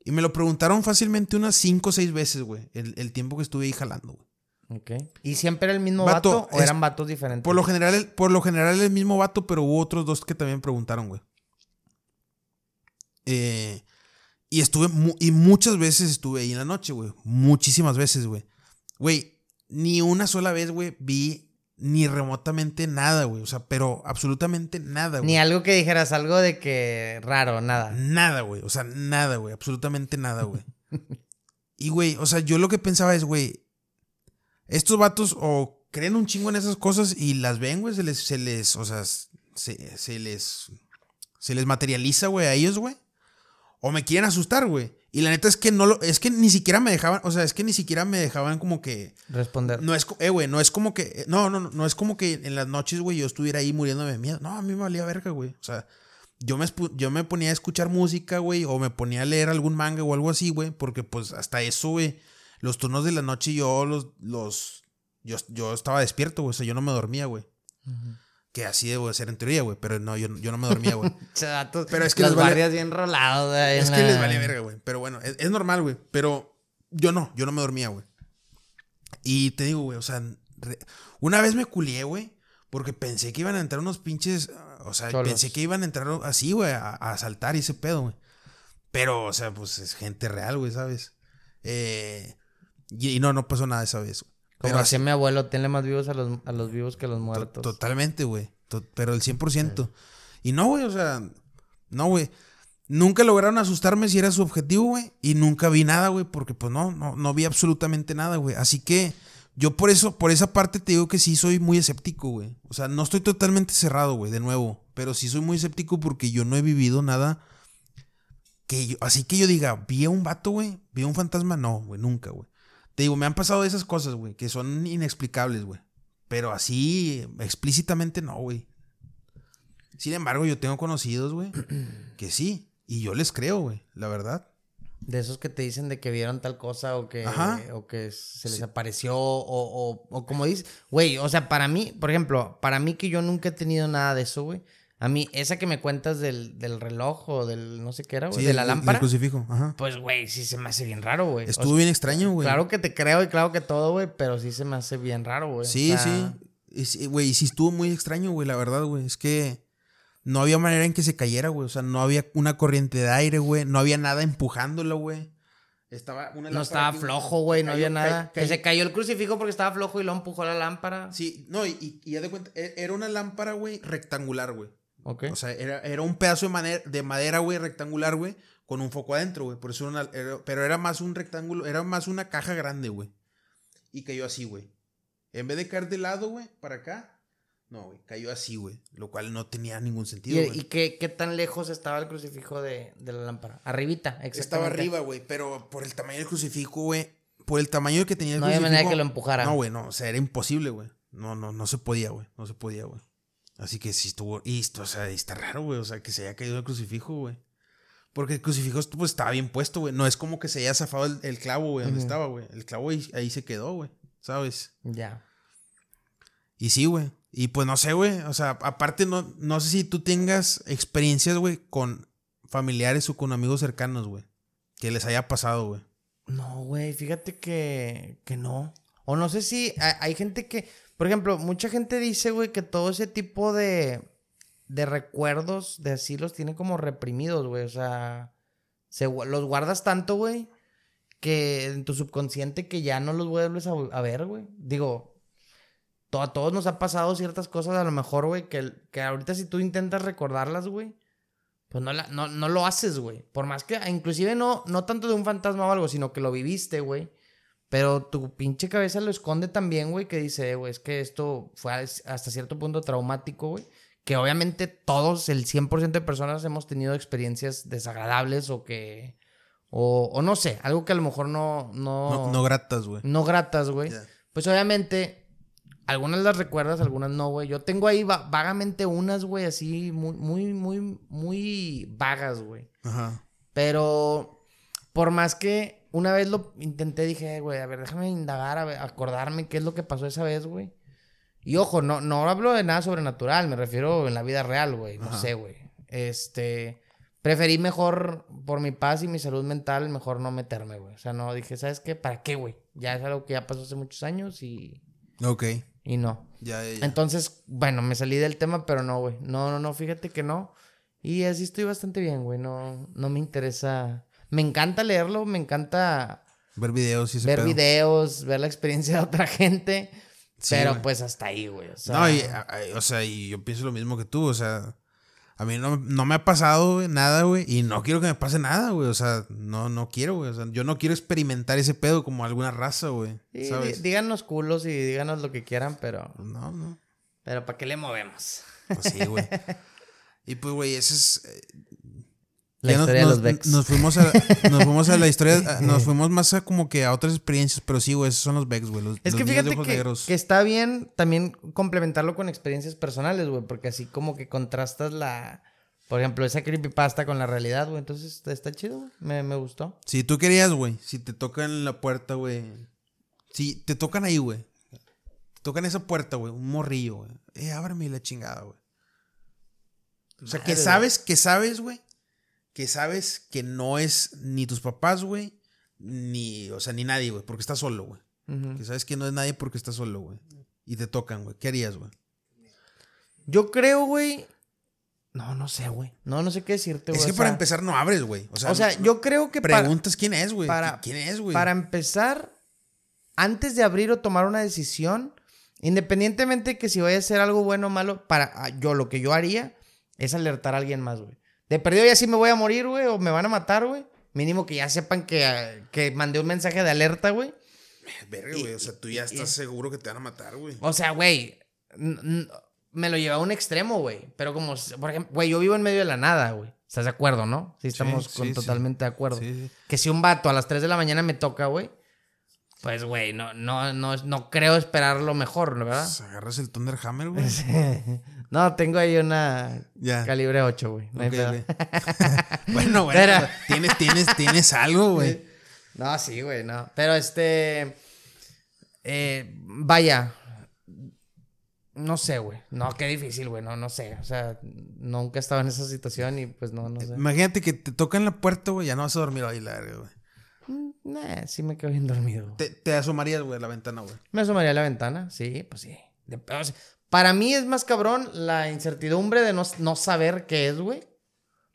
Y me lo preguntaron fácilmente unas cinco o seis veces, güey. El, el tiempo que estuve ahí jalando, güey. Ok. ¿Y siempre era el mismo Vato, vato, o es- eran vatos diferentes? Por lo general, el- por lo general el mismo vato, pero hubo otros dos que también preguntaron, güey. Eh, y estuve, mu- y muchas veces estuve ahí en la noche, güey. Muchísimas veces, güey. Güey, ni una sola vez, güey, vi ni remotamente nada, güey. O sea, pero absolutamente nada, güey. Ni algo que dijeras, algo de que raro, nada. Nada, güey. O sea, nada, güey. Absolutamente nada, güey. y, güey, o sea, yo lo que pensaba es, güey, estos vatos o creen un chingo en esas cosas y las ven, güey, se les, se les, o sea, se, se les, se les materializa, güey, a ellos, güey. O me quieren asustar, güey. Y la neta es que no lo, es que ni siquiera me dejaban, o sea, es que ni siquiera me dejaban como que, Responder. no es, eh, güey, no es como que, no, no, no, no es como que en las noches, güey, yo estuviera ahí muriéndome de miedo. No, a mí me valía verga, güey. O sea, yo me, yo me ponía a escuchar música, güey, o me ponía a leer algún manga o algo así, güey, porque pues hasta eso, güey, los turnos de la noche yo los, los, yo, yo estaba despierto, güey, o sea, yo no me dormía, güey. Que así debo de ser en teoría, güey, pero no, yo, yo no me dormía, güey. Pero es que los guardias bien rolados. güey, Es que les vale verga, güey. Pero bueno, es, es normal, güey. Pero yo no, yo no me dormía, güey. Y te digo, güey, o sea, re- una vez me culié, güey, porque pensé que iban a entrar unos pinches. O sea, pensé que iban a entrar así, güey, a, a asaltar y ese pedo, güey. Pero, o sea, pues es gente real, güey, ¿sabes? Eh, y, y no, no pasó nada esa vez, güey. Como Pero decía mi abuelo, tenle más vivos a los, a los vivos que a los To- muertos. Totalmente, güey. To- Pero el 100%. Y no, güey, o sea, no, güey. Nunca lograron asustarme si era su objetivo, güey. Y nunca vi nada, güey, porque pues no, no, no vi absolutamente nada, güey. Así que yo por eso, por esa parte te digo que sí soy muy escéptico, güey. O sea, no estoy totalmente cerrado, güey, de nuevo. Pero sí soy muy escéptico porque yo no he vivido nada que yo, así que yo diga, vi a un vato, güey, vi a un fantasma, no, güey, nunca, güey. Te digo, me han pasado esas cosas, güey, que son inexplicables, güey. Pero así, explícitamente no, güey. Sin embargo, yo tengo conocidos, güey, que sí. Y yo les creo, güey, la verdad. De esos que te dicen de que vieron tal cosa o que, Ajá. o que se les Sí. apareció o, o, o como dices, güey, o sea, para mí, por ejemplo, para mí que yo nunca he tenido nada de eso, güey. A mí, esa que me cuentas del, del reloj o del no sé qué era, güey, Sí, de la lámpara, crucifijo, ajá. pues, güey, sí se me hace bien raro, güey. O Estuvo sea, bien extraño, güey. Claro que te creo y claro que todo, güey, pero sí se me hace bien raro, güey. o Sí, sea, sí. Y sí, Güey, y sí estuvo muy extraño, güey, la verdad, güey. Es que no había manera en que se cayera, güey. O sea, no había una corriente de aire, güey. No había nada empujándolo, güey. Estaba una No estaba aquí, flojo, güey, no había nada. Que se cayó el crucifijo porque estaba flojo y lo empujó la lámpara. Sí, no, y, y, y ya de cuenta, e- era una lámpara, güey, rectangular, güey. O sea, era, era un pedazo de, mane- de madera, güey, rectangular, güey, con un foco adentro, güey. Por eso era una, era- pero era más un rectángulo, era más una caja grande, güey. Y cayó así, güey. En vez de caer de lado, güey, para acá, no, güey, cayó así, güey. Lo cual no tenía ningún sentido, ¿Y, güey. y qué, qué tan lejos estaba el crucifijo de, de la lámpara? Arribita, exactamente. Estaba arriba, güey, pero por el tamaño del crucifijo, güey, por el tamaño que tenía el No había manera crucifijo- que lo empujara. No, güey, no, o sea, era imposible, güey. No, no, no se podía, güey. No se podía, güey. Así que sí estuvo. Y esto, o sea, está raro, güey. O sea, que se haya caído el crucifijo, güey. Porque el crucifijo pues, estaba bien puesto, güey. No es como que se haya zafado el, el clavo, güey, donde estaba, güey. El clavo ahí, ahí se quedó, güey. ¿sabes? Ya. Y sí, güey. Y pues no sé, güey. O sea, aparte, no, no sé si tú tengas experiencias, güey, con familiares o con amigos cercanos, güey. Que les haya pasado, güey. No, güey, fíjate que, que no. O no sé si hay, hay gente que, por ejemplo, mucha gente dice, güey, que todo ese tipo de, de recuerdos de así los tiene como reprimidos, güey. O sea, se, los guardas tanto, güey, que en tu subconsciente que ya no los vuelves a, a ver, güey. Digo, to- a todos nos ha pasado ciertas cosas, a lo mejor, güey, que, que ahorita si tú intentas recordarlas, güey, pues no, la- no, no lo haces, güey. Por más que, inclusive no, no tanto de un fantasma o algo, sino que lo viviste, güey. Pero tu pinche cabeza lo esconde también, güey, que dice, "Eh, güey, es que esto fue as- hasta cierto punto traumático, güey. Que obviamente todos, el 100% de personas hemos tenido experiencias desagradables o que... O, o no sé, algo que a lo mejor no... No, No, no gratas, güey. no gratas, güey. Pues obviamente, algunas las recuerdas, algunas no, güey. Yo tengo ahí va- vagamente unas, güey, así muy, muy, muy, muy vagas, güey. Ajá. Pero por más que una vez lo intenté, dije, "Eh, güey, a ver, déjame indagar, a ver, acordarme qué es lo que pasó esa vez, güey. Y ojo, no, no hablo de nada sobrenatural, me refiero en la vida real, güey. No Ajá. sé, güey. Este. Preferí mejor, por mi paz y mi salud mental, mejor no meterme, güey. O sea, no dije, ¿sabes qué? ¿Para qué, güey? Ya es algo que ya pasó hace muchos años y, Ok. y no. Ya, ya, ya. Entonces, bueno, me salí del tema, pero no, güey. No, no, no, fíjate que no. Y así estoy bastante bien, güey. No, no me interesa. Me encanta leerlo, me encanta Ver videos y ese ver pedo. videos, ver la experiencia de otra gente. Sí, pero güey. pues hasta ahí, güey. O sea, No, y, o sea, y yo pienso lo mismo que tú, o sea, a mí no, no me ha pasado, güey, nada, güey, y no quiero que me pase nada, güey, o sea, no, no quiero, güey, o sea, yo no quiero experimentar ese pedo como alguna raza, güey, sí, díganos culos y díganos lo que quieran, pero. No, no, Pero ¿para qué le movemos? pues sí, güey. y pues, güey, ese es... La ya nos- historia de los Vex. Nos fuimos a, nos fuimos a la historia, nos fuimos más a como que a otras experiencias, pero sí, güey, esos son los Vex, güey, los, Es que fíjate que, está bien también complementarlo con experiencias personales, güey, porque así como que contrastas la, por ejemplo, esa creepypasta con la realidad, güey, entonces está, está chido, güey, me, me gustó. Si tú querías, güey, si te tocan la puerta, güey. Si te tocan ahí, güey. Te tocan esa puerta, güey, un morrillo, güey. Eh, ábreme la chingada, güey. O sea, que sabes, que sabes, güey. Que sabes que no es ni tus papás, güey. Ni, o sea, ni nadie, güey, porque estás solo, güey. Que sabes que no es nadie porque estás solo, güey. Y te tocan, güey. ¿Qué harías, güey? Yo creo, güey, no, no sé, güey, no, no sé qué decirte, güey. Es que o para sea- empezar no abres, güey. O sea, o sea, yo creo que para, preguntas quién es, güey. para- ¿Quién es, güey? para empezar, antes de abrir o tomar una decisión, independientemente de que si vaya a ser algo bueno o malo, para ah, yo lo que yo haría es alertar a alguien más, güey. De perdido ya sí me voy a morir, güey, o me van a matar, güey. Mínimo que ya sepan que, ah, que mandé un mensaje de alerta, güey. Verga, güey. O sea, tú ya estás seguro que te van a matar, güey. O sea, güey, me lo lleva a un extremo, güey. Pero como, por ejemplo, güey, yo vivo en medio de la nada, güey. ¿Estás de acuerdo, no? Sí, estamos sí, con- sí. totalmente de acuerdo. Que si un vato a las 3 de la mañana me toca, güey, pues, güey, no, no, no, no creo esperar lo mejor, ¿no, ¿verdad? Pues agarras el Thunderhammer, güey. No, tengo ahí una Ya. calibre 8, güey. No hay bueno, bueno, Pero- tienes, tienes, tienes algo, güey. No, sí, güey, no. Pero este. eh, vaya. No sé, güey. No, qué difícil, güey. No, no sé. O sea, nunca he estado en esa situación y pues no, no sé. Imagínate que te tocan la puerta, güey, ya no vas a dormir ahí, la güey. Mm, Nah, sí me quedo bien dormido. Te, te asomarías, güey, a la ventana, güey. Me asomaría a la ventana, sí, pues sí. De- o sea, para mí es más cabrón la incertidumbre de no, no saber qué es, güey.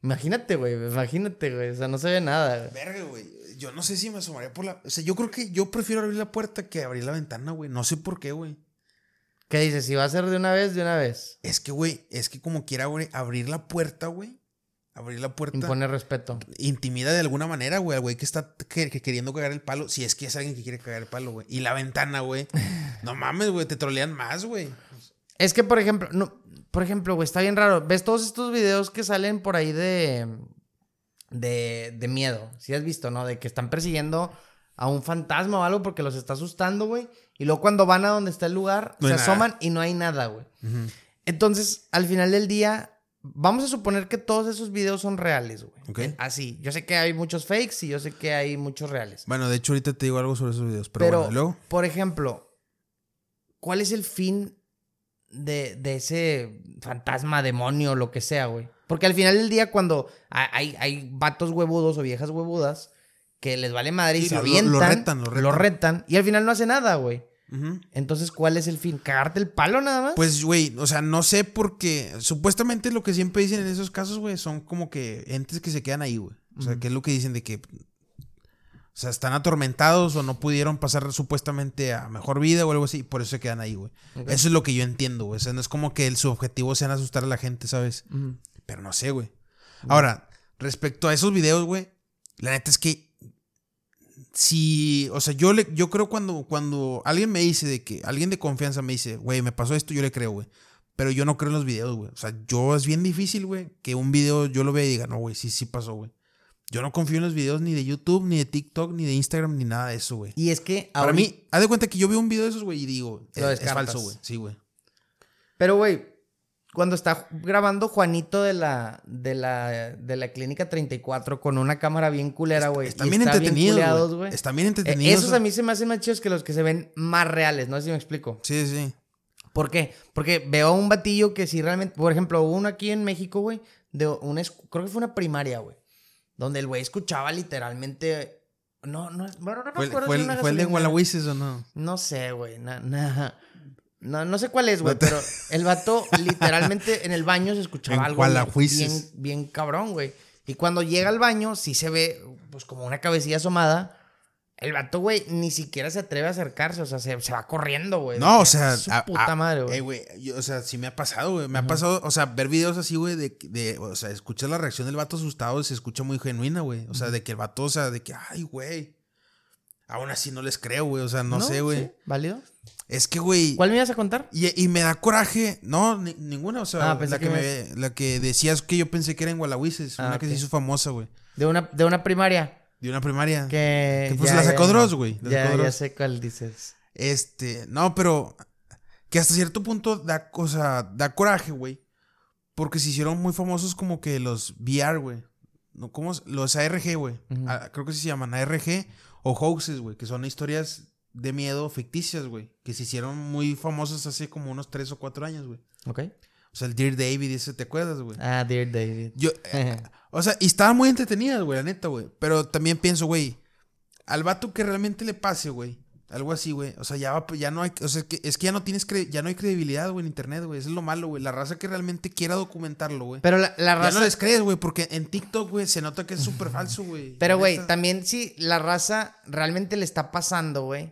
Imagínate, güey. Imagínate, güey. O sea, no se ve nada. Verga, güey. Yo no sé si me asomaría por la. O sea, yo creo que yo prefiero abrir la puerta que abrir la ventana, güey. No sé por qué, güey. ¿Qué dices? Si va a ser de una vez, de una vez. Es que, güey, es que como quiera, güey, abrir la puerta, güey. Abrir la puerta. Impone respeto. Intimida de alguna manera, güey, al güey que está que- que queriendo cagar el palo. Si es que es alguien que quiere cagar el palo, güey. Y la ventana, güey. No mames, güey, te trolean más, güey. Es que, por ejemplo, no, por ejemplo, güey, está bien raro. ¿Ves todos estos videos que salen por ahí de. de, de miedo? Si has visto, ¿no? De que están persiguiendo a un fantasma o algo porque los está asustando, güey. Y luego cuando van a donde está el lugar, No se nada. asoman y no hay nada, güey. Entonces, al final del día, vamos a suponer que todos esos videos son reales, güey. Eh, Así. Yo sé que hay muchos fakes y yo sé que hay muchos reales. Bueno, de hecho, ahorita te digo algo sobre esos videos. Pero, Pero, bueno, luego. por ejemplo, ¿cuál es el fin de, de ese fantasma, demonio, lo que sea, güey? Porque al final del día, cuando ha- hay, hay vatos huevudos o viejas huevudas que les vale madre y Sí, se lo- lo- avientan, lo retan, lo retan. y al final no hace nada, güey. Entonces, ¿cuál es el fin? ¿Cagarte el palo nada más? Pues, güey, o sea, no sé porque supuestamente lo que siempre dicen en esos casos, güey, son como que entes que se quedan ahí, güey. O sea, que es lo que dicen de que, o sea, están atormentados o no pudieron pasar supuestamente a mejor vida o algo así, y por eso se quedan ahí, güey. Eso es lo que yo entiendo, güey. O sea, no es como que el, su objetivo sea asustar a la gente, ¿sabes? Pero no sé, güey. Ahora, respecto a esos videos, güey, la neta es que si, o sea, yo le, yo creo cuando, cuando alguien me dice de que, alguien de confianza me dice, güey, me pasó esto, yo le creo, güey. Pero yo no creo en los videos, güey. O sea, yo es bien difícil, güey, que un video yo lo vea y diga, no, güey, sí, sí pasó, güey. Yo no confío en los videos ni de YouTube, ni de TikTok, ni de Instagram, ni nada de eso, güey. Y es que Para ahorita- mí, haz de cuenta que yo veo un video de esos, güey, y digo, Lo es falso, güey. Sí, güey. Pero, güey, cuando está grabando Juanito de la, de la, de la clínica 34 con una cámara bien culera, güey. Están bien entretenidos, güey. Están bien Eh, entretenidos. esos a mí se me hacen más chidos que los que se ven más reales, no sé si me explico. Sí, sí. ¿Por qué? Porque veo a un batillo que sí realmente, por ejemplo, hubo uno aquí en México, güey, de una, creo que fue una primaria, güey, donde el güey escuchaba literalmente, no, no, bueno, no me ¿Fue, el- acuerdo fue si el, fue el de. Gualahuises o no? No sé, güey. na- na- no, no sé cuál es, güey. Pero el vato literalmente en el baño se escuchaba algo bien, bien cabrón, güey. Y cuando llega al baño, sí se ve, pues, como una cabecilla asomada. El vato, güey, ni siquiera se atreve a acercarse. O sea, se, se va corriendo, güey. No, o sea, Su a- puta a- madre, güey. eh, güey, yo, o sea, sí me ha pasado, güey. Me ha pasado, o sea, ver videos así, güey, de, de, o sea, escuchar la reacción del vato asustado se escucha muy genuina, güey. O sea, de que el vato, o sea, de que, ay, güey. Aún así no les creo, güey. O sea, no, sé, güey. sí, ¿Válido? Es que, güey. ¿Cuál me ibas a contar? Y, y me da coraje. No, ni- ninguna. O sea, Ah, la, que que me, la que decías que yo pensé que era en Gualahuises. Ah, una que se hizo famosa, güey. De una, de una primaria. De una primaria. Que. Que, pues, la sacó Dross, güey, Ya, ya sé cuál dices. Este, no, pero que hasta cierto punto da cosa, da coraje, güey. Porque se hicieron muy famosos como que los VR, güey. No, ¿cómo? Los ARG, güey. Ah, creo que sí se llaman ARG o hoaxes, güey, que son historias de miedo ficticias, güey, que se hicieron muy famosas hace como unos 3 o 4 años, güey. ¿Ok? O sea, el Dear David, ese, ¿te acuerdas, güey? Ah, Dear David. Yo, eh, o sea, y estaban muy entretenidas, güey, la neta, güey. Pero también pienso, güey, al vato que realmente le pase, güey, algo así, güey. O sea, ya, va- ya no hay, o sea, es que, es que ya no tienes, cre- ya no hay credibilidad, güey, en internet, güey. Eso es lo malo, güey. La raza que realmente quiera documentarlo, güey. Pero la, la Ya raza. no les crees, güey, porque en TikTok, güey, se nota que es súper falso, güey. Pero, güey, también si la raza realmente le está pasando, güey,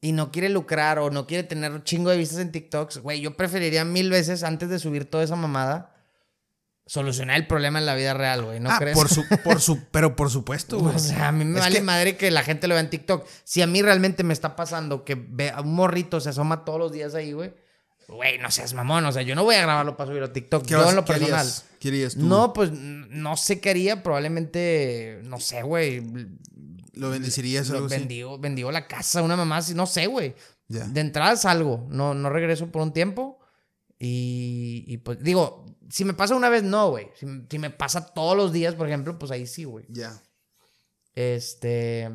y no quiere lucrar o no quiere tener un chingo de vistas en TikToks, güey, yo preferiría mil veces antes de subir toda esa mamada, solucionar el problema en la vida real, güey, ¿no ah, crees? Por su, por su, pero por supuesto, güey. O sea, a mí me Es vale que- madre que la gente lo vea en TikTok. Si a mí realmente me está pasando que ve a un morrito se asoma todos los días ahí, güey. Güey, no seas mamón. O sea, yo no voy a grabarlo para subirlo a TikTok. ¿Qué Yo vas- en lo qué personal. harías? ¿Qué harías tú? No, pues no sé qué haría. Probablemente, no sé, güey. ¿Lo bendecirías o Lo algo así? bendigo, bendigo la casa, una mamá así, no sé, güey. Ya. De entrada salgo, no, no regreso por un tiempo. Y, y, pues digo, si me pasa una vez, no, güey. Si, si me pasa todos los días, por ejemplo, pues ahí sí, güey. Ya. Este.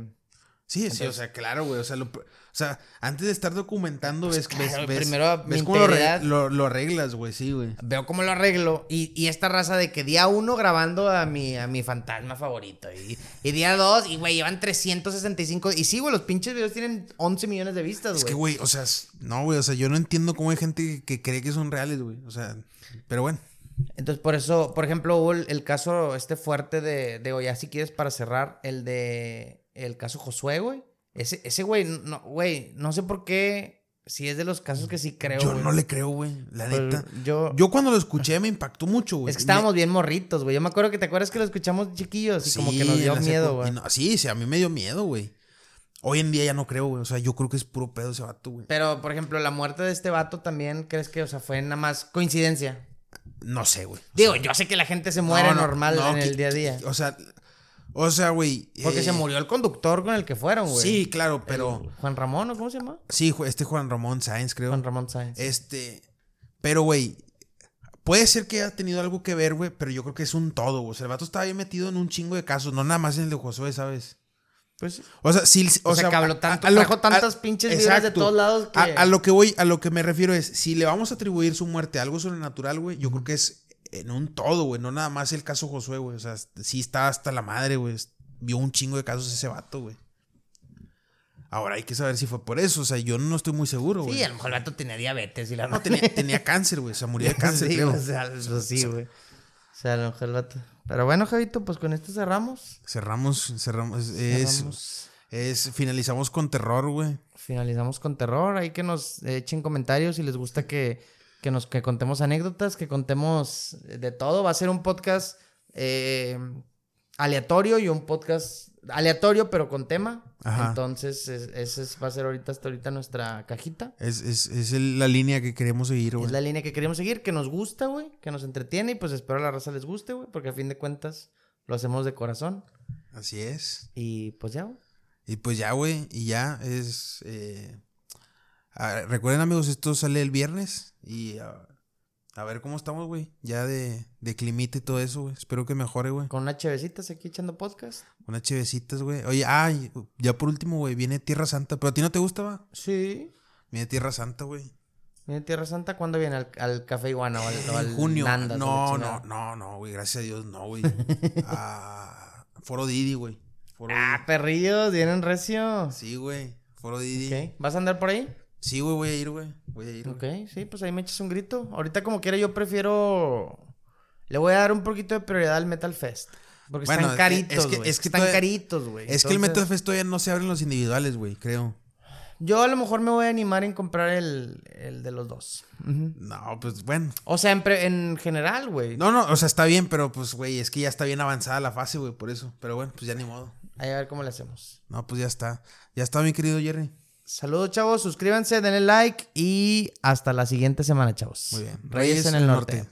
Sí, sí, o sea, claro, güey. O sea, lo- o sea, antes de estar documentando, ves, Pues claro, ves, ves, primero ves cómo lo, lo, lo arreglas, güey, sí, güey. Veo cómo lo arreglo. Y, y esta raza de que día uno grabando a mi, a mi fantasma favorito. Y, y día dos, y güey, llevan 365. Y sí, güey, los pinches videos tienen 11 millones de vistas, Es güey. que, güey, o sea, es- no, güey, o sea, yo no entiendo cómo hay gente que cree que son reales, güey. O sea, pero bueno. Entonces, por eso, por ejemplo, hubo el, el caso este fuerte de, de, o ya si quieres para cerrar, el de, el caso Josué, güey. Ese, ese güey, no, güey, no sé por qué, si es de los casos que sí creo, yo güey. no le creo, güey, la Pero neta. Yo, Yo cuando lo escuché me impactó mucho, güey. es que estábamos bien morritos, güey. Yo me acuerdo que te acuerdas que lo escuchamos chiquillos y Sí, como que nos dio miedo, secu- güey. no- sí, sí, a mí me dio miedo, güey. Hoy en día ya no creo, güey. O sea, yo creo que es puro pedo ese vato, güey. Pero, por ejemplo, la muerte de este vato también, ¿crees que, o sea, fue nada más coincidencia? No sé, güey. Digo, sea, yo sé que la gente se muere no, no, normal no, en que- el día a día. O sea, o sea, güey. Porque eh, se murió el conductor con el que fueron, güey. Sí, claro, pero. El Juan Ramón, ¿o cómo se llama? Sí, este Juan Ramón Sáenz, creo. Juan Ramón Sáenz. Este. Pero, güey. Puede ser que haya tenido algo que ver, güey, pero yo creo que es un todo, güey. O sea, el vato estaba bien metido en un chingo de casos, no nada más en el de Josué, ¿sabes? Pues sí. O sea, si, O, sea, que habló tanto, trajo tantas pinches vibras de todos lados que... A lo que voy, a lo que me refiero es, si le vamos a atribuir su muerte a algo sobrenatural, güey, yo creo que es en un todo, güey, no nada más el caso Josué, güey. O sea, sí está hasta la madre, güey. Vio un chingo de casos ese vato, güey. Ahora hay que saber si fue por eso. O sea, yo no estoy muy seguro, güey. Sí, a lo mejor el vato tenía diabetes y la No, tenía, tenía cáncer, güey. O sea, murió de cáncer, sí, creo. o sea, pues sí, güey. O sea, a lo mejor el vato... Pero bueno, Javito, pues con esto cerramos. Cerramos, cerramos. Es, Cerramos. es, finalizamos con terror, güey. Finalizamos con terror. Ahí que nos echen comentarios si les gusta que, que nos que contemos anécdotas, que contemos de todo. Va a ser un podcast eh, aleatorio y un podcast aleatorio, pero con tema. Ajá. Entonces, es- ese es- va a ser ahorita hasta ahorita nuestra cajita. Es, es, es la línea que queremos seguir, güey. Es la línea que queremos seguir, que nos gusta, güey, que nos entretiene y pues espero a la raza les guste, güey, porque a fin de cuentas lo hacemos de corazón. Así es. Y pues ya, güey. Y pues ya, güey, y ya es... eh, ah, recuerden, amigos, esto sale el viernes y ah, a ver cómo estamos, güey. Ya de, de climita y todo eso, güey. Espero que mejore, güey. Con unas chevecitas aquí echando podcast. Unas chevecitas, güey. Oye, ay, ya por último, güey, viene Tierra Santa. ¿Pero a ti no te gusta, va? Sí. Viene Tierra Santa, güey. ¿Viene Tierra Santa? ¿Cuándo viene al, al Café Iguana o al, o al junio. No, no, no, no, güey. Gracias a Dios, no, güey. Ah, Foro Didi, güey. Ah, perrillos, vienen recio. Sí, güey. Foro Didi. Ok. ¿Vas a andar por ahí? Sí, güey, voy a ir, güey. Voy a ir, güey. Ok, sí, pues ahí me echas un grito. Ahorita como quiera yo prefiero... Le voy a dar un poquito de prioridad al Metal Fest. Porque Bueno, están caritos, es que- güey. es que están todavía- caritos, güey. Es que el Metal Fest todavía no se abren los individuales, güey, creo. Yo a lo mejor me voy a animar en comprar el, el de los dos. No, pues bueno. O sea, en, pre- en general, güey. No, no, o sea, está bien, pero pues, güey, es que ya está bien avanzada la fase, güey, por eso. Pero bueno, pues ya ni modo. Ahí a ver cómo le hacemos. No, pues ya está. Ya está, mi querido Jerry. Saludos, chavos. Suscríbanse, denle like y hasta la siguiente semana, chavos. Muy bien. Reyes, en el norte.